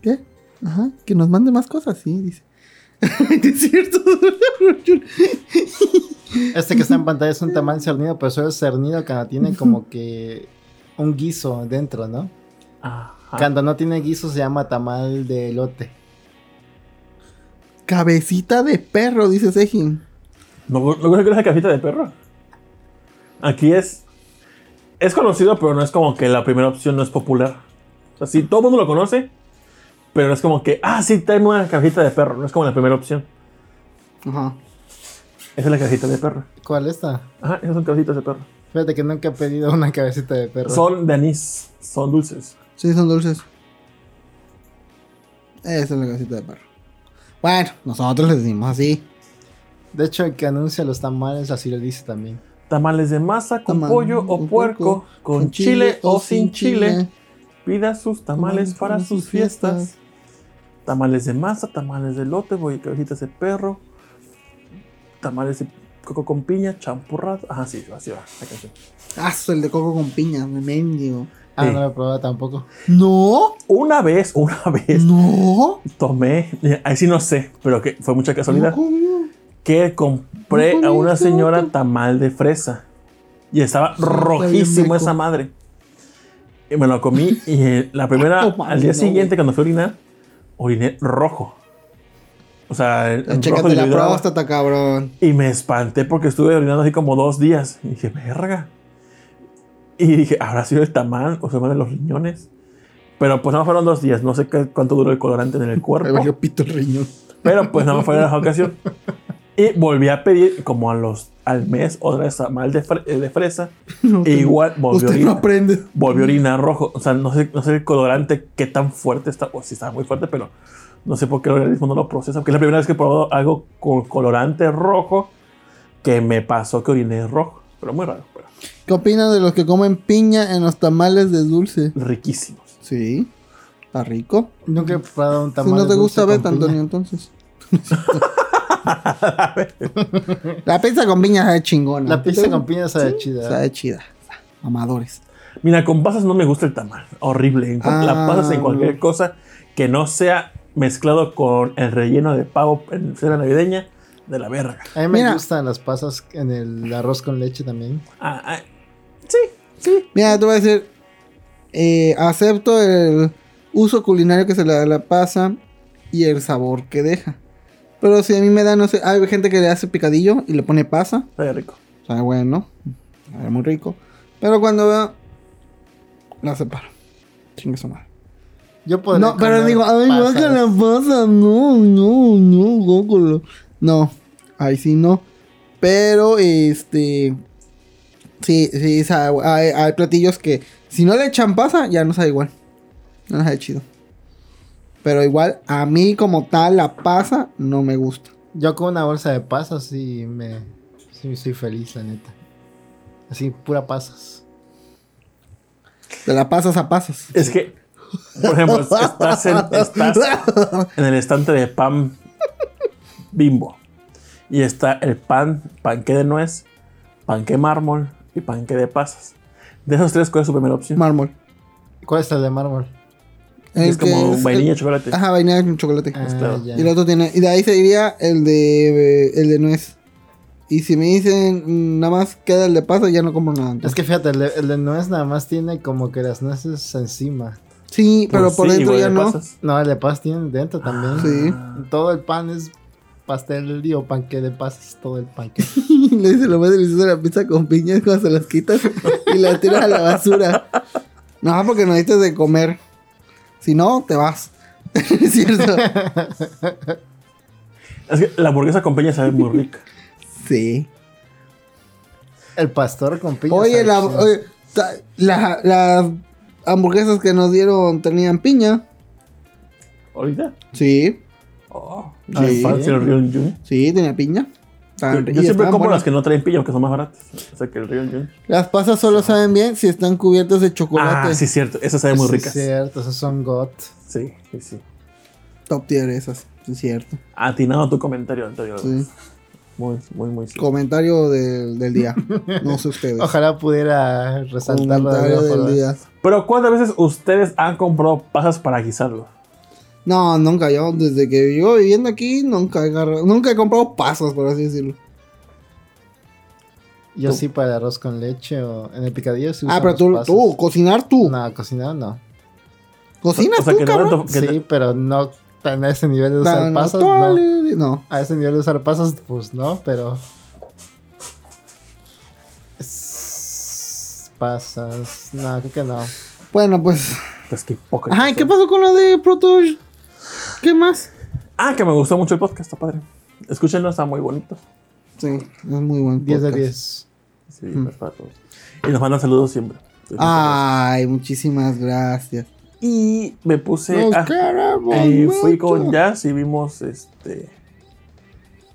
¿Qué? Ajá, que nos mande más cosas, sí, dice. es cierto. Este que está en pantalla es un tamal cernido, pero solo es cernido cuando tiene como que un guiso dentro, ¿no? Ajá. Cuando no tiene guiso se llama tamal de elote. Cabecita de perro, dice Sejin. ¿No, ¿No conoces que es la cajita de perro? Aquí es... Es conocido, pero no es como que la primera opción no es popular. O sea, sí, todo el mundo lo conoce, pero no es como que, ah, sí, tengo una cajita de perro. No es como la primera opción. Ajá. Esa es la cajita de perro. ¿Cuál esta? Ajá, esas son cajitas de perro. Fíjate que nunca he pedido una cabecita de perro. Son de anís, son dulces. Sí, son dulces. Esa es la cabecita de perro. Bueno, nosotros les decimos así. De hecho, el que anuncia los tamales así lo dice también. Tamales de masa con Tamal pollo o puerco, con, chile, o sin chile. Pida sus tamales para sus fiestas. Tamales de masa, tamales de lote, boy, cabecitas de perro. Tamales de coco con piña, champurrado. Ajá, sí, así va la canción. Ah, el de coco con piña, me mendigo. Ah, Sí. no lo he probado tampoco. No, Una vez, una vez no. tomé, ahí sí no sé, pero que fue mucha casualidad, No que compré No a una comiste señora tamal de fresa. Y estaba rojísimo esa madre. Y me lo comí y eh, la primera, al día siguiente cuando fui a orinar, oriné rojo. O sea, Chécate la próstata, cabrón. Y me espanté porque estuve orinando así como dos días. Y dije, verga. Y dije, ¿habrá sido el tamal o se de los riñones? Pero pues no fueron dos días. No sé qué- cuánto duró el colorante en el Me cuerpo. valió pito el riñón. Pero pues nada más fue en esa ocasión. Y volví a pedir como a los al mes otra vez tamal de, fre- eh, de fresa. No, e igual volvió a, Usted no orinar, aprende. volvió a orinar rojo. O sea, no sé, no sé el colorante qué tan fuerte está. O si está muy fuerte, pero no sé por qué el organismo no lo procesa. Porque es la primera vez que he probado algo con colorante rojo que me pasó que oriné rojo. Pero muy raro, pero ¿Qué opinan de los que comen piña en los tamales de dulce? riquísimos. Sí, está rico. Nunca he probado un Si tamal no te gusta, vete. Antonio, entonces. La pizza con piña sabe chingona. La pizza ¿Te con piña sabe Sí, chida. Sabe chida. Amadores. Mira, con pasas no me gusta el tamal. Horrible. La Ah, pasas en cualquier cosa que no sea mezclado con el relleno de pavo en cena navideña de la verga. A mí me Mira. gustan las pasas en el arroz con leche también. Ah, ah, sí, sí. Mira, te voy a decir. eh, acepto el uso culinario que se le da a la pasa y el sabor que deja. Pero si a mí me da, no sé, hay gente que le hace picadillo y le pone pasa. Sabe rico. Sabe bueno. Sabe muy rico. Pero cuando veo, la separo. Chingue su madre. Yo podría No, pero digo, ay, pasas. baja la pasa. No, no, no, gócolo. No, ahí sí no. Pero, este. Sí, sí, hay, hay platillos que si no le echan pasa, ya no sabe igual. No sabe chido. Pero igual, a mí como tal, la pasa no me gusta. Yo con una bolsa de pasas sí me... Sí, soy feliz, la neta. Así, pura pasas. De la pasas a pasas. Es que, por ejemplo, estás en, estás en el estante de pan bimbo. Y está el pan, panque de nuez, panque mármol y panque de pasas. De esos tres, ¿cuál es su primera opción? Mármol. ¿Cuál es el de mármol? Es como es vainilla, el- chocolate. Ajá, vainilla con chocolate. Ah, Está- ya. Y el otro tiene. Y de ahí seguiría el de el de nuez. Y si me dicen mm, nada más queda el de pasa, ya no compro nada. Es que fíjate, el de, el de nuez nada más tiene como que las nueces encima. Sí, pero Pues por sí, dentro ya de no. pasas. No, el de pasas tiene dentro también. Sí. Todo el pan es pastel o panque de pasas, todo el panque. Le dice lo más delicioso de la pizza con piña es cuando se las quitas y las tiras a la basura. No, porque no necesitas de comer. Si no, te vas. es cierto. Es que la hamburguesa con peña sabe muy rica. Sí. El pastor con piña. Oye, la, oye, las hamburguesas que nos dieron tenían piña. ¿Ahorita? Sí, Oh, Sí. Jun. sí, tenía piña. Yo, Estaban- yo y siempre compro buenas. las que no traen pilla porque son más baratas. O sea que el. Las pasas solo saben bien si están cubiertas de chocolate. Ah, sí, cierto. Esas saben muy Sí, ricas. cierto, esos son got. Sí, sí, sí. Top tier esas, sí, es cierto. Atinado tu comentario anterior. Sí. Muy, muy, muy. sí. Comentario del, del día. No sé ustedes. Ojalá pudiera resaltarlo Comentario del día. Pero ¿cuántas veces ustedes han comprado pasas para guisarlo? No, nunca. Yo, desde que vivo viviendo aquí, nunca he, agarrado- nunca he comprado pasas, por así decirlo. Yo Tú. sí para el arroz con leche o en el picadillo sí Ah, pero tú, tú, cocinar tú. No, cocinar no. ¿Cocinas o sea tú, que no cabrón? te- Sí, pero no tan a ese nivel de usar actual, no. no. A ese nivel de usar pasas, pues no, pero... Es- Pasas... No, creo que no. Bueno, pues. Pues qué hipócrita Ajá, ¿y qué pasó con lo de Proto? ¿Qué más? Ah, que me gustó mucho el podcast, está padre. Escúchenlo, está muy bonito. Sí, es muy buen 10 de podcast. 10. Sí, es para todos. Y nos mandan saludos siempre. Entonces, Ay, muchísimas gracias. Y me puse. Nos ah, queremos y fui con Jazz y vimos este.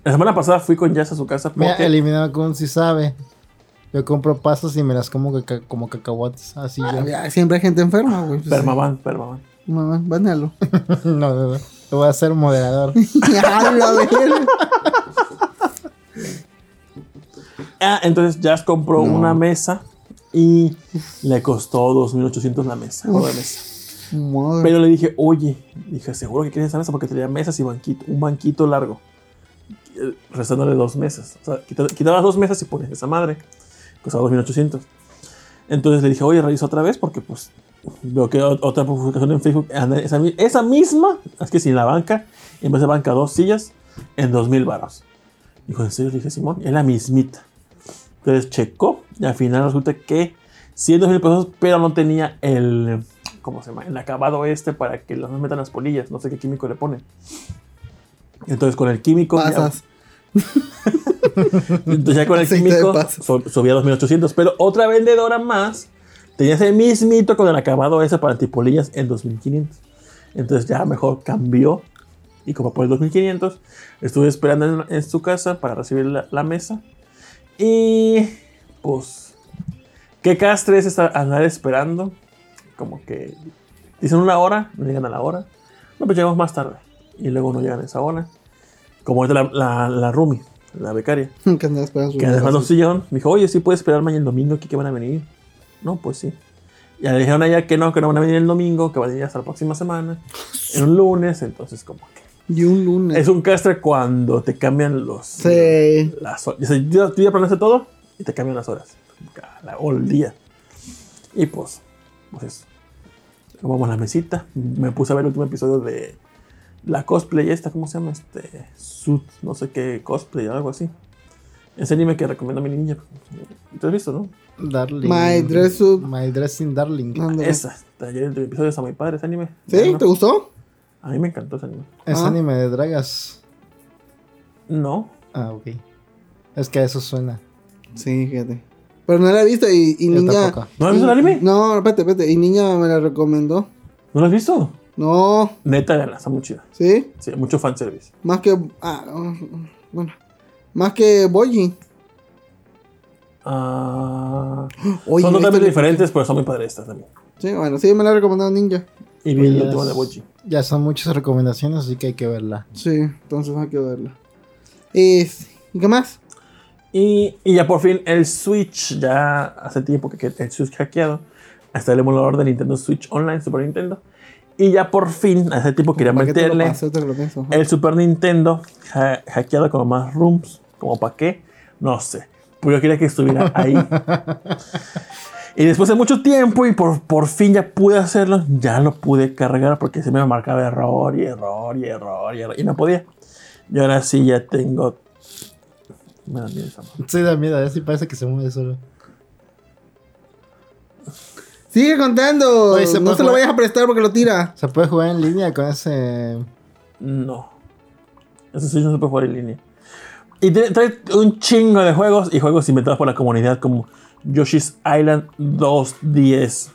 La semana pasada fui con Jazz a su casa porque. eliminado con si sabe. Yo compro pasas y me las como caca- como cacahuates. Así Ah, mira, siempre hay gente enferma, güey. Pues, Permaban, permaban. Mamá, báñalo. no, no, no. Lo voy a hacer moderador. La. Ah, entonces Jazz compró No. una mesa y le costó 2.800 la mesa. de mesa. Madre. Pero le dije, oye, dije, seguro que quieres esa mesa porque tenía mesas y banquito, un banquito largo. Restándole dos mesas. O sea, quita- quitabas dos mesas y pones esa madre. Costaba 2.800. Entonces le dije, oye, revisa otra vez porque pues veo que otra publicación en Facebook, esa, esa misma, es que sin la banca, en vez de banca dos sillas, en 2.000 baros. Dijo, ¿en serio? Le dije, Simón, es la mismita. Entonces checó y al final resulta que 100 mil pesos, pero no tenía el, ¿cómo se llama? El acabado este para que no metan las polillas. No sé qué químico le ponen. Entonces con el químico... ya- Pasas. entonces ya con el Aceite químico subía a 2800. Pero otra vendedora más tenía ese mismito con el acabado ese para antipolillas en 2500. Entonces ya mejor cambió. Y como por el 2500, estuve esperando en, en su casa para recibir la, la mesa. Y pues, qué castre es andar esperando. Como que dicen una hora, no llegan a la hora. No, pues llegamos más tarde. Y luego no llegan a esa hora. Como es la, la, la Rumi, la becaria. que andas esperando Que además nos sillón. Me dijo, oye, sí puedes esperar mañana el domingo aquí que van a venir. No, pues sí. Y le dijeron a ella que no, que no van a venir el domingo, que van a venir hasta la próxima semana. En un lunes, entonces como que... Y un lunes. Es un castre cuando te cambian los... Sí. Las horas. Yo- tú ya planeaste todo y te cambian las horas. La- O el día. Y pues, pues eso. Vamos a la mesita. Me puse a ver el último episodio de la cosplay esta, ¿cómo se llama? Este, Suit, no sé qué cosplay o algo así. Ese anime que recomiendo a mi niña. ¿Te has visto, no? Darling. My Dress Up. My Dressing Darling. Esa. Ayer el episodio está muy padre ese anime. ¿Sí? Bueno, ¿Te gustó? A mí me encantó ese anime. Es Ah. anime de dragas. No. Ah, ok. Es que a eso suena. Sí, fíjate. Pero no la he visto y, y niña. tampoco. ¿No has visto el anime? No, espérate, espérate. Y niña me la recomendó. ¿No lo has visto? No, Neta, gana, está muy chida. ¿sí? Sí, mucho fanservice. Más que. Ah, bueno. Más que Boyi. Ah, Oye, son totalmente ¿viste? diferentes, pero son muy padres estas también. Sí, bueno, sí, me la ha recomendado Ninja. Y vi el último de ya, Bochi. ya son muchas recomendaciones, así que hay que verla. Sí, entonces hay que verla. Es- ¿Y qué más? Y, y ya por fin el Switch, ya hace tiempo que el Switch hackeado. Hasta el emulador de Nintendo Switch Online, Super Nintendo. Y ya por fin, hace tiempo quería ¿Para qué te lo meterle pienso. El Super Nintendo ha- hackeado con más rooms. ¿Como para qué? No sé. Pero yo quería que estuviera ahí. y después de mucho tiempo y por, por fin ya pude hacerlo, ya lo pude cargar porque se me marcaba error y error y error y error. Y no podía. Y ahora sí ya tengo... Me da miedo esa. Sí, da miedo, así parece que se mueve solo. Sigue contando. Oye, ¿se no se lo vayas a prestar porque lo tira. Se puede jugar en línea con ese. No. Ese Switch no se puede jugar en línea. Y trae un chingo de juegos y juegos inventados por la comunidad como Yoshi's Island 2.10.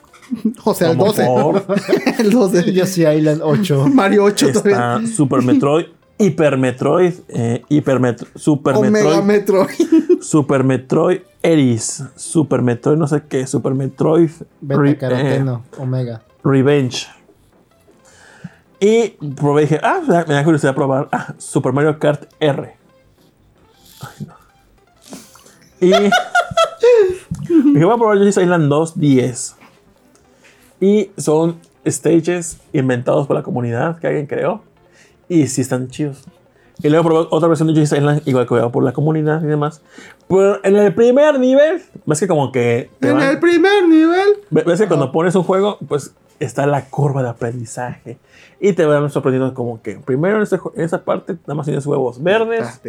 O sea, el Como 12. por- el 12. Yoshi Island 8. Mario 8 todavía. Está Super Metroid, Hyper Metroid, eh, Hyper Super Omega Metroid, Metro. Super Metroid Eris, Super Metroid no sé qué, Super Metroid Beta Re- caroteno, Omega. eh, Revenge. Y probé y dije, ah, me da- me da curiosidad probar ah, Super Mario Kart R. Ay, no. Y dije, voy a probar Yoshi's Island 2 10. Y son stages inventados por la comunidad que alguien creó. Y sí están chidos. Y luego probé otra versión de Yoshi's Island, igual creada por la comunidad y demás. Pero en el primer nivel, ves que como que. en van- el primer nivel. Ve- Ves que cuando pones un juego, pues está la curva de aprendizaje. Y te van sorprendiendo como que primero en, ese en esa parte nada más tienes huevos verdes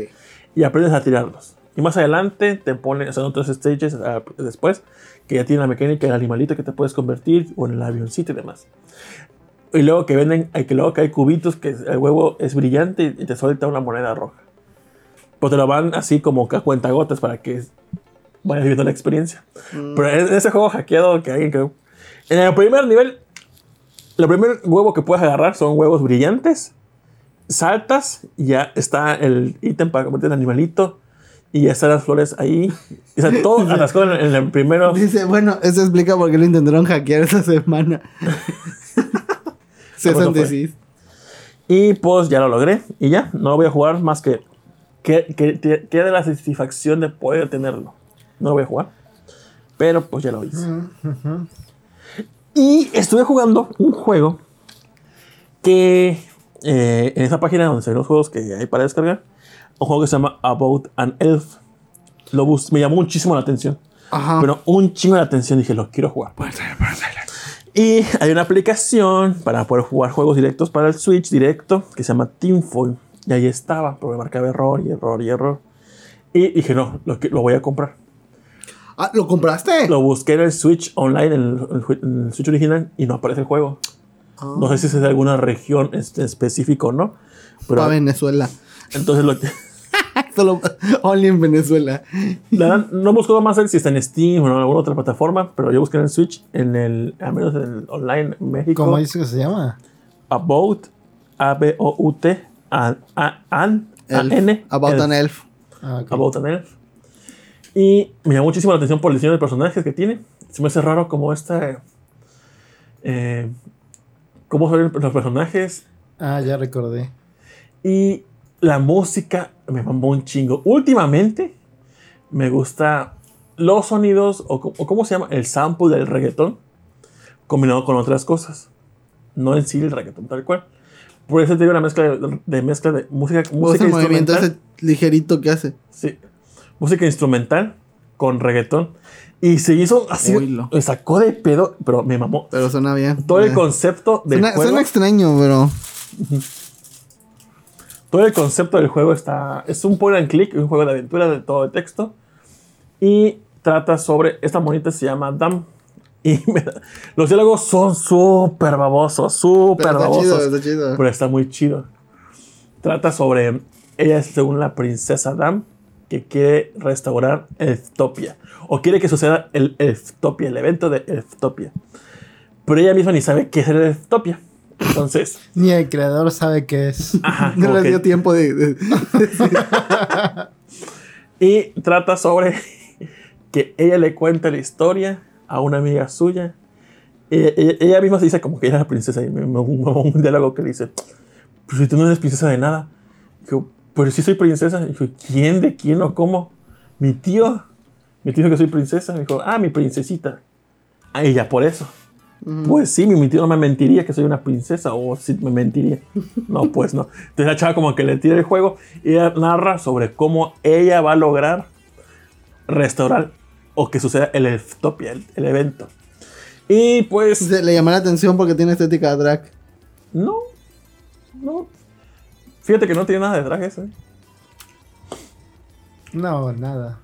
y aprendes a tirarlos. Y más adelante te ponen, son otros stages ah, después que ya tienen la mecánica del animalito que te puedes convertir o en el avioncito y demás. Y luego que venden, hay que luego que hay cubitos que el huevo es brillante y te suelta una moneda roja. Pues te lo van así como que a cuentagotas para que vayas viviendo la experiencia. Pero en ese juego hackeado que alguien creó. En el primer nivel, el primer huevo que puedes agarrar son huevos brillantes. Saltas y ya está el ítem para convertir en animalito. Y ya están las flores ahí. O sea, todo atascado en, en el primero. Dice, bueno, eso explica por qué lo intentaron hackear esa semana. Se Bueno, pues. decís. Y pues ya lo logré. Y ya, no lo voy a jugar más que. Que, que la satisfacción de poder tenerlo. No lo voy a jugar. Pero pues ya lo hice. Y estuve jugando un juego que eh, en esa página donde se ven los juegos que hay para descargar, un juego que se llama About an Elf. Lo bus- me llamó muchísimo la atención. Ajá. Pero un chingo de atención dije, lo quiero jugar. Y hay una aplicación para poder jugar juegos directos para el Switch directo que se llama Teamfoil. Y ahí estaba, pero me marcaba error y error y error. Y dije, no, lo, lo voy a comprar. Ah, ¿lo compraste? Lo busqué en el Switch online, en el, en el Switch original, y no aparece el juego. No sé si es de alguna región específica o no. Pero Para Venezuela. entonces lo que. Solo only en Venezuela. La verdad, no busco más ver si está en Steam o en alguna otra plataforma, pero yo busqué en el Switch, en el, al menos en el online México. ¿Cómo dice que se llama? About, A-B-O-U-T, an, a- an, Elf. A-N, About elf. an elf. Ah. About an Elf. Y me llamó muchísimo la atención por el diseño de personajes que tiene. Se me hace raro como esta. Eh, cómo ven los personajes. Ah, ya recordé. Y la música me mamó un chingo. Últimamente me gusta los sonidos o, o cómo se llama el sample del reggaetón combinado con otras cosas. No en sí el reggaetón tal cual. Por eso tiene una mezcla de, de mezcla de música, música el movimiento instrumental. ese ligerito que hace. Sí. Música instrumental con reggaetón. Y se hizo así. Oílo. Me sacó de pedo, pero me mamó. Pero suena bien. Todo el Eh, concepto del Suena, juego. suena extraño, pero. todo el concepto del juego está. Es un point and click, un juego de aventura de todo de texto. Y trata sobre. Esta monita se llama Dam. Y me da- los diálogos son súper babosos, súper Pero está babosos. chido, está chido. Pero está muy chido. Trata sobre. Ella es según la princesa Dam que quiere restaurar Elftopia. O quiere que suceda el Elftopia, el evento de Elftopia. Pero ella misma ni sabe qué es el Elftopia. Entonces, Ni el creador sabe qué es. ajá, No como les que- dio tiempo de. de- Y trata sobre que ella le cuenta la historia a una amiga suya. Ella, ella- ella misma se dice como que ella es la princesa. Y me, me- un, un diálogo que le dice: Pues si tú no eres princesa de nada. Dijo, pero sí soy princesa. Dijo, ¿quién de quién o cómo? Mi tío. Mi tío dijo que soy princesa. Dijo, ah, mi princesita. Ah, y ya por eso. Pues sí, mi, mi tío no me mentiría que soy una princesa, o sí me mentiría. No, pues no. Entonces la chava como que le tira el juego y ella narra sobre cómo ella va a lograr restaurar o que suceda el Elftopia, el, el evento. Y pues, le llama la atención porque tiene estética drag. no, no. Fíjate que no tiene nada de drag eso, ¿eh? No, nada.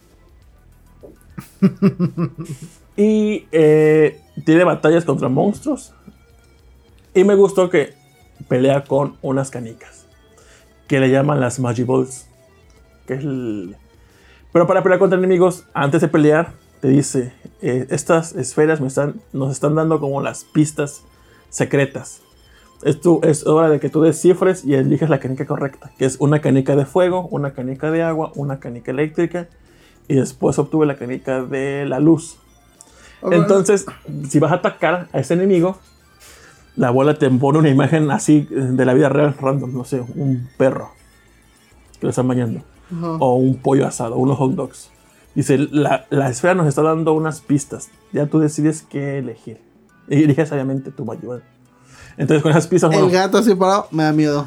Y eh, tiene batallas contra monstruos. Y me gustó que pelea con unas canicas. Que le llaman las Magiballs. Que es el... Pero para pelear contra enemigos, antes de pelear, te dice, eh, estas esferas me están, nos están dando como las pistas secretas. Es, tu- es hora de que tú descifres y eliges la canica correcta, que es una canica de fuego, una canica de agua, una canica eléctrica, y después obtuve la canica de la luz. Entonces, si vas a atacar a ese enemigo, la abuela te pone una imagen así de la vida real, random, no sé, un perro que lo están bañando, o un pollo asado, unos hot dogs. Dice, la, la esfera nos está dando unas pistas, ya tú decides qué elegir. Y elige sabiamente tu Magival. Entonces, con esas bueno, El gato así parado me da miedo.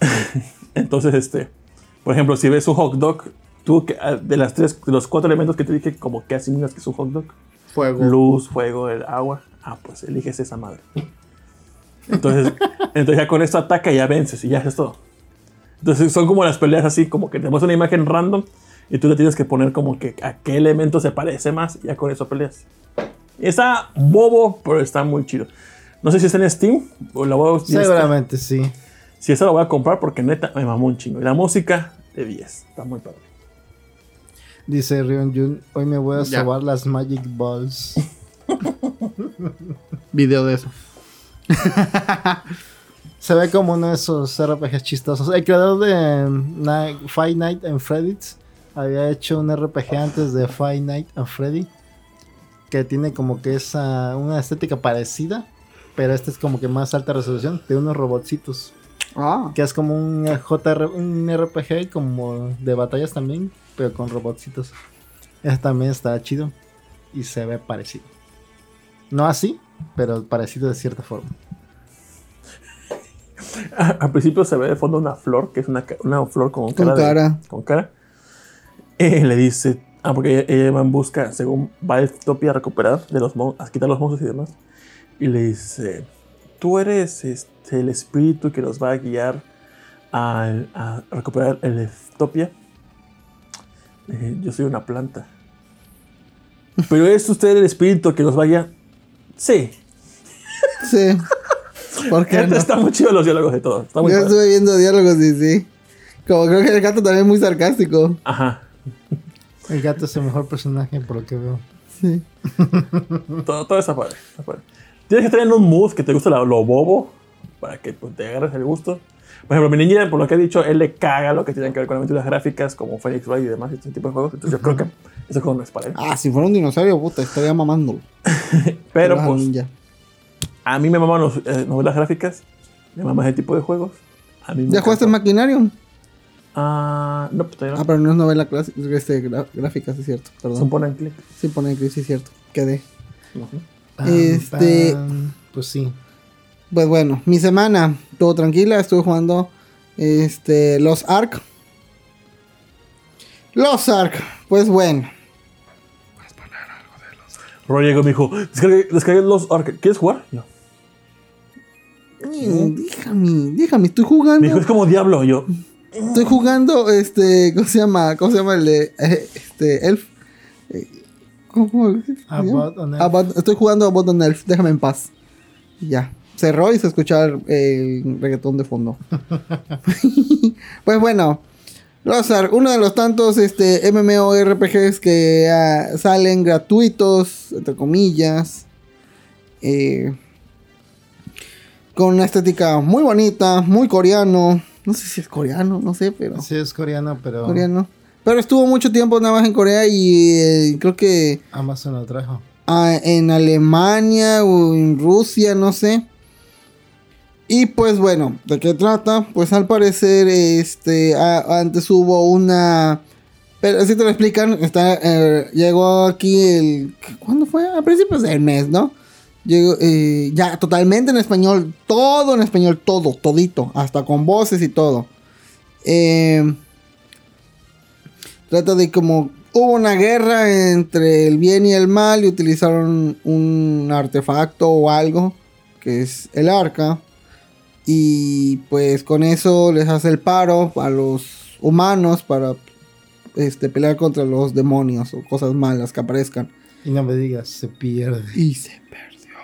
entonces, este, por ejemplo, si ves un hot dog, tú que- ah, de las tres, de los cuatro elementos que te dije, como que asimilas que es un hot dog, Fuego. luz, fuego, el agua. Ah, pues eliges esa madre. Entonces, entonces ya con esto ataca y ya vences y ya haces todo. Entonces son como las peleas así, como que te muestra una imagen random y tú le tienes que poner como que a qué elemento se parece más y ya con eso peleas. Está bobo, pero está muy chido. No sé si está en Steam o la voy a Seguramente sí. Si esa la voy a comprar porque neta me mamó un chingo. Y la música de 10. Está muy padre. Dice Rion Jun, hoy me voy a Ya. sobar las Magic Balls. Video de eso. Se ve como uno de esos RPGs chistosos. El creador de Ni- Five Nights and Freddy's había hecho un RPG antes de Five Nights and Freddy que tiene como que esa una estética parecida, pero este es como que más alta resolución de unos robotcitos, Ah. que es como un JR, un RPG como de batallas también, pero con robotcitos. Ese también está chido y se ve parecido. No así, pero parecido de cierta forma. Al principio se ve de fondo una flor, que es una, una flor con Con cara. de- con cara. Y le dice, ah, porque ella, ella va en busca, según va a Elftopia a recuperar, de los a quitar los monstruos y demás. Y le dice, tú eres este, el espíritu que nos va a guiar a, a recuperar el Elftopia. Le dije, yo soy una planta. Pero es usted el espíritu que nos va a guiar. Sí. Sí. ¿Por qué no? Está muy chido los diálogos de todo. Está muy Yo padre. estuve viendo diálogos y sí. Como creo que el gato también es muy sarcástico. Ajá. El gato es el mejor personaje por lo que veo. Sí. Todo, todo está padre, está padre. Tienes que estar en un mood que te guste lo, lo bobo para que pues, te agarres el gusto. Por ejemplo, mi niña, por lo que he dicho, él le caga lo que tiene que ver con aventuras gráficas como Phoenix Wright y demás, este tipo de juegos. Entonces yo creo que ese juego no es para él. Ah, si fuera un dinosaurio, puta, estaría mamándolo. Pero Baja pues a mí me maman las novelas gráficas, me maman ese tipo de juegos. A mí me ¿Ya jugaste encanta. Maquinarium? Ah, no, pues todavía Ah, no. pero no es novela clas- este, gra- gráfica, sí es cierto. Es Perdón. point and click. Sí, pone aquí, sí es cierto. Quedé. Ujú. Pam, Este- pam. Pues sí. Pues bueno, mi semana estuvo tranquila, estuve jugando este los Ark. Los Ark, pues bueno. Roy llegó y me dijo, descargué, descargué los Ark. ¿Quieres jugar? Yo, Mm, Déjame, déjame, estoy jugando. Me dijo, es como Diablo. Y yo, Estoy jugando, este, ¿cómo se llama? ¿Cómo se llama el de, eh, este, Elf? ¿Cómo? About on Elf. About- estoy jugando a Bot on Elf, déjame en paz. Ya. Cerró y se escucha el, reggaetón de fondo. pues bueno, Lozar, uno de los tantos este, MMORPGs que ah, salen gratuitos, entre comillas. eh, con una estética muy bonita, muy coreano. No sé si es coreano, no sé, pero Sí, es coreano, pero coreano. Pero estuvo mucho tiempo nada más en Corea y eh, creo que Amazon lo trajo. ah, en Alemania o en Rusia, no sé. Y pues bueno, ¿de qué trata? Pues al parecer, este, a- antes hubo una... Pero así te lo explican, está, eh, llegó aquí el... ¿Cuándo fue? A principios del mes, ¿no? Llegó eh, ya totalmente en español, todo en español, todo, todito, hasta con voces y todo. Eh, trata de como hubo una guerra entre el bien y el mal y utilizaron un artefacto o algo que es el arca. Y pues con eso les hace el paro a los humanos para este pelear contra los demonios o cosas malas que aparezcan. Y no me digas, se pierde. y se perdió.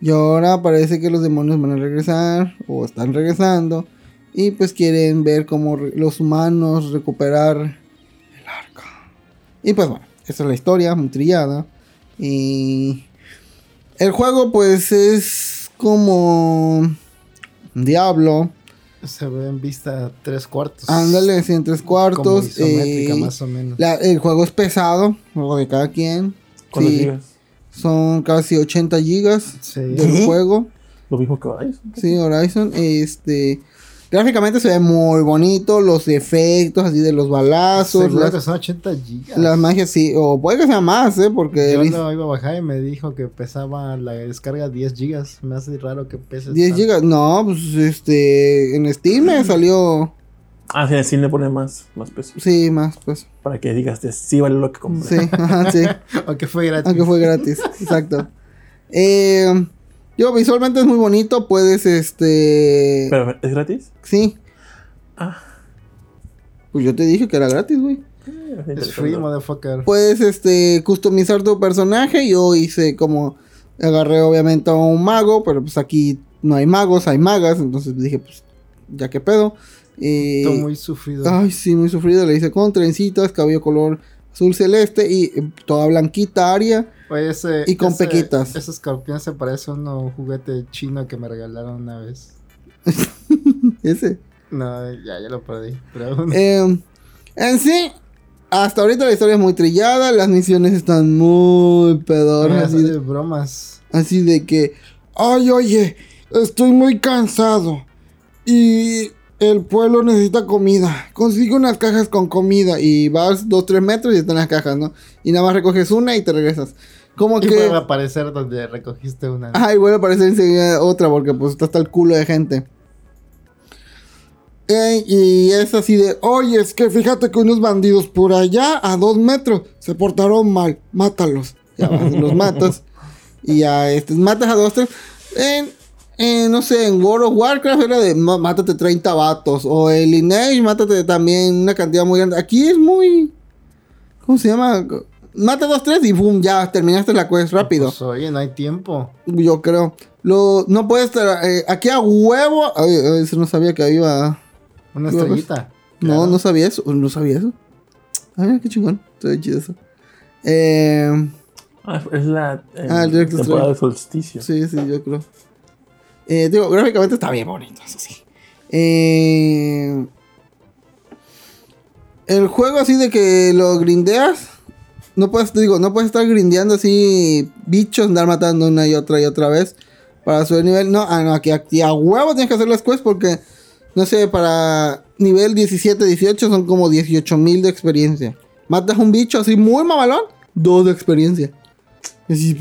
Y ahora parece que los demonios van a regresar o están regresando y pues quieren ver cómo los humanos recuperar el arca y pues bueno esa es la historia muy trillada y el juego pues es como Diablo Se ve en vista tres cuartos. ándale así en tres Como cuartos isométrica, eh, más o menos. la- el juego es pesado juego de cada quien ¿Cuántos Sí, gigas? son casi 80 gigas Sí. del juego Lo mismo que Horizon. Sí, Horizon. Este. Gráficamente se ve muy bonito. Los efectos así de los balazos. Las, que son 80 gigas. las magias sí. O puede que sea más, ¿eh? Porque Yo vi- lo iba a bajar y me dijo que pesaba la descarga 10 gigas. Me hace raro que pese 10 tanto. gigas. No, pues este. En Steam me salió. Ah, sí, en el cine pone más, más peso. Sí, más, pues. Para que digas, "Este sí vale lo que compré. Sí, ajá, sí. Aunque fue gratis. Aunque fue gratis. Exacto. Eh, yo, visualmente es muy bonito. Puedes, este. Pero, ¿es gratis? Sí. Ah. Pues yo te dije que era gratis, güey. Es free, motherfucker. Puedes este customizar tu personaje. Yo hice como agarré obviamente a un mago, pero pues aquí no hay magos, hay magas, entonces dije pues ya que pedo. Y Estoy muy sufrido. ay, sí, muy sufrido, le hice con trencitas, cabello color azul celeste y eh, toda blanquita Aria. Oye, ese, y con ese- pequitas. Ese escorpión se parece a un juguete chino que me regalaron una vez. Ese. No, ya, ya lo perdí. Pero Eh, en sí, hasta ahorita la historia es muy trillada, las misiones están muy pedoras, así de- de bromas. Así de que, ay, oye, estoy muy cansado y el pueblo necesita comida. Consigue unas cajas con comida y vas dos, tres metros y están las cajas, ¿no? Y nada más recoges una y te regresas. Como Y que, vuelve a aparecer donde recogiste una. ay, vuelve a aparecer enseguida otra porque pues está hasta el culo de gente. Eh, y es así de, oye, es que fíjate que unos bandidos por allá a dos metros se portaron mal, mátalos. Ya vas, los matas. Y ya, este, matas a dos, tres. En, en, no sé, en World of Warcraft era de "Ma- mátate 30 vatos. O en Lineage, mátate también una cantidad muy grande. Aquí es muy. ¿Cómo se llama? Mata dos, tres y boom, ya terminaste la quest rápido. Pues, oye, no hay tiempo. Yo creo. Lo, no puedes estar. eh, aquí a huevo. Ay, ay, no sabía que había. Una pues, estrellita. No, Claro. no sabía eso. No sabía eso. Ay, qué chingón. Está chido eso. Eh, Ah, es la eh, Ah, el temporada Strike. de solsticio. sí, sí, yo creo. Eh, digo, gráficamente está bien bonito, eso sí. Eh, el juego así de que lo grindeas. No puedes, digo, no puedes estar grindeando así bichos, andar matando una y otra y otra vez para subir nivel. No, ah, no, aquí, aquí a huevo tienes que hacer las quests porque, no sé, para nivel 17, 18 son como 18 mil de experiencia. Matas un bicho así muy mamalón, dos de experiencia. Y así,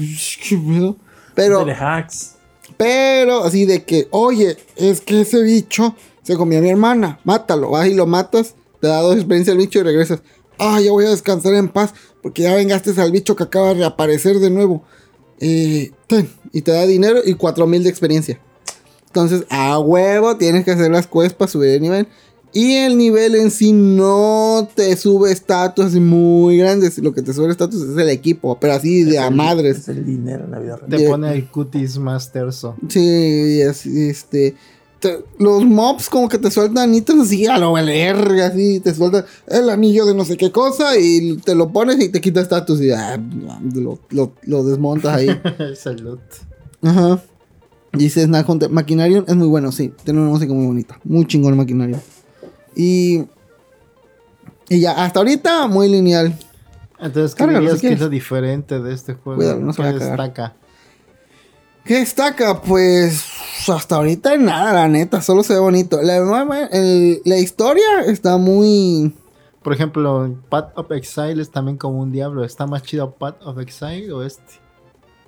¿qué pedo? Pero, De hacks. pero así de que, oye, es que ese bicho se comió a mi hermana, mátalo, vas y lo matas, te da dos experiencia al bicho y regresas. Ah, ya voy a descansar en paz, porque ya vengaste al bicho que acaba de reaparecer de nuevo. Eh, ten, y te da dinero y 4000 de experiencia. Entonces, a huevo tienes que hacer las quests para subir de nivel. Y el nivel en sí no te sube estatus muy grandes. Lo que te sube estatus es el equipo, pero así de a madres. Es el dinero en la vida real. Te pone el cutis más terso. Sí, así, este. Te- los mobs como que te sueltan ítems así a lo verga, así, te sueltan el anillo de no sé qué cosa y te lo pones y te quita estatus y ah, lo, lo- lo desmontas ahí. Salud. Ajá. Dice Snack Hunter, Maquinarium es muy bueno, sí, tiene una música muy bonita, muy chingón Maquinarium. Y. Y ya, hasta ahorita muy lineal. Entonces, ¿qué dirías que es lo diferente de este juego? Cuidado, no se ¿Qué vaya a cagar. destaca? ¿Qué destaca? Pues hasta ahorita nada, la neta, solo se ve bonito. La, el- la historia está muy... Por ejemplo, Path of Exile es también como un diablo. ¿Está más chido Path of Exile o este?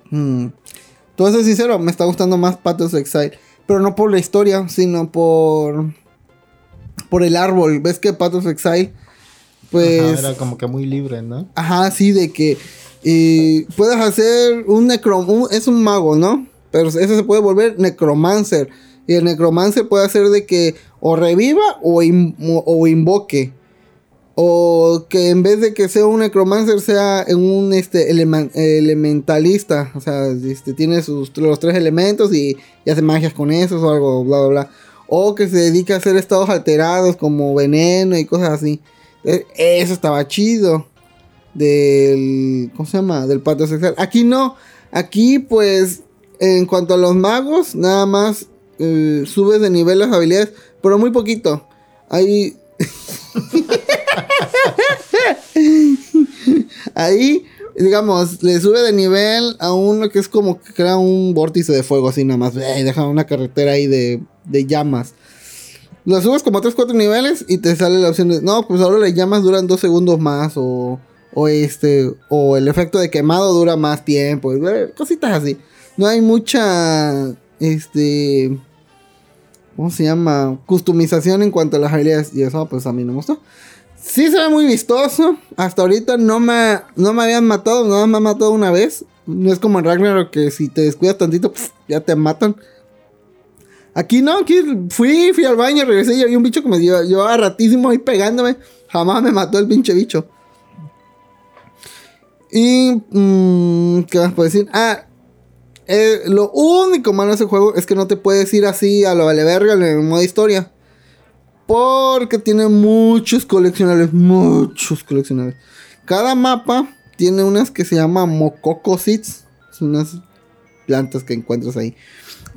Mm. Te voy a ser sincero, me está gustando más Path of Exile. Pero no por la historia, sino por... Por el árbol. ¿Ves que Path of Exile? Pues... Ajá, era como que muy libre, ¿no? Ajá, sí, de que eh, puedes hacer un necro... es un mago, ¿no? Pero ese se puede volver necromancer. Y el necromancer puede hacer de que o reviva o, o- invoque. O que en vez de que sea un necromancer sea un este, elementalista. O sea, este, tiene sus, los tres elementos y, y hace magias con esos o algo, bla, bla, bla. O que se dedica a hacer estados alterados como veneno y cosas así. Eh, Eso estaba chido del. ¿Cómo se llama? Del patio sexual. Aquí no. Aquí, pues, en cuanto a los magos, nada más eh, subes de nivel las habilidades, pero muy poquito. Ahí. Ahí, digamos, le sube de nivel a uno que es como que crea un vórtice de fuego, así nada más. Y deja una carretera ahí de, de llamas. Lo subes como 3-4 niveles y te sale la opción de, no, pues ahora las llamas duran 2 segundos más o, o este, o el efecto de quemado dura más tiempo, cositas así. No hay mucha, este, ¿cómo se llama? Customización en cuanto a las habilidades y eso pues a mí no me gustó. Sí se ve muy vistoso, hasta ahorita no me, no me habían matado, nada me han matado una vez. No es como en Ragnarok que si te descuidas tantito, ya te matan. Aquí no, aquí fui, fui al baño, regresé y había un bicho que me dio, llevaba ratísimo ahí pegándome. Jamás me mató el pinche bicho. Y, mm, ¿qué más puedo decir? Ah, eh, lo único malo de ese juego es que no te puedes ir así a lo vale verga en el modo historia. Porque tiene muchos coleccionables, muchos coleccionables. Cada mapa tiene unas que se llaman Mococo Seeds. Son unas plantas que encuentras ahí.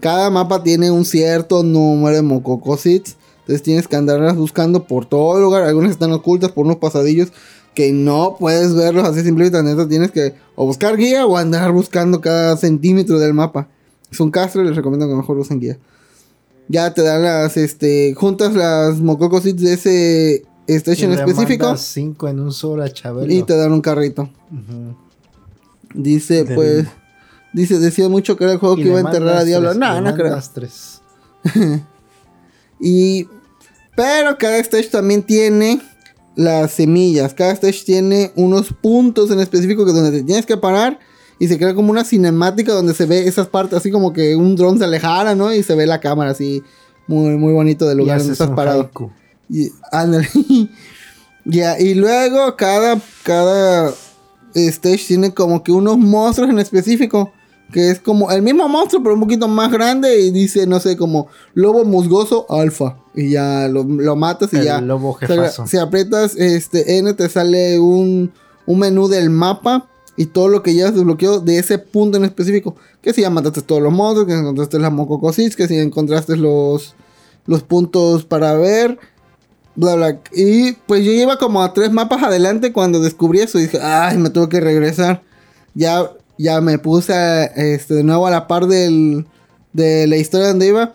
Cada mapa tiene un cierto número de Mococo. Entonces tienes que andarlas buscando por todo el lugar. Algunas están ocultas por unos pasadillos que no puedes verlos así simplemente. Tienes que o buscar guía o andar buscando cada centímetro del mapa. Es un castro, les recomiendo que mejor usen guía. Ya te dan las, este, juntas las Mococo Seeds de ese station Y le específico cinco en un solo a Chabelo. y te dan un carrito. Dice, pues, dice, decía mucho que era el juego Y que iba a enterrar a Diablo. tres, No, no creo. tres. Y. Pero cada stage también tiene las semillas. Cada stage tiene unos puntos en específico que donde te tienes que parar. Y se crea como una cinemática donde se ve esas partes, así como que un dron se alejara, ¿no? Y se ve la cámara así, muy, muy bonito del lugar donde estás parado. haiku. Y, ándale. Y luego cada, cada stage tiene como que unos monstruos en específico. Que es como el mismo monstruo, pero un poquito más grande. Y dice, no sé, como lobo musgoso alfa. Y ya lo, lo matas y El ya. lobo jefazo. si aprietas este N, te sale un, un menú del mapa. Y todo lo que llevas desbloqueado de ese punto en específico. Que si ya mataste todos los monstruos, que encontraste las mococosis, que si encontraste los, los puntos para ver. Bla, bla. Y pues yo iba como a tres mapas adelante cuando descubrí eso. Y dije, ay, me tuve que regresar. Ya, ya me puse a, este, de nuevo a la par del, de la historia donde iba.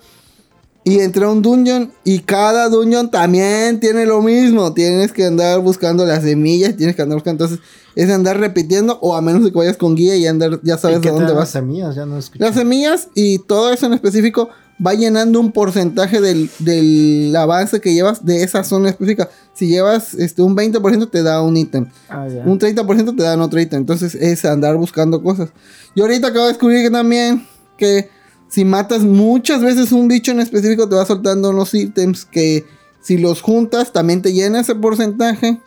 Y entré a un dungeon. Y cada dungeon también tiene lo mismo. Tienes que andar buscando las semillas. Tienes que andar buscando. Entonces, es andar repitiendo. O a menos que vayas con guía y andar, ya ¿Y sabes a dónde vas. las semillas? Ya no escuché. Las semillas y todo eso en específico va llenando un porcentaje del, del avance que llevas de esa zona específica. Si llevas este, un 20% te da un ítem. Ah. Un 30% te dan otro ítem. Entonces es andar buscando cosas. Y ahorita acabo de descubrir que también que si matas muchas veces un bicho en específico te va soltando unos ítems que Si los juntas, también te llena ese porcentaje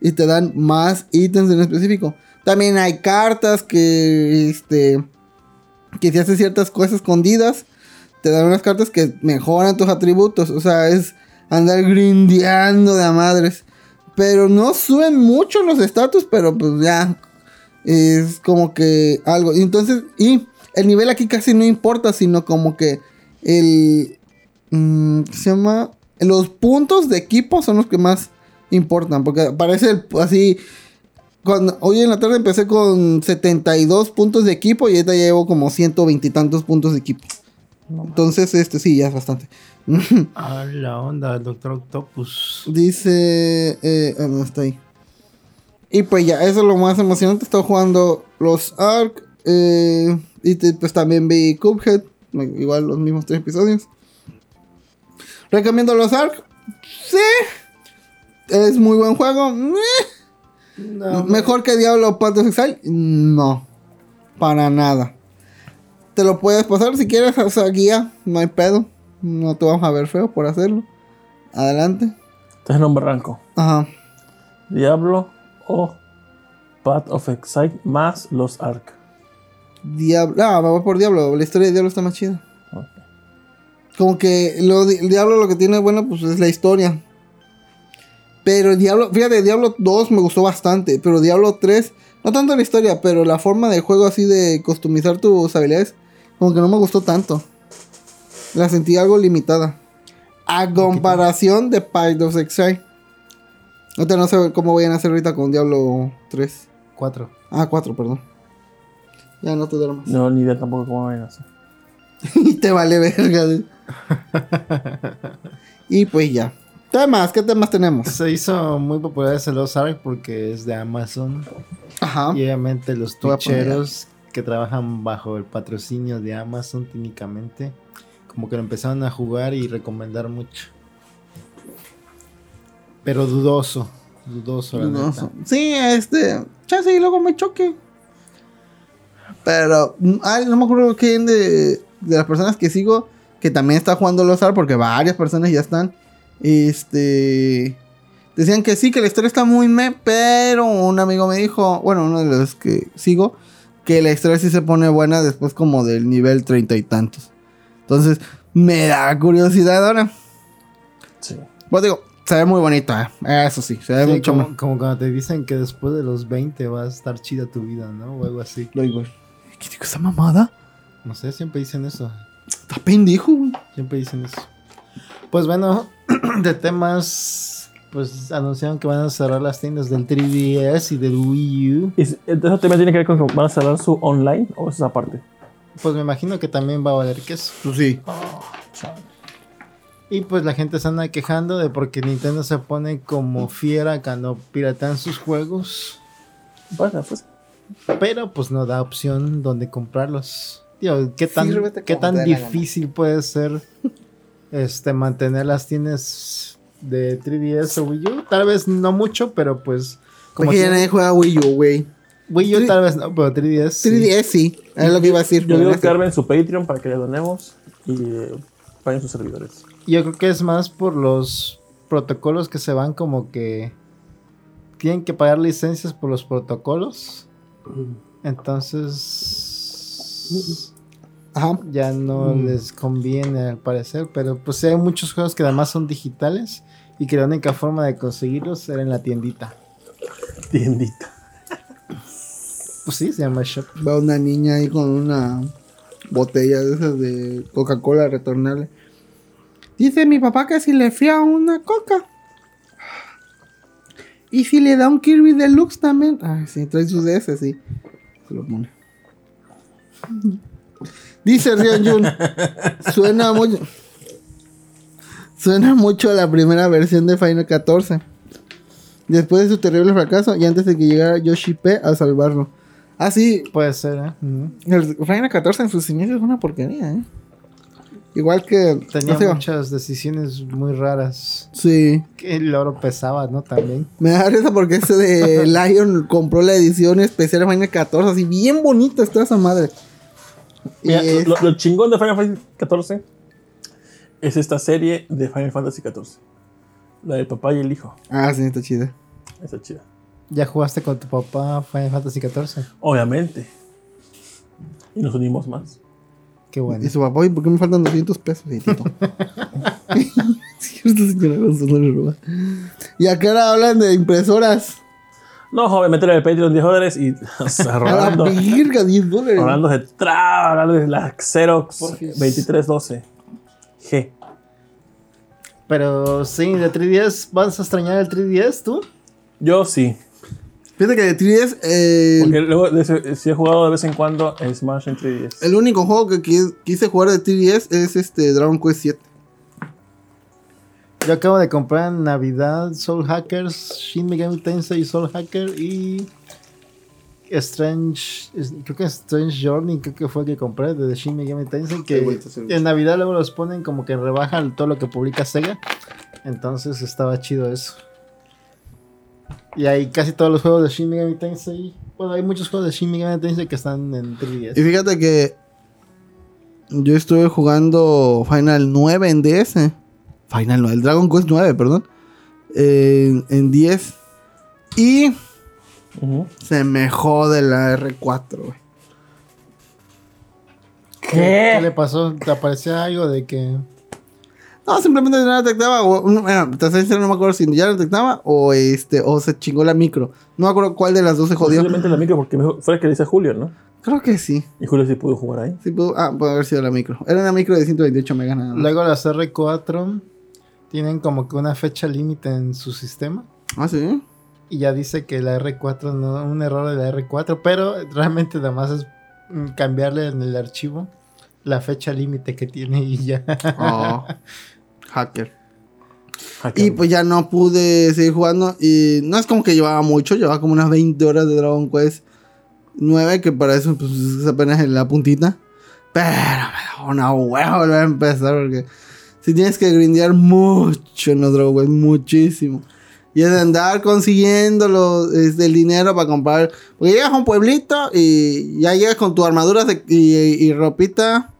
y te dan más ítems en específico. También hay cartas que, este, que si haces ciertas cosas escondidas, te dan unas cartas que mejoran tus atributos. O sea, es andar grindeando de a madres. Pero no suben mucho los estatus, pero pues ya es como que algo. Entonces, y el nivel aquí casi no importa, sino como que el. mm, ¿qué se llama? Los puntos de equipo son los que más importan. Porque parece el- así. Cuando, hoy en la tarde empecé con 72 puntos de equipo y ahorita ya llevo como 120 y tantos puntos de equipo. Entonces, este sí, ya es bastante. Ah, la onda, el Doctor Octopus. Dice. Eh, ah, no está ahí. Y pues ya, eso es lo más emocionante. Estoy jugando los Ark. eh, y te- pues también vi Cuphead. Igual los mismos tres episodios. Recomiendo los Ark. Sí. Es muy buen juego. Mejor que Diablo Path of Exile. No. Para nada. Te lo puedes pasar si quieres. O sea, guía. No hay pedo. No te vamos a ver feo por hacerlo. Adelante. Estás en un barranco. Ajá. Diablo o Path of Exile más los Ark. Diablo. Ah, me voy por Diablo. La historia de Diablo está más chida. Ok. Como que lo, el Diablo lo que tiene bueno pues es la historia. Pero Diablo, fíjate, Diablo 2 me gustó bastante. Pero Diablo 3, no tanto la historia, pero la forma de juego así de customizar tus habilidades, como que no me gustó tanto. La sentí algo limitada. A comparación de Path of Exile. Ahorita no sé cómo vayan a hacer ahorita con Diablo 3. 4. Ah, 4, perdón. Ya no te duermas. No, ni idea tampoco cómo vayan a hacer. y te vale verga. dude. y pues ya. Temas, ¿qué temas tenemos? Se hizo muy popular ese Los Ark porque es de Amazon. Ajá. Y obviamente los twitcheros que trabajan bajo el patrocinio de Amazon técnicamente, como que lo empezaron a jugar y recomendar mucho. Pero dudoso, dudoso, la Dudoso. neta. Sí, este. Chance y luego me choque. Pero. mm, Ay, no me acuerdo quién de, de las personas que sigo que también está jugando los AR porque varias personas ya están. Este. Decían que sí, que la historia está muy me, pero un amigo me dijo, bueno, uno de los que sigo, que la historia sí se pone buena después como del nivel treinta y tantos. Entonces, me da curiosidad ahora. Sí. Pues digo, se ve muy bonito, eh. Eso sí, se ve Sí, mucho más. como, como cuando te dicen que después de los 20 va a estar chida tu vida, ¿no? O algo así. Lo digo. ¿Qué digo esa mamada? No sé, siempre dicen eso. Está pendejo, güey. Siempre dicen eso. Pues bueno, de temas, pues anunciaron que van a cerrar las tiendas del 3DS y del Wii U. ¿Y si- ¿Eso también tiene que ver con que van a cerrar su online o es esa parte? Pues me imagino que también va a valer queso. Pues sí. Y pues la gente se anda quejando de porque Nintendo se pone como fiera cuando piratean sus juegos. Bueno, pues. Pero pues no da opción donde comprarlos. Tío, ¿qué tan, Sírvete ¿qué tan difícil puede ser este mantener las tiendas de 3DS o Wii U? Tal vez no mucho, pero pues como Porque ya si- nadie juega Wii U, güey. Wii U tal vez no, pero 3DS. sí. 3DS sí. Es lo que iba a decir. Yo digo que armen su Patreon para que le donemos y eh, paguen sus servidores. Yo creo que es más por los protocolos que se van como que tienen que pagar licencias por los protocolos. Entonces Ajá. ya no Mm. les conviene al parecer, pero pues hay muchos juegos que además son digitales y que la única forma de conseguirlos era en la tiendita. Tiendita. Pues sí, se llama Shop. Veo una niña ahí con una botella de esas de Coca-Cola retornable. Dice mi papá que si le fía una coca. Y si le da un Kirby Deluxe también. Ah, sí, trae sus DS, sí. Se lo pone. Dice Rion Jun. suena mucho. Suena mucho a la primera versión de Final 14. Después de su terrible fracaso y antes de que llegara Yoshi P a salvarlo. Ah, sí, Puede ser, ¿eh? El Final 14 en sus inicios es una porquería, ¿eh? Igual que. Tenía no sé, muchas decisiones muy raras. Sí. Que el oro pesaba, ¿no? También. Me da risa porque ese de Lion compró la edición especial de Final 14. Así bien bonita está esa madre. Mira, es- lo, lo chingón de Final Fantasy XIV es esta serie de Final Fantasy XIV. La del papá y el hijo. Ah, sí, está chida. Esa chida. ¿Ya jugaste con tu papá Final Fantasy XIV? Obviamente. Y nos unimos más. Qué bueno. Y su papá, ¿y por qué me faltan 200 pesos? Y tipo. Cierto, señora Gonzalo Roa. Y acá ahora hablan de impresoras. No, joven, métele el Patreon 10 dólares y o sea, A la Rolando, verga, 10 dólares. Rolando se traba, hablando de la Xerox Porfis. 2312. G. Pero sí, de 3DS, ¿vas a extrañar el 3DS tú? Yo sí. Fíjate que de 3DS, eh, Porque luego de ese- sí he jugado de vez en cuando en Smash en 3DS. el único juego que qui- quise jugar de 3DS es este Dragon Quest 7. Yo acabo de comprar en Navidad Soul Hackers, Shin Megami Tensei Soul Hacker y Strange, creo que Strange Journey, creo que fue el que compré de Shin Megami Tensei, que en Navidad luego los ponen como que rebajan todo lo que publica Sega, entonces estaba chido eso. Y hay casi todos los juegos de Shin Megami Tensei, bueno, hay muchos juegos de Shin Megami Tensei que están en Y 3DS. fíjate que yo estuve jugando Final 9 en DS. Final 9, el Dragon Quest 9, perdón. En, en 10. Y Ujú. se me jode la R4, güey. ¿Qué? ¿Qué le pasó? ¿Te aparecía algo de que... No, simplemente no la detectaba. O, no, bueno, no me acuerdo si ya la detectaba o este o se chingó la micro. No me acuerdo cuál de las dos se jodió. Posiblemente la micro porque me- fue el que le dice Julio, ¿no? Creo que sí. Y Julio sí pudo jugar ahí. Sí pudo- ah, puede haber sido la micro. Era una micro de 128 megas nada más. Luego las R4 tienen como que una fecha límite en su sistema. Ah, sí. Y ya dice que la R4 no, un error de la R4, pero realmente nada más es cambiarle en el archivo la fecha límite que tiene y ya. Oh, hacker. Hacker. Y pues ya no pude seguir jugando. Y no es como que llevaba mucho, llevaba como unas 20 horas de Dragon Quest 9, que para eso pues, es apenas en la puntita. Pero me da una huevo volver a empezar porque si tienes que grindear mucho en los Dragon Quest, muchísimo. Y es de andar consiguiendo los, este, el dinero para comprar. Porque llegas a un pueblito y ya llegas con tu armadura de- y, y ropita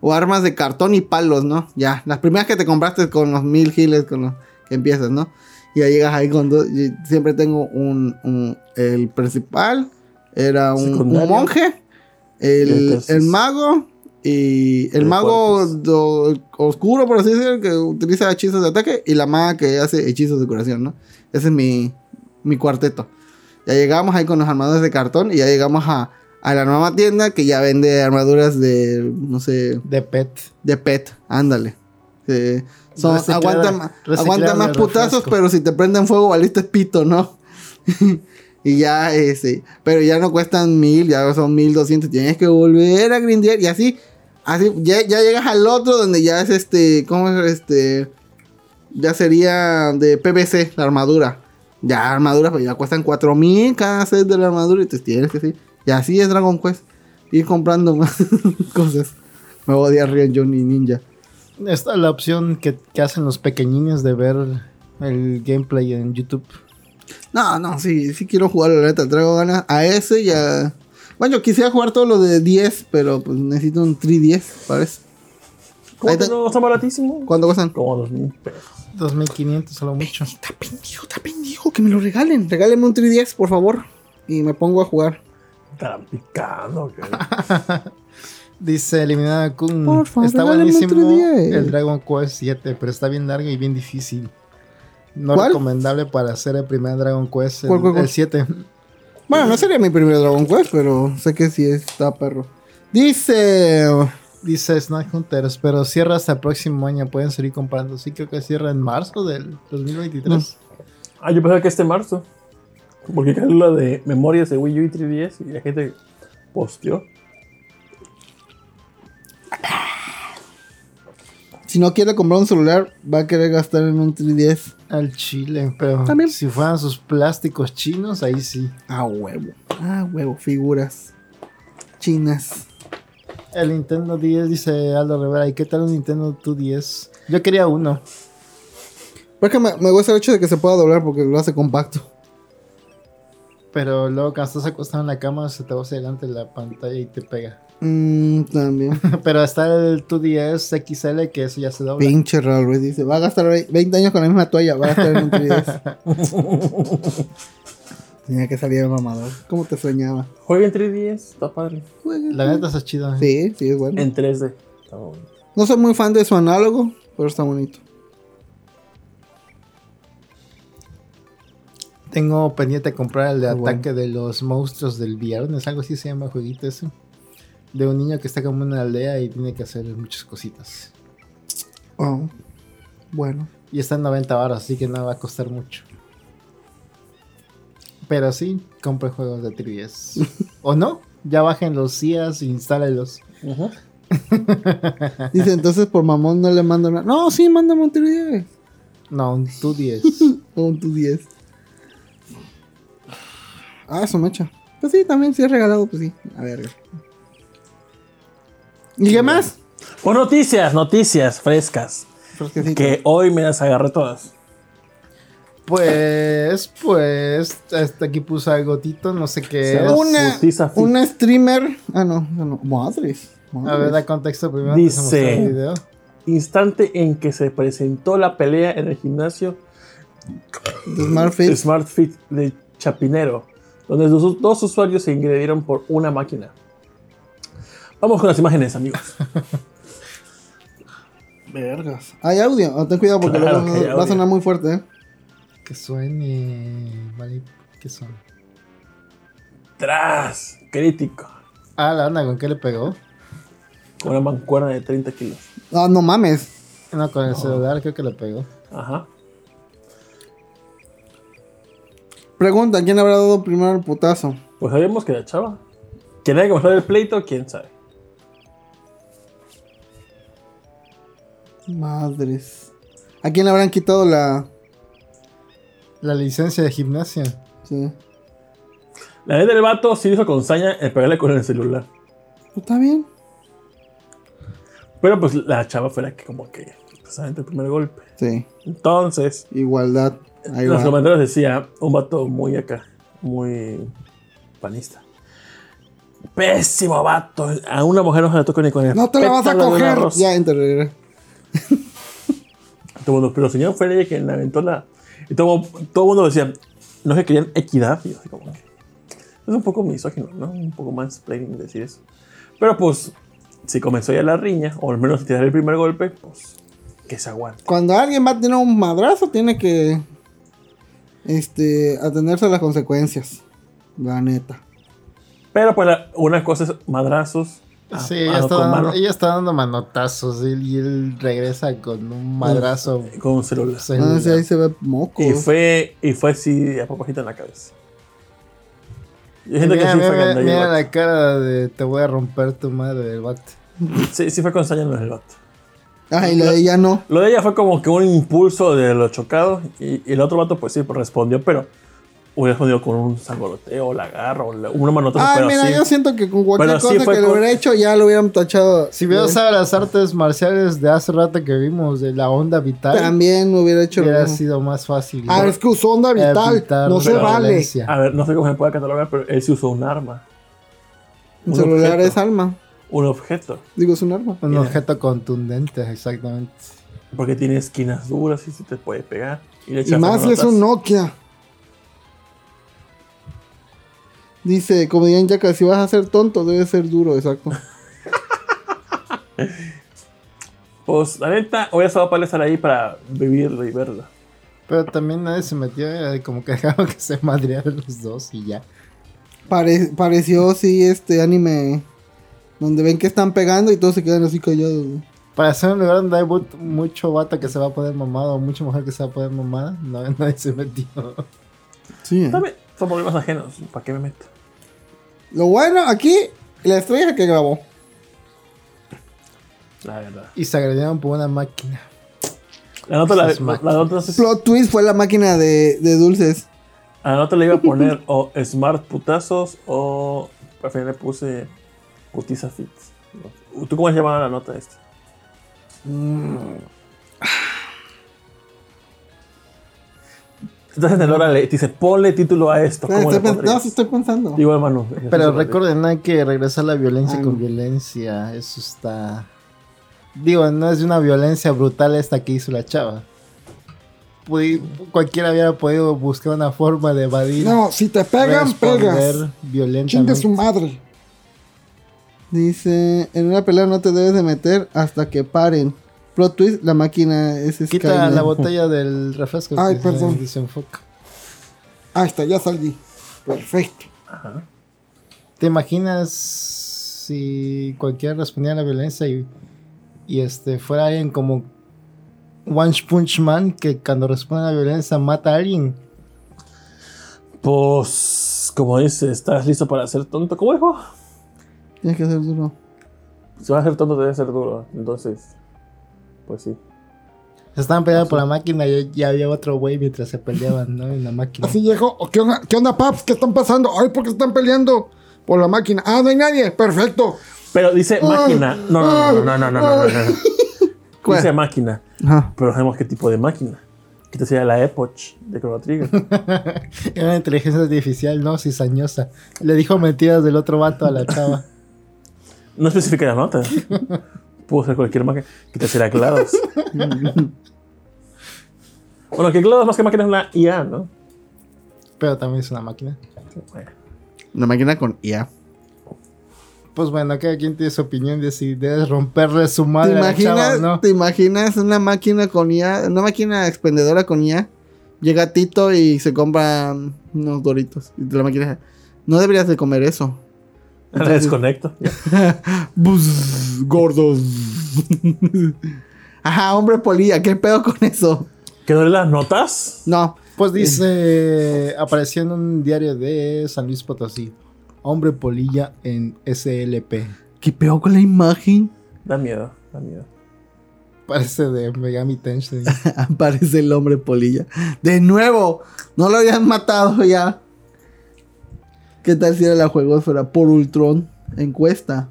o armas de cartón y palos, ¿no? Ya, las primeras que te compraste con los mil giles con los que empiezas, ¿no? Y ya llegas ahí con dos. y Siempre tengo un, un- El principal era un, monje, el, Entonces- el mago y el mago do- oscuro, por así decirlo, que utiliza hechizos de ataque y la maga que hace hechizos de curación, ¿no? Ese es mi, mi cuarteto. Ya llegamos ahí con los armaduras de cartón y ya llegamos a, a la nueva tienda que ya vende armaduras de, no sé, De pet. de pet, ándale. Son, ma- reciclada aguantan más putazos, pero si te prenden fuego, valiste pito, ¿no? y ya, ese. Pero ya no cuestan mil, ya son mil doscientos. Tienes que volver a grindear y así. Así, ya, ya llegas al otro donde ya es este. ¿Cómo es este? Ya sería de PVC la armadura. Ya armadura, pues ya cuestan cuatro mil cada set de la armadura. Y te tienes que sí. Y así es Dragon Quest. Ir comprando más cosas. Me voy a odiar Rion Johnny Ninja. Esta es la opción que, que hacen los pequeñines de ver el gameplay en YouTube. No, no, sí, sí quiero jugar la neta. Traigo ganas a ese y a. Bueno, quisiera jugar todo lo de 10, pero pues necesito un 310 para eso. ¿Cómo ahí que te- no está baratísimo? ¿Cuánto cuestan? Como dos mil pesos. 2500 solo mucho. Está pendejo, está pendejo, que me lo regalen. Regálenme un 310, por favor. Y me pongo a jugar. Estarán picando. Dice Eliminada Kun. Por favor, está buenísimo día. el Dragon Quest 7, pero está bien largo y bien difícil. No ¿Cuál? recomendable para hacer el primer Dragon Quest, el, ¿Cuál, cuál, cuál? el 7. Bueno, no sería mi primer Dragon Quest, pero sé que sí está perro. Dice. Dice Snack Hunters, pero cierra hasta el próximo año. Pueden seguir comprando. Sí, creo que cierra en marzo del 2023. Ah, yo pensaba que este marzo. Porque la de memorias de Wii U y 3DS y la gente posteó. Si no quiere comprar un celular, va a querer gastar en un 310. Al chile, pero También. si fueran sus plásticos chinos, ahí sí. Ah, huevo. Ah, huevo. Figuras. Chinas. El Nintendo 10 dice Aldo Rivera. ¿Y qué tal un Nintendo 2DS? Yo quería uno. Pero es que me, me gusta el hecho de que se pueda doblar porque lo hace compacto. Pero luego cuando estás acostado en la cama se te va hacia adelante la pantalla y te pega. Mm, también. Pero está el 2DS XL que eso ya se dobla. Pinche Raúl Ruiz dice, va a gastar ve- 20 años con la misma toalla, va a gastar en un 3DS. Tenía que salir el mamador. ¿Cómo te soñaba? Juega en 3DS, está padre. La neta está chido. ¿eh? Sí, sí, es bueno. En 3D. Está bonito. No soy muy fan de su análogo, pero está bonito. Tengo pendiente comprar el de bueno. ataque de los monstruos del viernes, algo así se llama jueguito ese. De un niño que está como en una aldea y tiene que hacer muchas cositas. Oh, bueno. Y está en 90 baros, así que no va a costar mucho. Pero sí, compre juegos de 3DS. ¿O no? Ya bajen los CIAs e instálenlos. Dice, entonces por mamón no le mando nada. No, sí, mándame un 3DS. No, un 2DS. O un 2DS. Ah, eso mecha. Pues sí, también si es regalado, pues sí. A ver. ¿Y qué más? Pues noticias, noticias frescas. Fresquecito. Que hoy me las agarré todas. Pues, pues, este aquí puso algo Tito, no sé qué es. Una, una streamer. Ah, no, no, no. Madres. A madres. ver, da contexto primero. Dice- mostrar el video. Instante en que se presentó la pelea en el gimnasio Smart Fit. Smart Fit de Chapinero, donde los dos usuarios se ingredieron por una máquina. Vamos con las imágenes, amigos. Vergas. Hay audio. Oh, ten cuidado porque Claro luego que va a sonar muy fuerte, ¿eh? Que suene. Vale, ¿qué son? Tras, crítico, Ah, la onda, ¿con qué le pegó? con una mancuerna de 30 kilos. Ah, no mames. No, con el celular creo que le pegó. Ajá. Pregunta, ¿quién habrá dado primero el putazo? Pues sabíamos que la chava. ¿Quién haya comenzado el pleito? ¿Quién sabe? Madres. ¿A quién le habrán quitado la...? La licencia de gimnasia. Sí. La vez del vato sí hizo con saña el pegarle con el celular. Pues está bien. Pero pues la chava fue la que como que precisamente el primer golpe. Sí. Entonces, Igualdad. Ahí los va. comentarios decía un vato muy acá, muy panista. Pésimo vato. A una mujer no se le toca ni con el No te la vas a coger. Ya, entra. Todo mundo, pero el señor fue ella quien aventó la. Y todo, todo el mundo decía, no que querían equidad. Y yo así como que. Es un poco misógino, ¿no? Un poco más plain decir eso. Pero pues, si comenzó ya la riña, o al menos tirar el primer golpe, pues que se aguante. Cuando alguien va a tener un madrazo, tiene que... Este... Atenerse a las consecuencias. La neta. Pero pues la- una cosa es madrazos. a- Sí, a- ella está, con dando, mano, ella está dando manotazos y él, y él regresa con un madrazo. con un celular. celular. Ah, sí, ahí se ve moco. Y fue, y fue así a propósito en la cabeza. Yo siento que mira, sí mira, fue mira, mira la cara de te voy a romper tu madre del vato. Sí, sí fue con saña en el vato. Ah, y la de ella no. Lo de ella fue como que un impulso de lo chocado. Y, y el otro vato, pues sí, pues respondió, pero hubiera respondido con un sangoloteo, la garra, o la- una manotazo, Ah, mira, sí. yo siento que con cualquier Pero sí cosa fue que con- hubiera hecho ya lo hubieran tachado. Si hubiera Eh, usado las artes marciales de hace rato que vimos, de la onda vital, También hubiera hecho lo hubiera mismo. sido más fácil. Ah, es que usó onda vital. evitar No se vale. violencia. A ver, no sé cómo se puede catalogar, pero él sí usó un arma. Un Un celular objeto. es alma. Un objeto. Digo, es un arma. Un objeto contundente, exactamente. Porque tiene esquinas duras y se te puede pegar. Y, le Y más es un Nokia. Dice, como dirían Yaka, si vas a ser tonto, debe ser duro, exacto. Pues la neta, hubiera estado para estar ahí para vivirlo y verlo. Pero también nadie se metió, eh, como que dejaron que se madrearan los dos y ya. Pare- pareció, sí, este anime donde ven que están pegando y todos se quedan así callados. güey. Para ser un lugar donde hay mu- mucho vato que se va a poner mamado o mucha mujer que se va a poner mamada, no, nadie se metió. Sí, ¿eh? Son problemas ajenos. ¿Para qué me meto? Lo bueno aquí, la estrella que grabó. La verdad. Y se agredieron por una máquina. La nota, la, la, la nota, no sé si- Plot twist fue la máquina de, de dulces. a la nota le iba a poner o Smart Putazos o al final le puse Putiza Fit. ¿Tú cómo se llamaba la nota esta? Estás en el hora le dice, ponle título a esto. No, ¿Cómo estoy, no, estoy pensando. Digo, hermano. Pero recuerden, hay que regresar la violencia con no. violencia. Eso está. Digo, no es de una violencia brutal esta que hizo la chava. Pudi- cualquiera hubiera podido buscar una forma de evadir. No, si te pegan, pegas. Chingue violentamente. su madre. Dice, en una pelea no te debes de meter hasta que paren. Plot twist, la máquina es Quita Skynet. la botella del refresco. Ay, que se perdón. desenfoca. Ahí está, ya salí. Perfecto. ¿Te imaginas si cualquiera respondiera a la violencia y, y este fuera alguien como One Punch Man que cuando responde a la violencia mata a alguien? Pues, como dice, ¿estás listo para ser tonto? ¿Cómo dijo? Tienes que hacer duro. Si vas a ser tonto, debe ser duro. Entonces, pues sí. Se estaban peleando por la máquina y ya había otro güey mientras se peleaban, ¿no? En la máquina. Así llegó. ¿Qué onda, ¿Qué onda, paps? ¿Qué están pasando? Ay, ¿por qué están peleando? Por la máquina. Ah, no hay nadie. Perfecto. Pero dice máquina. No, no, no, no, no, no, no, no, no. ¿Cuál? Dice máquina. Ajá. Pero sabemos qué tipo de máquina. Que te sería la Epoch de Chrono Trigger. Era una inteligencia artificial, ¿no? Cizañosa. Le dijo mentiras del otro vato a la chava. No especifica la nota. Pudo ser cualquier máquina. Que te sería GLaDOS. bueno, que GLaDOS más que máquina es una IA, ¿no? Pero también es una máquina. Bueno. La máquina con IA. Pues bueno, cada quien tiene su opinión de si debes romperle su ¿Te madre a la chava imaginas, o no. ¿Te imaginas una máquina con IA? Una máquina expendedora con IA. Llega Tito y se compra unos doritos. Y la máquina dice, no deberías de comer eso. La desconecto. Buzz, gordos. Ajá, hombre polilla, ¿qué pedo con eso? ¿Quedó en las notas? No, Pues dice, apareció en un diario de San Luis Potosí. Hombre polilla en SLP. ¿qué pedo con la imagen? Da miedo, da miedo. Parece de Megami Tensei. Aparece el hombre polilla. De nuevo, no lo habían matado ya. ¿Qué tal si era la juegosfera por Ultron? Encuesta.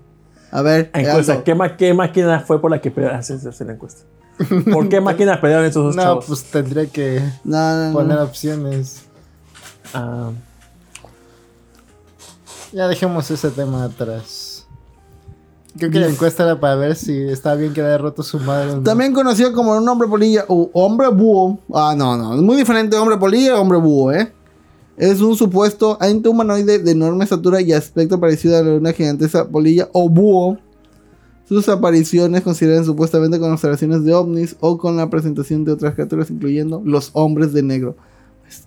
A ver, Encuesta, Aldo. ¿qué, ma- qué máquina fue por la que pelearon? Hace hacer la encuesta. ¿Por qué máquina pelearon esos dos no, chavos? pues tendría que No, no, no. poner opciones. Ah, Ya dejemos ese tema atrás. Creo que la encuesta era para ver si estaba bien que le haya roto su madre. o no. También conocido como un hombre polilla o hombre búho. Ah, no, no. Es muy diferente hombre polilla y hombre búho, ¿eh? Es un supuesto ente humanoide de enorme estatura y aspecto parecido a la una gigantesca polilla o búho. Sus apariciones consideran supuestamente con observaciones de ovnis o con la presentación de otras criaturas, incluyendo los hombres de negro.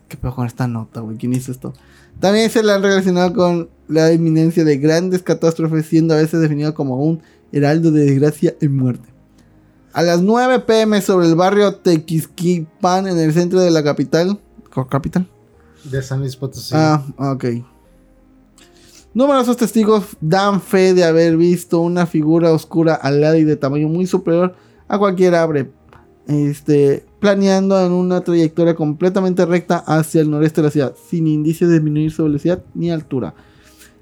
¿Qué peor con esta nota, güey? ¿Quién hizo esto? También se le han relacionado con la inminencia de grandes catástrofes, siendo a veces definido como un heraldo de desgracia y muerte. A las 9 pm sobre el barrio Tequisquipan en el centro de la capital. ¿Co- ¿Capital? De San Luis Potosí. Ah, ok. Numerosos testigos dan fe de haber visto una figura oscura alada y de tamaño muy superior a cualquier ave. Este, planeando en una trayectoria completamente recta hacia el noreste de la ciudad, sin indicios de disminuir su velocidad ni altura.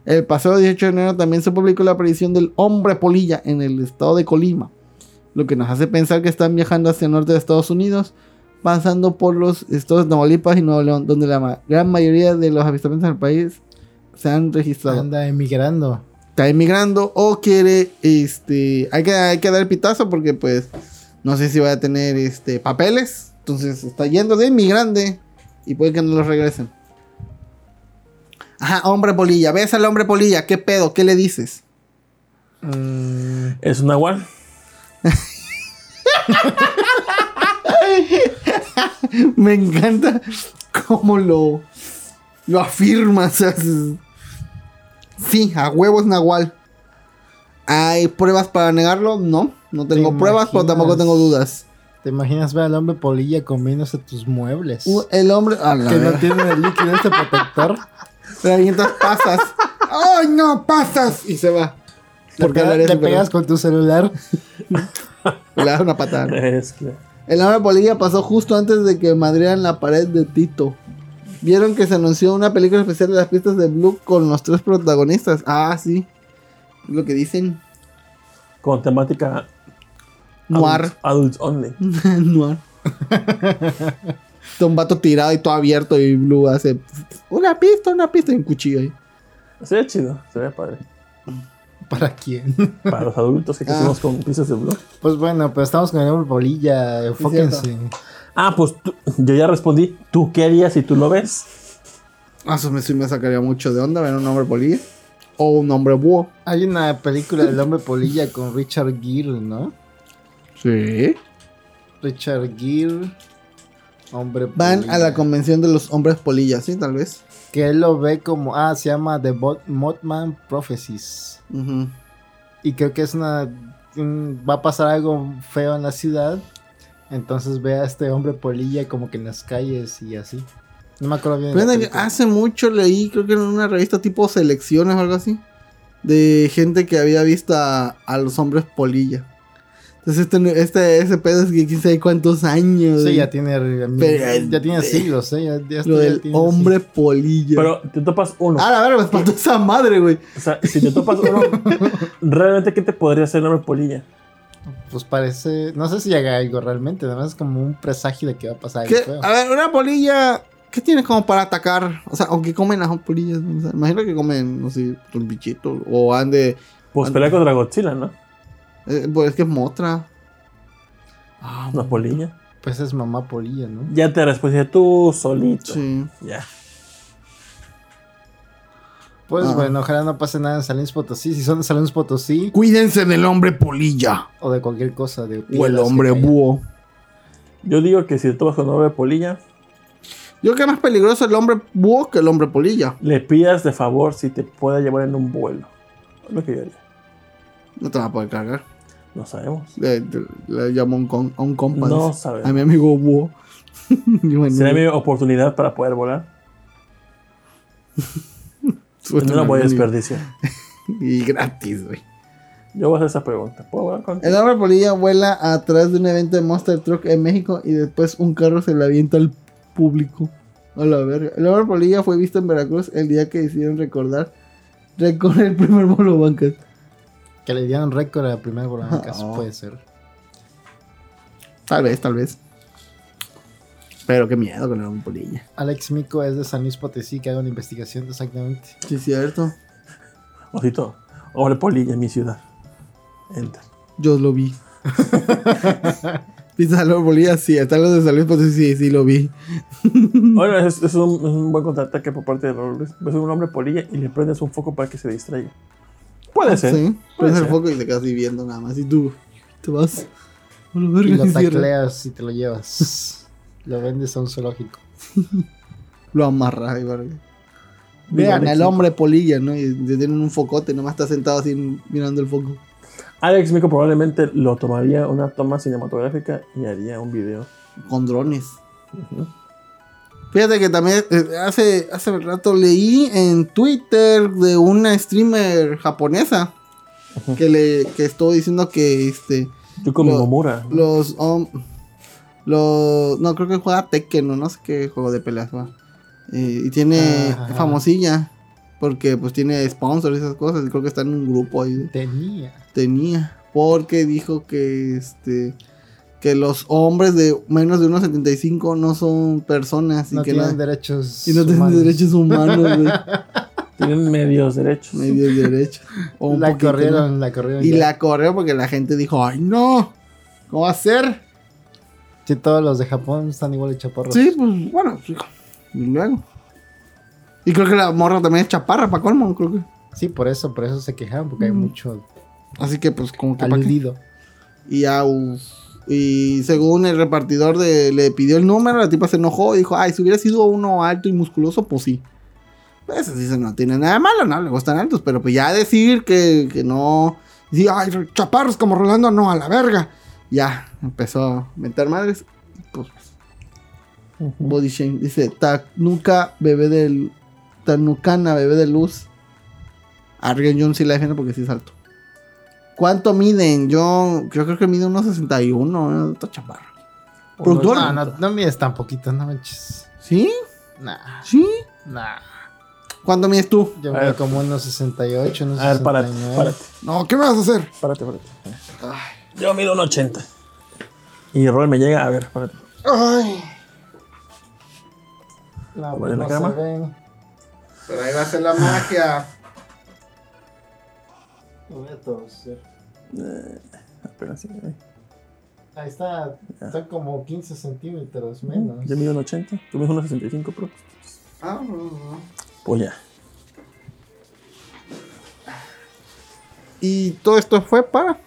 El pasado 18 de enero también se publicó la aparición del hombre polilla en el estado de Colima, lo que nos hace pensar que están viajando hacia el norte de Estados Unidos, pasando por los estados de Tamaulipas y Nuevo León, donde la ma- gran mayoría de los avistamientos del país se han registrado. Anda emigrando. Está emigrando o quiere, este, hay que, hay que dar el pitazo porque pues no sé si va a tener este papeles, entonces está yendo de inmigrante y puede que no los regresen. Ajá, hombre polilla, ves al hombre polilla, ¿qué pedo? ¿Qué le dices? Mm, ¿Es un nahual? Me encanta cómo lo, lo afirmas. haces- Sí, a huevos Nahual. ¿Hay pruebas para negarlo? No, no tengo ¿Te pruebas, pero tampoco tengo dudas. ¿Te imaginas ver al hombre polilla comiéndose tus muebles? Uh, el hombre. Que no tiene el líquido este protector. Le avientas pasas. ¡Ay, no! ¡Pasas! Y se va. Le, Porque pega- le súper pegas con tu celular. Le das una patada. Es que... El hombre polilla pasó justo antes de que madrearan la pared de Tito. Vieron que se anunció una película especial de las pistas de Blue con los tres protagonistas. Ah, sí. Es lo que dicen. Con temática Noir. Adult, adult only. Noir. Un vato tirado y todo abierto y Blue hace una pista, una pista y un cuchillo ahí. Se ve chido, se ve padre. ¿Para quién? Para los adultos que Ah. crecimos con piezas de blog. Pues bueno, pero estamos con el hombre bolilla. Enfóquense. Ah, pues tú- yo ya respondí. ¿Tú qué harías si tú lo ves? Ah, eso me, sí me sacaría mucho de onda ver un hombre polilla. O un hombre búho. Hay una película del hombre polilla con Richard Gere, ¿no? Sí. Richard Gere. Hombre Van polilla. a la convención de los hombres polillas, ¿sí? Tal vez. Que él lo ve como. Ah, se llama The Bot- Mothman Prophecies. Y creo que es una. un- va a pasar algo feo en la ciudad. Entonces ve a este hombre polilla como que en las calles y así. No me acuerdo bien. de hace mucho leí, creo que en una revista tipo Selecciones o algo así, de gente que había visto a, a los hombres polilla. Entonces este, este ese pedo es que quién sabe cuántos años. Sí, ya tiene, Pero- ya tiene siglos, ¿eh? Ya, ya- Lo del tiene hombre polilla. Pero te topas uno. Ah, la verdad, me espantó esa madre, güey. O sea, si te topas uno, realmente, ¿qué te podría hacer el hombre polilla? siglos. Pues parece. No sé si haga algo realmente. Además es como un presagio de que va a pasar algo. A ver, una polilla, ¿qué tiene como para atacar? O sea, o que comen las polillas. ¿no? O sea, imagino que comen, no sé, un bichito. O ande. Pues pelea contra Godzilla, ¿no? Eh, pues es que es motra. Ah, Una polilla. Pues es mamá polilla, ¿no? Ya te respondí tú solito. sí. Ya. Pues Ah. bueno, ojalá no pase nada en Luis Potosí. Si son de Luis Potosí Cuídense del hombre polilla. o de cualquier cosa. De O el hombre búho. Yo digo que si te topas con un hombre polilla, Yo creo que es más peligroso el hombre búho que el hombre polilla. le pidas de favor si te puede llevar en un vuelo. Es lo que yo haría. No te va a poder cargar. No sabemos. Le, le- un, a un compa. No sabemos. A mi amigo búho. Será mi oportunidad para poder volar. No la voy a desperdiciar. Y gratis, güey. Yo voy a hacer esa pregunta. ¿Puedo volar con El hombre polilla vuela atrás de un evento de Monster Truck en México y después un carro se le avienta al público. A la verga. El hombre polilla fue visto en Veracruz el día que decidieron recordar recorrer el primer bolo bancas. Que le dieron récord a la primera Oh. puede ser. Tal vez, tal vez. Pero qué miedo con el hombre polilla. Alex Mico es de San Luis Potosí, que haga una investigación exactamente. Sí, es cierto. Osito, hombre polilla en mi ciudad. Enter. Yo lo vi. ¿Viste al hombre polilla? Sí, están los de San Luis Potosí, sí, sí lo vi. Bueno, es, es un, es un buen contraataque por parte de Ruiz. Ves un hombre polilla y le prendes un foco para que se distraiga. Puede ser. Sí, Puede prendes el ser. foco y te quedas ahí viendo nada más. Y tú te vas. A Y verga, lo y cierras. tacleas y te lo llevas. lo vendes a un zoológico. Lo amarras y verga. Vean al hombre polilla, ¿no? Y te tienen un focote, nomás está sentado así mirando el foco. Alex Mico probablemente lo tomaría una toma cinematográfica y haría un video. Con drones. Fíjate que también eh, hace, hace rato leí en Twitter de una streamer japonesa que le que estuvo diciendo que este Yo como Lo- Momura. ¿no? los los no creo que juega Tekken o no sé qué juego de peleas va. Eh, y tiene Ajá. famosilla porque pues tiene sponsors y esas cosas y creo que está en un grupo ahí Tenía. tenía porque dijo que este que los hombres de menos de 1.75 no son personas y No que tienen no, derechos. y no tienen humanos. derechos humanos güey. Tienen medios derechos. medios derechos O La poquito, corrieron, la corrieron. y ya. la corrió porque la gente dijo ay no cómo va a ser Sí, todos los de Japón están igual de chaparros. sí pues bueno hijo. y luego y creo que la morra también es chaparra para colmo creo que Sí, por eso, por eso se quejaron, porque hay Mm. mucho así que pues como que aludido. Y ya, uf. Y según el repartidor de, le pidió el número, la tipa se enojó y dijo, ay, si hubiera sido uno alto y musculoso, pues sí. Pues así se no tiene nada de malo, ¿no? Le gustan altos, pero pues ya decir que, que no... Y ay, chaparros como Rolando, no, a la verga. Ya, empezó a meter madres. Pues, Ujú. body shame. Dice, Tanuka, bebé del... Tanucana, bebé de luz. Argen John sí la defiende porque sí es alto. ¿Cuánto miden? Yo, yo creo que mide unos 61, ¿eh? Está chaparro. Productor. No, no, no mides tan poquito, no manches. ¿Sí? Nah, ¿Sí? nah. ¿Cuánto mides tú? Yo ver. como unos 68, unos A ver, párate, 69. párate, No, ¿qué me vas a hacer? párate, párate. Yo mido un 80. Y Rol me llega, a ver, párate. Ay. No, ¿Cómo pues es la no se cama? ven. Pero ahí va a ser la magia. Lo voy a torcer. Apenas sí, eh. Ahí está, está como 15 centímetros menos. Yo mido un 80, tú mides unos 65, pero Ah, no, no. pues ya. Y todo esto fue para.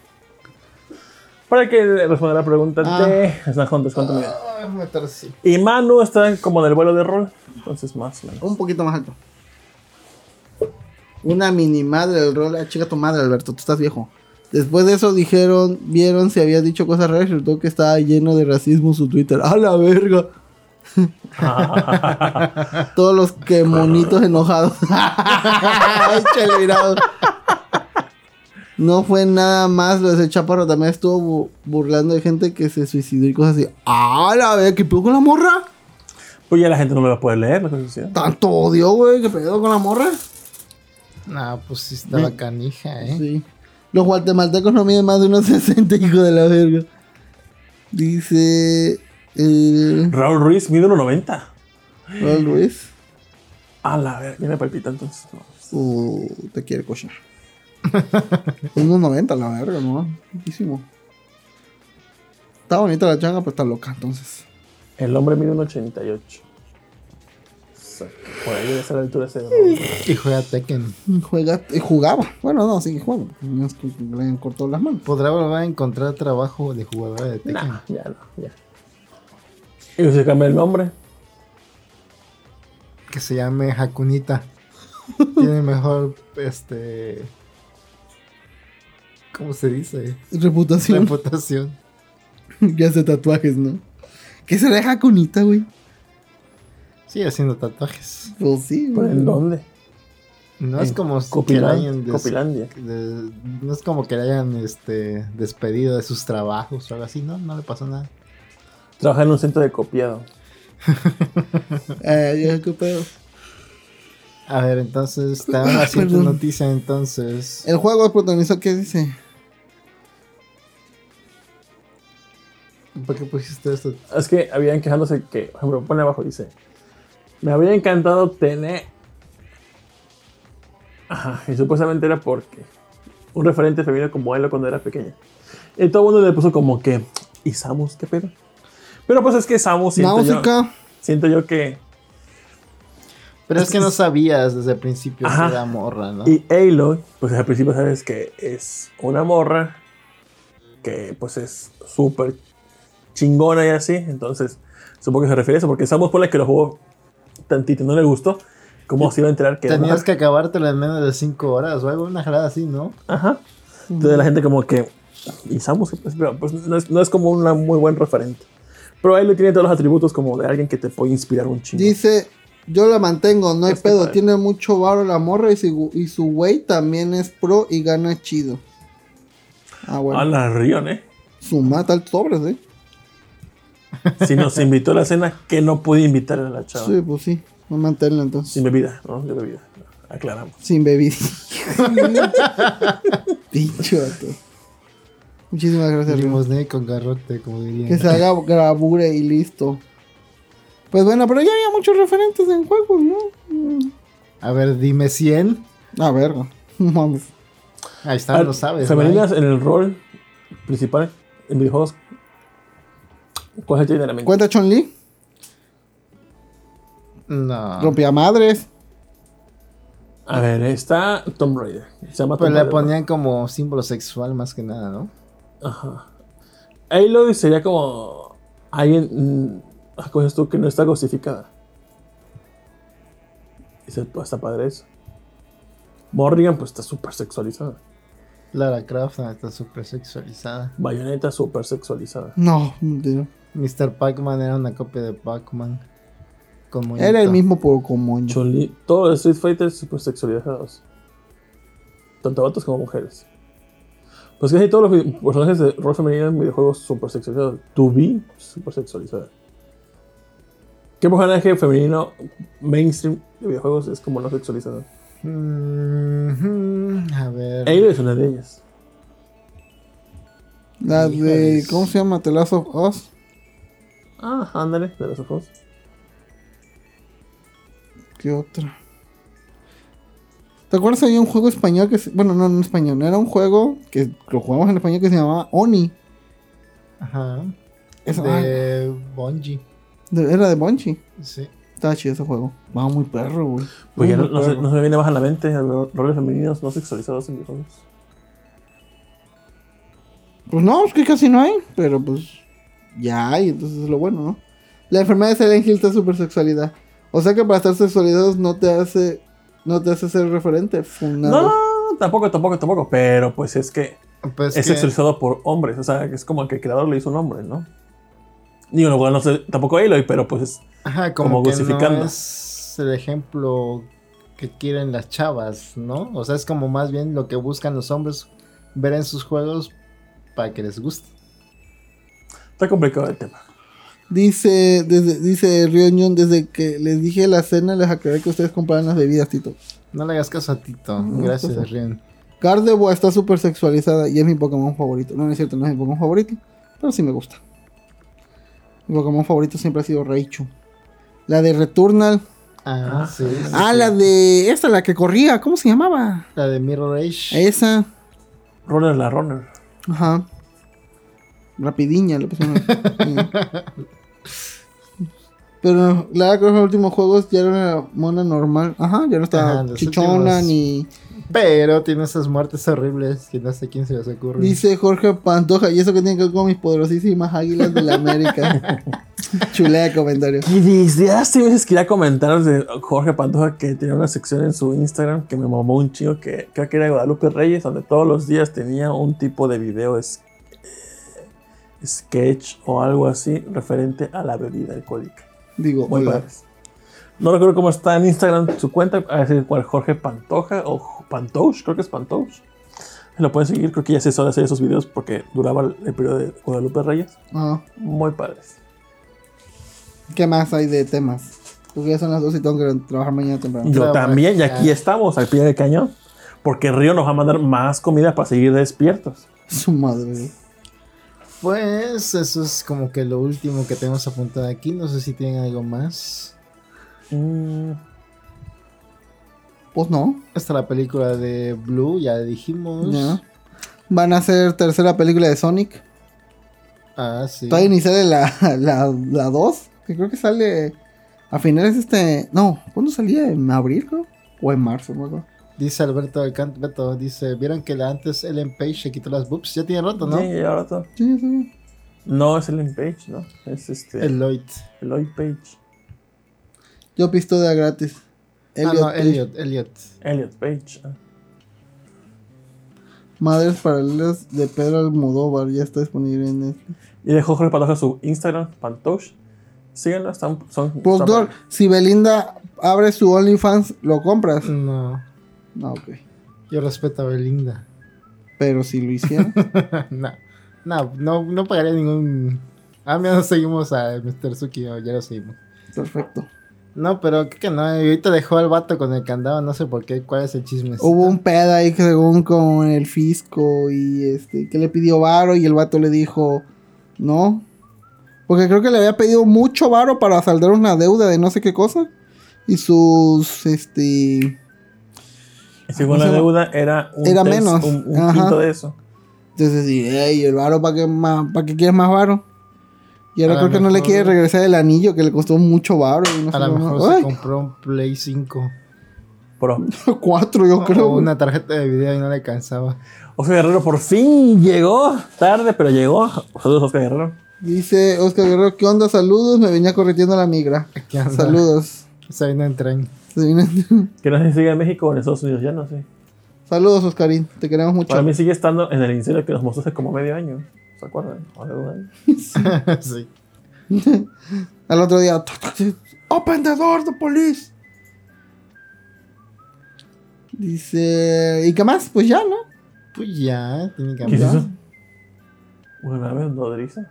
Para que responda la pregunta Ah. de Snajontes, ¿cuánto mide? Ah, me torcí. Y Manu está como en el vuelo de rol, entonces más o menos. Un poquito más alto. Una mini madre del rol. Ah, chica tu madre, Alberto, tú estás viejo. Después de eso dijeron, vieron si había dicho cosas raras y resultó que estaba lleno de racismo su Twitter. ¡A la verga! Todos los que monitos enojados. No fue nada más lo de ese chaparro. También estuvo bu- burlando de gente que se suicidó y cosas así. ¡Ah, la verga! ¿Qué pedo con la morra? Pues ya la gente no me va a poder leer, la. Tanto odio, güey. ¿Qué pedo con la morra? Ah, pues sí estaba canija, ¿eh? Sí. Los guatemaltecos no miden más de unos 60, hijo de la verga. Dice. Eh, Raúl Ruiz mide unos 90. Raúl Ruiz. A la verga, viene palpita entonces. No. Uh, te quiere cochar. unos 90, la verga, ¿no? Muchísimo. Está bonita la changa, pero está loca entonces. El hombre mide un 88. Rockstar. Bueno, yo a esa altura se Y juega Tekken. Juega, eh, jugaba. Bueno, no, sí que jugaba. Le cortó las manos. ¿Podrá volver a encontrar trabajo de jugadora de Tekken? Nah, ya no, ya. ¿Y se cambia el nombre? Que se llame Hakunita. Tiene mejor, este... ¿Cómo se dice? Reputación. Reputación. ya hace tatuajes, ¿no? ¿Qué será Hakunita, güey? Sigue haciendo tatuajes. Pues sí, ¿Por en dónde? No es como si que le hayan des- Copilandia. de- no es como que le hayan este, despedido de sus trabajos o algo así, ¿no? No le pasó nada. Trabaja en un centro de copiado. Eh, ya, qué pedo. A ver, entonces, te dan la siguiente noticia, entonces. El juego protagonizó, ¿qué dice? ¿Por qué pusiste esto? Es que habían quejándose que, por ejemplo, pone abajo, dice, me habría encantado tener... Ajá, y supuestamente era porque un referente femenino como él cuando era pequeña. Y todo el mundo le puso como que, ¿y Samus qué pedo? Pero pues es que Samus siento yo, siento yo que... Pero es que no sabías desde el principio Ajá. que era morra, ¿no? Y Aloy, pues al principio sabes que es una morra que pues es súper chingona y así. Entonces, supongo que se refiere a eso, porque Samus por la que lo jugó tantito, no le gustó. ¿Cómo se iba a enterar que Tenías que acabártelo en menos de 5 horas o algo, una jalada así, ¿no? Ajá. Entonces la gente como que... ¿Y Samus? Pues, pero, pues, no, es, no es como un muy buen referente. Pero Aloy tiene todos los atributos como de alguien que te puede inspirar un chingo. Dice, yo la mantengo, no hay Está pedo. padre. Tiene mucho varo la morra y su, y su güey también es pro y gana chido. Ah, bueno. A la Rion, ¿eh? Su mata al sobres, ¿eh? Si nos invitó a la cena, que no pude invitar a la chava. Sí, pues sí. A mantenerla entonces. Sin bebida, ¿no? De bebida. Aclaramos. Sin bebida. Dicho. Muchísimas gracias, Rimo. Limosné con garrote, como dirían. Que se haga grabure y listo. Pues bueno, pero ya había muchos referentes en juegos, ¿no? A ver, dime 100. A ver, no mames. Ahí está, Ah, lo sabes. Femeninas en el rol principal en videojuegos. ¿Cuál es el mente? ¿Cuenta Chun-Li? Mike. No. Rompía madres. A ver, está Tomb Raider. Se llama Pues Tomb le Raider. ponían como símbolo sexual más que nada, ¿no? Ajá. Aloy sería como alguien. mm, ¿Cómo tú? Que no está cosificada. Dice, pues está padre eso. Morrigan, pues está súper sexualizada. Lara Croft ah, está súper sexualizada. Bayonetta, súper sexualizada. No, mentira. Mr. Pac-Man era una copia de Pac-Man. Era el mismo por como yo. Chun-Li, todos los Street Fighter súper sexualizados. Tanto vatos como mujeres. Pues casi todos los personajes de rol femenino en videojuegos súper sexualizados. To be súper sexualizada. ¿Qué personaje femenino mainstream de videojuegos es como no sexualizado? Mhm, A ver. Aloy es una de ellas. La de. ¿Cómo se llama? The Last of Us. Ah, ándale, de los ojos. ¿Qué otra? ¿Te acuerdas? Había un juego español que... se- Bueno, no, no en español. no Era un juego que lo jugamos en español que se llamaba Oni. Ajá. Eso, de Bungie. De- era de Bungie. Sí. Estaba chido ese juego. Va muy perro, güey. Pues ya no, no se, perro. no se me viene más a la mente ro- roles femeninos no sexualizados en videojuegos. Pues no, es que casi no hay. Pero pues ya hay, entonces es lo bueno, ¿no? La enfermedad de Silent Hill está super sexualidad. O sea que para estar sexualizados no te hace... No te hace ser referente. Funado. No, tampoco, tampoco, tampoco. Pero pues es que Pues es que- sexualizado por hombres. O sea, que es como que el creador le hizo un hombre, ¿no? Digo, no, bueno, no sé, tampoco Aloy, pero pues es- Ajá, como, como que cosificando. no es el ejemplo que quieren las chavas, ¿no? O sea, es como más bien lo que buscan los hombres ver en sus juegos para que les guste. Está complicado el tema. Dice, desde, dice Río Ñón, desde que les dije la cena, les aclaré que ustedes compraran las bebidas, Tito. No le hagas caso a Tito. No, Gracias, pues, Rion. Gardevoir está súper sexualizada y es mi Pokémon favorito. No, no es cierto, no es mi Pokémon favorito, pero sí me gusta. Mi Pokémon favorito siempre ha sido Raichu. La de Returnal. Ah, sí. sí, Ah, sí. la de. Esta, la que corría, ¿cómo se llamaba? La de Mirror Age. Esa. Runner la runner. Ajá. Rapidiña le pusieron. Sí. Pero la que los últimos juegos ya era una mona normal. Ajá, ya no estaba Ajá, chichona últimos- ni. Pero tiene esas muertes horribles que no sé quién se les ocurre. Dice Jorge Pantoja, y eso que tiene que ver con mis poderosísimas águilas de la América. Chulea de comentario. Y dice, ah, sí, veces quería comentar de Jorge Pantoja que tenía una sección en su Instagram que me mamó un chingo que creo que era Guadalupe Reyes, donde todos los días tenía un tipo de video es- sketch o algo así referente a la bebida alcohólica. Digo, Muy hola. padres. No recuerdo cómo está en Instagram su cuenta, a decir cuál Jorge Pantoja o Pantouche, creo que es Pantouche. Lo pueden seguir, creo que ya se suele hacer esos videos porque duraba el el periodo de Guadalupe Reyes. Ajá. Muy padres. ¿Qué más hay de temas? Porque ya son las dos y tengo que trabajar mañana temprano. Yo también, y aquí estamos, al pie del cañón. Porque Río nos va a mandar más comida para seguir despiertos. Su madre. Pues eso es como que lo último que tenemos apuntado aquí. No sé si tienen algo más. Mm, Pues no. Esta la película de Blue, ya dijimos. Van a hacer tercera película de Sonic. Ah, sí. Todavía ni sale la, la, la 2. Que creo que sale a finales de este. No, ¿cuándo salía? ¿En abril, creo? O en marzo, no. Dice Alberto Beto, dice, ¿vieron que la antes Ellen Page se quitó las boobs? Ya tiene rato, ¿no? sí, y ahora todo. Sí, sí. No es el Page, ¿no? Es este. El Lloyd. Eloy Page. Yo pistola gratis. ah, Elliot no, Page. Elliot, Elliot. Elliot Page. ah. Madres paralelas de Pedro Almodóvar. Ya está disponible en Netflix. Y dejó Jorge Pantoja su Instagram, Pantosh. Síganlo, están. Son, están- si Belinda abre su OnlyFans, ¿lo compras? No, No, ok. yo respeto a Belinda. Pero si lo hiciera. no, no, no, no pagaría ningún... Ah, mira, no seguimos a Mr. Suki, ya lo seguimos. perfecto. No, pero creo que no, ahorita dejó al vato con el candado, no sé por qué, cuál es el chisme. Hubo un pedo ahí según con el fisco y este que le pidió varo y el vato le dijo no. Porque creo que le había pedido mucho varo para saldar una deuda de no sé qué cosa. Y sus este Y según ¿Cómo la deuda era un, Era tercio- menos. un, un Ajá. quinto de eso. entonces sí, ey, el varo para qué más para qué quieres más varo. Y ahora A creo que no le quiere regresar el anillo que le costó mucho varo. no A lo mejor se Ay, compró un Play 5 Pro. cuatro yo creo. o una tarjeta de video y no le alcanzaba. Oscar Guerrero por fin llegó. Tarde, pero llegó. Saludos, Oscar Guerrero. Dice Oscar Guerrero, ¿qué onda? Saludos, me venía corriendo la migra. Saludos. Se vino en tren. Que no sé si sigue en México o en Estados Unidos, ya no sé. Saludos, Oscarín. Te queremos mucho. Para mí sigue estando en el incendio que nos mostró hace como medio año. ¿Se acuerdan? O hace un año. sí. Al otro día, Open the door, the police. Dice, ¿y qué más? Pues ya, ¿no? Pues ya, tiene que ¿Qué es cambiar. eso? Una nave nodriza.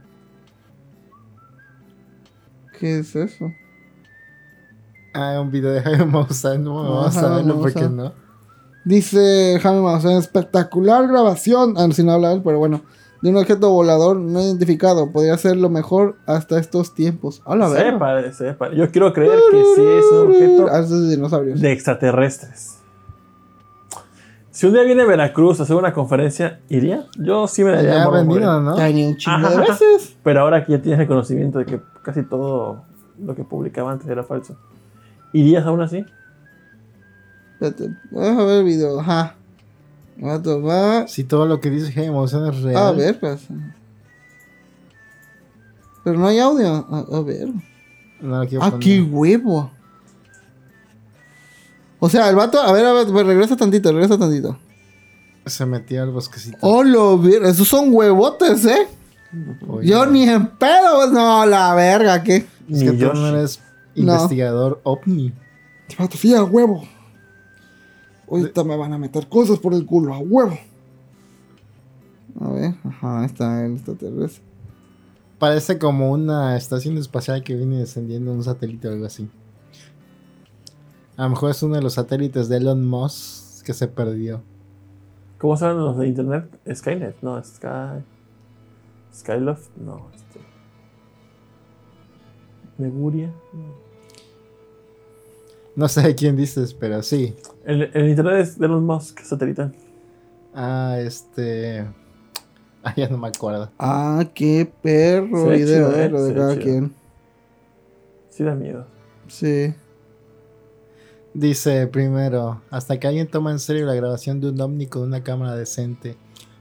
¿Qué es eso? Ah, un video de Jaime Maussan. No vamos Ajá, a verlo Maussan. porque no. Dice Jaime Maussan, espectacular grabación. Ah, si no habla él, pero bueno. de un objeto volador no identificado. Podría ser lo mejor hasta estos tiempos. Hola, Se ver. ve padre, se ve padre. Yo quiero creer que sí es un objeto Ah, esos de dinosaurios. de extraterrestres. Si un día viene a Veracruz a hacer una conferencia, ¿iría? Yo sí me daría Ya. ¿no? Ya un chingo de veces. Pero ahora que ya tienes el conocimiento de que casi todo lo que publicaba antes era falso, ¿irías aún así? Espérate, Vamos a ver el video. Ajá. Va a tomar. Si todo lo que dice Jaime Maussan es real. A ver, pues. Pero no hay audio. A, a ver. No Ah, qué huevo. O sea, el vato. A ver, a ver, pues, regresa tantito, regresa tantito. Se metió al bosquecito. Oh, lo vi- Esos son huevotes, ¿eh? Oye, Yo ni en pedo. No, la verga, ¿qué? Es que tú no eres No. investigador ovni. Sí, a huevo. Ahorita me van a meter cosas por el culo, a huevo. A ver, ajá, ahí está el extraterrestre. Parece como una estación espacial que viene descendiendo un satélite o algo así. A lo mejor es uno de los satélites de Elon Musk que se perdió. ¿Cómo se llaman los de internet? Skynet, no, Sky. Skyloft, no. Neguria. no. No sé de quién dices, pero sí. El, el internet es de los Musk satelital. Ah, este. Ah, ya no me acuerdo. Ah, qué perro Se chido, eh, lo de cada chido. quien. Sí da miedo. Sí. Dice primero, hasta que alguien toma en serio la grabación de un ovni con una cámara decente.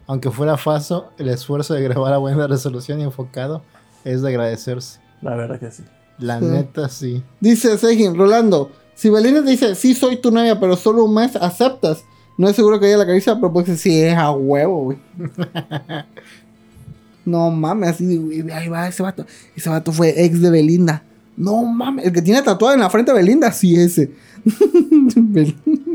Aunque fuera falso, el esfuerzo de grabar a buena resolución y enfocado es de agradecerse. La verdad que sí. La Sí. neta, sí. Dice Sejin, Rolando, si Belinda te dice, sí soy tu novia, pero solo un mes, aceptas. No es seguro que haya la caricia, pero pues sí es a huevo, güey. no mames, así, güey, ahí va ese vato. Ese vato fue ex de Belinda. No mames, el que tiene tatuado en la frente de Belinda, sí ese. Bel-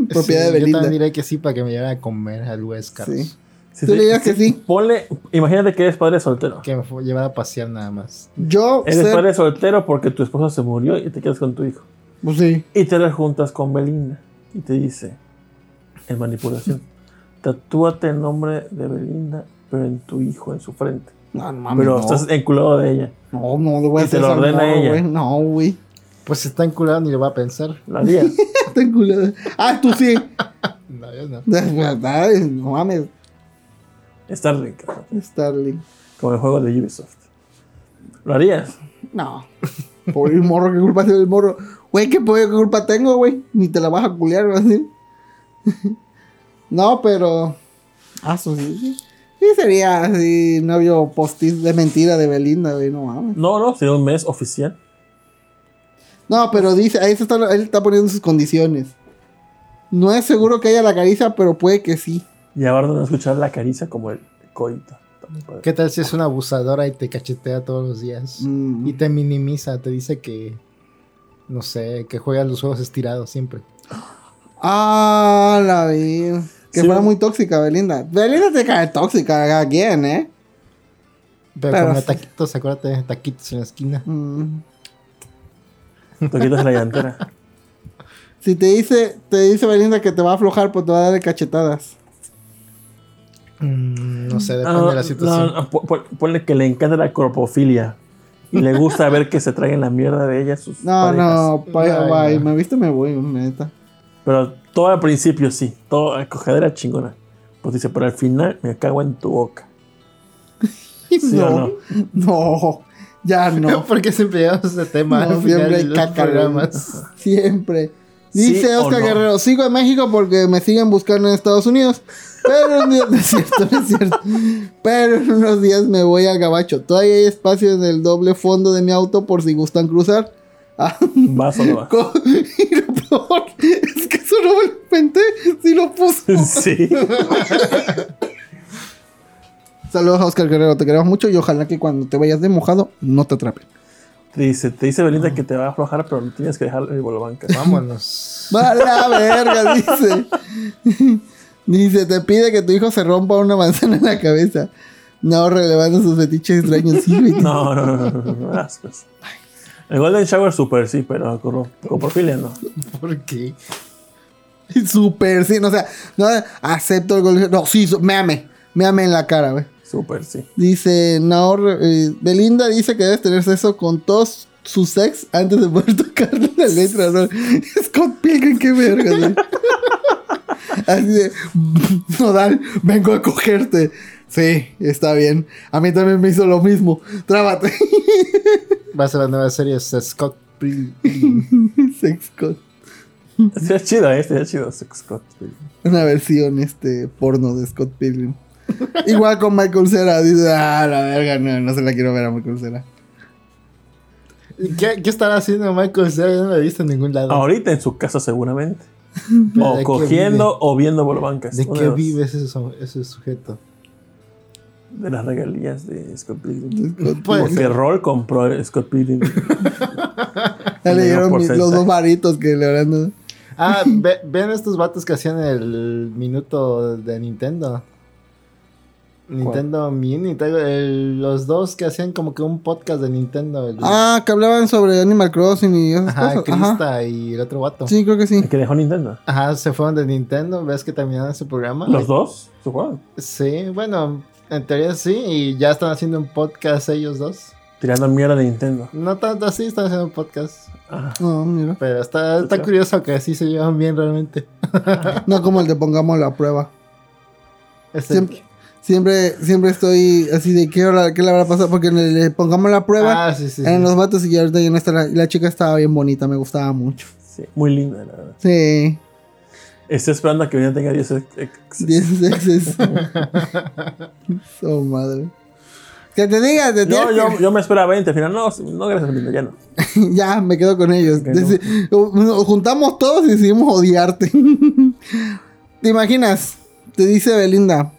Propiedad Sí, de Yo Belinda. también diré que sí para que me llevara a comer al Carlos. Sí. Si Tú le digas que sí. Ponle, imagínate que eres padre soltero. Que me fue- llevara a pasear nada más. Yo, Eres ser- padre soltero porque tu esposo se murió y te quedas con tu hijo. pues sí. Y te las juntas con Belinda. Y te dice, en manipulación, tatúate el nombre de Belinda, pero en tu hijo, en su frente. No, no mames, Pero no. estás enculado de ella. No, no, le voy a Y te lo ordena morro, ella. güey. No, güey. Pues está enculado ni lo va a pensar. La harías. Está enculado. Ah, tú sí. No, yo no. No mames. Starlink, Starling. como el juego de Ubisoft. ¿Lo harías? No. Por el morro, ¿qué culpa tiene el morro? Güey, ¿qué, qué culpa tengo, güey? Ni te la vas a culiar, güey. así. no, pero. Ah, eso sí. sí. Sería así, novio postiz de mentira de Belinda, güey, no mames. No, no, sería un mes oficial. No, pero dice, ahí se está, él está poniendo sus condiciones. No es seguro que haya la caricia, pero puede que sí. Y ahora a escuchar la caricia como el coito. ¿Qué tal si es una abusadora y te cachetea todos los días? Mm. Y te minimiza, te dice que. No sé, que juega los juegos estirados siempre. Ah, la vi. Que Sí, fuera muy tóxica, Belinda. Belinda te cae tóxica a quién, ¿eh? Pero, Pero come sí. taquitos, acuérdate, taquitos en la esquina. Mm. Te quitas la llantera. Si te dice, te dice Belinda que te va a aflojar, pues te va a dar de cachetadas. Mm, no sé, depende Ah, de la situación. no, no, po- po- ponle que le encanta la corpofilia. Y le gusta ver que se traigan la mierda de ella sus No, parejas. no, bye. no. Me viste, me voy, neta. Pero todo al principio sí. Todo a cogedera chingona. Pues dice, pero al final me cago en tu boca. ¿Sí o no, no, ya no. ¿Por qué siempre llegamos a ese tema? No, al final siempre hay caca? Siempre. ¿Sí Dice Oscar no? Guerrero, sigo en México porque me siguen buscando en Estados Unidos. Pero no es cierto, no es cierto. Pero en unos días me voy al gabacho. Todavía hay espacio en el doble fondo de mi auto por si gustan cruzar. ¿Vas o no vas? y lo peor es que eso no me lo inventé, si lo puse. Sí. Saludos a Oscar Guerrero, te queremos mucho y ojalá que cuando te vayas de mojado no te atrapen. Te dice, te dice Belinda que te va a aflojar, pero no tienes que dejar el bolobanca. Vámonos. Va a la verga, dice. Dice, te pide que tu hijo se rompa una manzana en la cabeza. No, relevando sus fetiches extraños. Sí. No, no, no, no, no, no, ascos. El Golden Shower super sí, pero con coprofilia no. ¿Por qué? Súper, sí. No, o sea, no acepto el gol. No, sí, me ame. Me ame en la cara, güey. Súper, sí. Dice Naor, eh, Belinda dice que debes tener sexo con todos sus ex antes de poder tocarle la letra. ¿no? Scott Pilgrim, qué verga. Así de, Nodal, vengo a cogerte. Sí, está bien. A mí también me hizo lo mismo. Trábate. Va a ser la nueva serie Scott Pilgrim. Sex Scott. Sería chido, ¿eh? Sería chido. Sex Scott. Una versión este porno de Scott Pilgrim. Igual con Michael Cera. Dice, ah, la verga, no, no se la quiero ver a Michael Cera. ¿Qué, ¿Qué estará haciendo Michael Cera? Yo no lo he visto en ningún lado. Ahorita en su casa, seguramente. ¿De O cogiendo o viendo volvancas. ¿De qué vive ese, ese sujeto? De las regalías de Scott Pilgrim. Puede Porque. Roll compró Scott Pilgrim. Ya le dieron los dos varitos que le habrán dado. Ah, ve- ven estos vatos que hacían el minuto de Nintendo. Nintendo Mini, traigo el- los dos que hacían como que un podcast de Nintendo. el- Ah, que hablaban sobre Animal Crossing y esas Ajá, cosas. Ajá. Krista y el otro vato. Sí, creo que sí. El que dejó Nintendo. Ajá, se fueron de Nintendo. ¿Ves que terminaron su programa? ¿Los dos? ¿Se juegan? Sí, bueno, en teoría sí. Y ya están haciendo un podcast ellos dos. Tirando mierda de Nintendo. No tanto así, están haciendo un podcast. Ah, No, mira. Pero está, está curioso que así se llevan bien realmente. No como el de pongamos la prueba. Este- Siempre, siempre, siempre estoy así de qué, hora- qué le habrá pasado. Porque en de pongamos la prueba Ah, sí, sí. eran sí. los vatos y ahorita ya no está. La, la chica estaba bien bonita, me gustaba mucho. sí. Muy linda, la verdad. Sí, Estoy esperando a que Belinda tenga 10 ex. 10 exes. oh, madre. Que te diga, te Yo, tienes yo, yo me esperaba 20. Al final, no, no gracias, Belinda, ya no. ya, me quedo con ellos. Nos juntamos todos y decidimos odiarte. ¿Te imaginas? Te dice Belinda,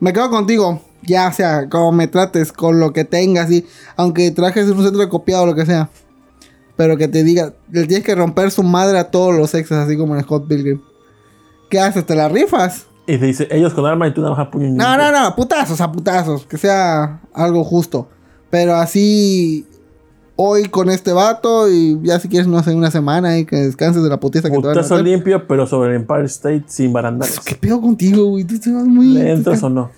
me quedo contigo. Ya sea, como me trates, con lo que tengas, y aunque trajes un centro de copiado o lo que sea. Pero que te diga, le tienes que romper su madre a todos los exes, así como en Scott Pilgrim. ¿Qué haces? ¿Te la rifas? Y te dice, ellos con arma y tú nada más a puño No, no, no, putazos, a putazos, que sea algo justo. Pero así, hoy con este vato y ya si quieres, no sé, una semana y que descanses de la putiza que te van a Putazo hacer. limpio, pero sobre el Empire State sin barandales. ¿Qué pedo contigo, güey? Tú te vas muy... ¿Le entras o no?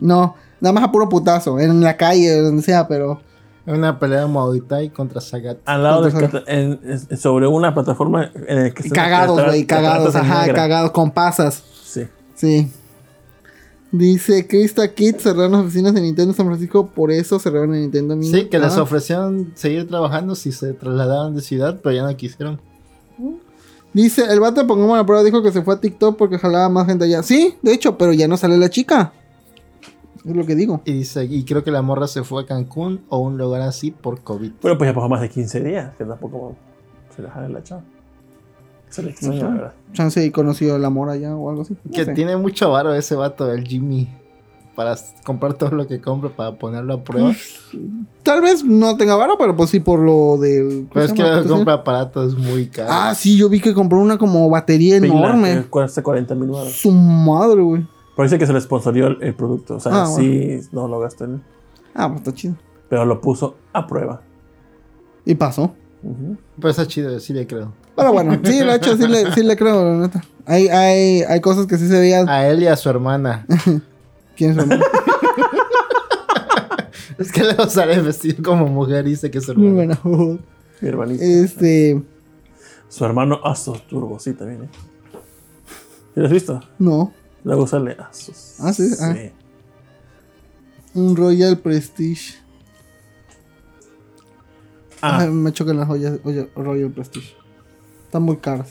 No, nada más a puro putazo, en la calle, donde sea, pero... Una pelea de Muay Thai contra Sagat. Al lado de ¿Cuántos en- en- sobre una plataforma en el que se- Cagados, güey, cagados, ajá, cagados, con pasas. Sí. Sí. Dice Krista Kid cerraron las oficinas de Nintendo San Francisco, por eso cerraron el Nintendo Mini. Sí, que les Ah. ofrecieron seguir trabajando si se trasladaban de ciudad, pero ya no quisieron. Dice, el vato de Pongamos la prueba dijo que se fue a TikTok porque jalaba más gente allá. Sí, de hecho, pero ya no sale la chica. Es lo que digo. Y dice, y creo que la morra se fue a Cancún o un lugar así por COVID. Pero pues ya pasó más de 15 días, que tampoco se la jala la chava. Se le extraña, la verdad. Chance y conoció el amor allá o algo así. No Que sé. tiene mucho varo ese vato, el Jimmy. Para comprar todo lo que compra para ponerlo a prueba. Tal vez no tenga varo, pero pues sí por lo del... ¿cómo Pero es que compra aparatos muy caros. Ah, sí, yo vi que compró una como batería Pila, enorme. que cuesta 40 mil dólares. Su madre, güey. Pero dice que se le sponsorió el, el producto. O sea, Ah, sí, no lo gastó en él. Ah, pues está chido. Pero lo puso a prueba. Y pasó. Ujú. Pero está chido, sí le creo. Pero bueno, sí, lo he hecho, sí le, sí le creo, la neta. Hay, hay, hay cosas que sí se veían. A él y a su hermana. ¿Quién es su hermano? es que luego sale vestido como mujer y dice que es su Muy hermana. buena. Mi hermanito. Este, Su hermano Asos Turbo, sí, también. ¿eh? ¿Sí lo has visto? no. Luego sale Asos. Ah, sí, ah. Un Royal Prestige. Ah, Ay, me chocan las joyas oye, Royal Prestige. Están muy caras.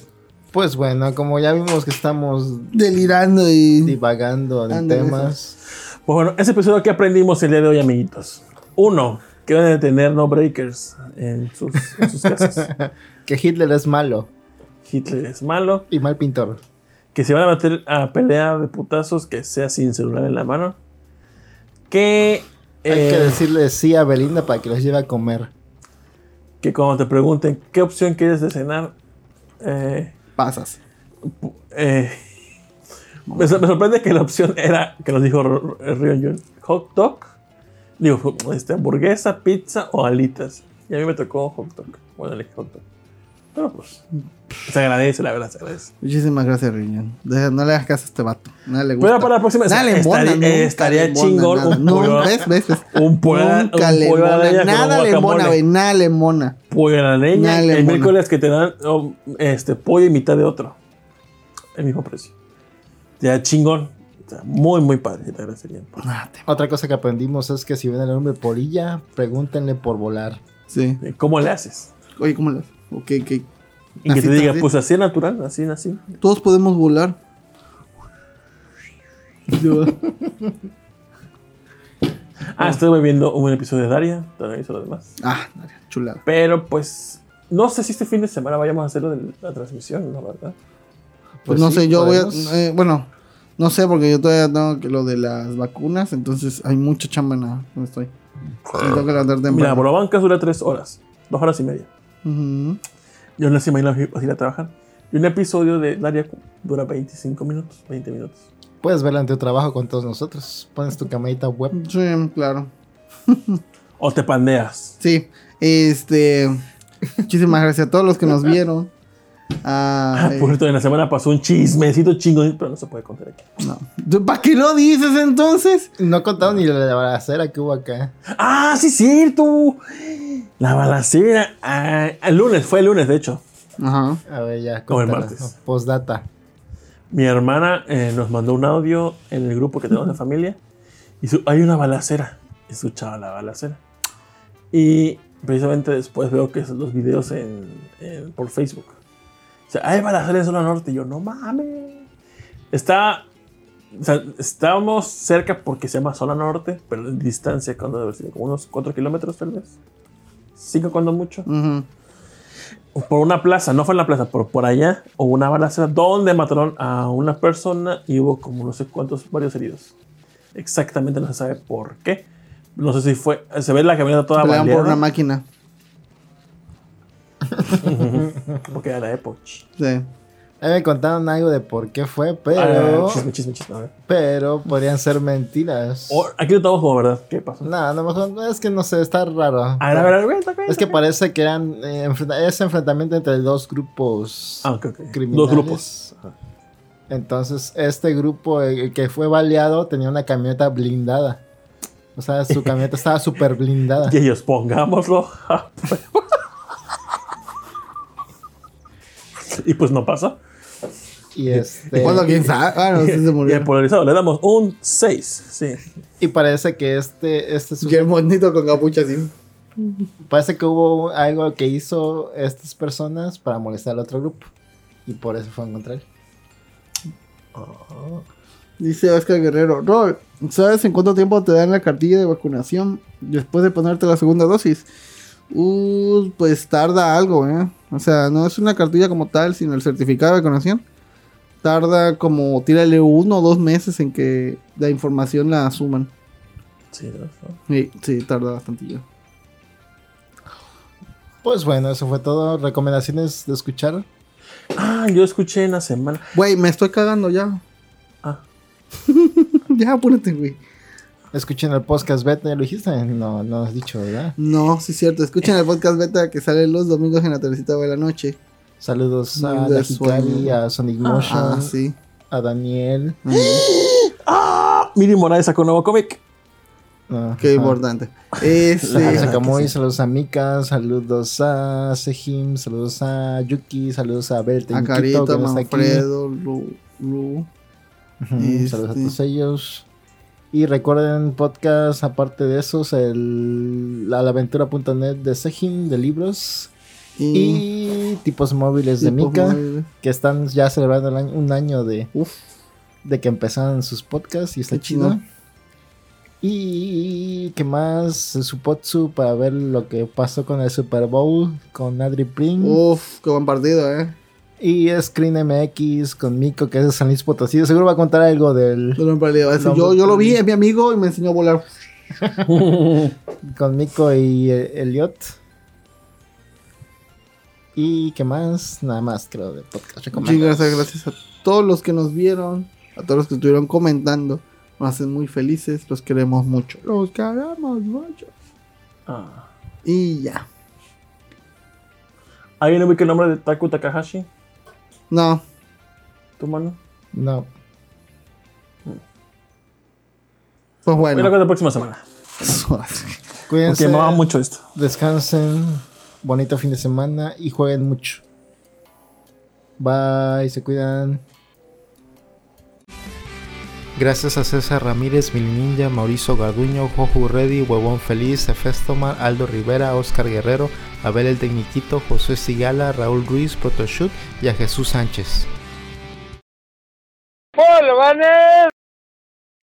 Pues bueno, como ya vimos que estamos Delirando y. divagando en temas. Pues bueno, ese episodio que aprendimos el día de hoy, amiguitos. Uno, que deben de tener no breakers en sus, en sus casas. Que Hitler es malo Hitler es malo. y mal pintor. Que si van a meter a pelea de putazos, que sea sin celular en la mano. Que, Hay eh, que decirle sí a Belinda para que los lleve a comer. que cuando te pregunten qué opción quieres de cenar, eh, Pasas. eh, me, sor- me sorprende que la opción era, que nos dijo Rion Jun, hot dog, digo, este, hamburguesa, pizza o alitas. Y a mí me tocó hot dog. Bueno, elegí hot dog. Pero pues, se agradece, la verdad, se agradece. Muchísimas gracias, Riñón. No le hagas caso a este vato. Nada le gusta. Pero para la próxima Nada le embona, estaría, nunca estaría le embona chingón nada. un No, pollo, ¿ves? ¿Ves? ¿Ves? un pollo, Nunca un le pollo a la embona. leña con Nada le embona, güey. Nada le embona. pollo a la leña. El miércoles que te dan oh, este pollo y mitad de otro. El mismo precio. Ya chingón. O sea, muy, muy padre. Te agradecería. Ah, Otra cosa que aprendimos es que si ven al hombre polilla, pregúntenle por volar. Sí. ¿Cómo le haces? Oye, ¿cómo le Ok, ok. Y que te diga, pues así es natural, así, así. Todos podemos volar. Yo- Ah, estuve viendo un episodio de Daria. Todavía hizo lo demás. ah, chulada. Pero pues, no sé si este fin de semana vayamos a hacerlo de la transmisión, la verdad. Pues, Pues no sí, sé, yo voy a. eh, bueno, no sé, porque yo todavía tengo que lo de las vacunas. Entonces hay mucha chamba en la- donde estoy. Y tengo que levantar Mira. Borobancas dura tres horas, dos horas y media. Ujú. Yo no sé imagino ir a trabajar. Y un episodio de Daria dura 25 minutos, 20 minutos. Puedes verla en tu trabajo con todos nosotros. Pones tu camarita web. Sí, claro. O te pandeas. Sí, este. Muchísimas gracias a todos los que nos vieron. Ah, Ah, por cierto, en la semana pasó un chismecito chingón, pero no se puede contar aquí. no. ¿Tú ¿Para qué lo dices entonces? No contaron ni la balacera que hubo acá. ¡Ah, sí, cierto! La balacera. Ah, el lunes, fue el lunes, de hecho. Ajá. A ver, ya. O el martes. Postdata. Mi hermana eh, nos mandó un audio en el grupo que tenemos de familia. Y su- hay una balacera. Escuchaba la balacera. Y precisamente después veo que son los videos en, en- por Facebook. O sea, hay balacera en zona norte. Y yo, no mames. Está. O sea, estábamos cerca porque se llama zona norte, pero en distancia, cuando debe ser como unos 4 kilómetros tal vez. 5 cuando mucho. ujú. Por una plaza, no fue en la plaza, por, por allá, hubo una balacera donde mataron a una persona y hubo como no sé cuántos, varios heridos. Exactamente no se sabe por qué. No sé si fue. Se ve la camioneta toda Peleaban por una baleada. máquina. Porque era la Epoch. Sí. A mí me contaron algo de por qué fue, Ah, pero. chisme, chisme, chisme. a ver. pero podrían ser mentiras. O- aquí lo tomamos como verdad. ¿Qué pasó? No, a lo mejor es que no sé, está raro. A ver, a ver, a Es que parece que eran eh, enfrenta- ese enfrentamiento entre dos grupos Ah, ok, ok. criminales. Dos grupos. Ajá. Entonces, este grupo, el que fue baleado, tenía una camioneta blindada. O sea, su camioneta estaba súper blindada. Y ellos pongámoslo. a prueba. y pues no pasa. Y este. ¿Cuándo? ¿Quién sabe? Ah, no, sí se Y el murió. polarizado le damos un 6. Sí. Y parece que este, este sujeto- Bien bonito con capucha así. Parece que hubo algo que hizo estas personas para molestar al otro grupo. Y por eso fue a encontrar. Dice Oscar Guerrero. Rol, ¿sabes en cuánto tiempo te dan la cartilla de vacunación después de ponerte la segunda dosis? Uh, pues tarda algo, ¿eh? O sea, no es una cartilla como tal, sino el certificado de vacunación. Tarda como, tírale uno o dos meses en que la información la asuman. Sí. Sí, sí, tarda bastante. Pues bueno, eso fue todo. Recomendaciones de escuchar. Ah, yo escuché en la semana. Güey, me estoy cagando ya. Ah, Ya, apúrate, güey. Escuchen el podcast beta, ¿ya lo dijiste? No, no has dicho, ¿verdad? No, sí es cierto. Escuchen el podcast beta que sale los domingos en la tercita de la noche. Saludos a la Hikari, a Sonic Motion, Ah, sí. a Daniel. ah Miri Morales sacó un nuevo cómic. Ah, Qué importante. Ese. Saludos a Ah, Kamui, que sí. saludos a Mika, saludos a Sejim, saludos a Yuki, saludos a Bert, A Carita, Manfredo, Lu, Lu. Saludos a Este. todos ellos. Y recuerden podcast, aparte de esos, el, la aventura.net de Sejim, de libros. Y, Y tipos móviles de Mika, móvil. que están ya celebrando año- un año de, Uf, de que empezaron sus podcasts y está chido. Y que más su potsu para ver lo que pasó con el Super Bowl con Adri Pring. uf, qué buen partido, eh. Y Screen MX con Miko, que es de San Luis Potosí. Seguro va a contar algo del. Yo, yo lo vi, es mi amigo y me enseñó a volar. Con Miko y eh, Elliot. Y qué más, nada más creo de podcast Sí, gracias, gracias a todos los que nos vieron, a todos los que estuvieron comentando. Nos hacen muy felices, los queremos mucho. Los queremos mucho. Ah. Y ya. ¿Alguien ubica el nombre de Taku Takahashi? No. ¿Tu mano? No. Pues Voy a bueno. la próxima semana. Cuídense. Porque me va mucho esto. Descansen. Bonito fin de semana y jueguen mucho. Bye, se cuidan. Gracias a César Ramírez, Mil Ninja, Mauricio Garduño, Joju Reddy, Huevón Feliz, Efestomar, Aldo Rivera, Oscar Guerrero, Abel el Tecniquito, José Sigala, Raúl Ruiz, Protoshoot y a Jesús Sánchez.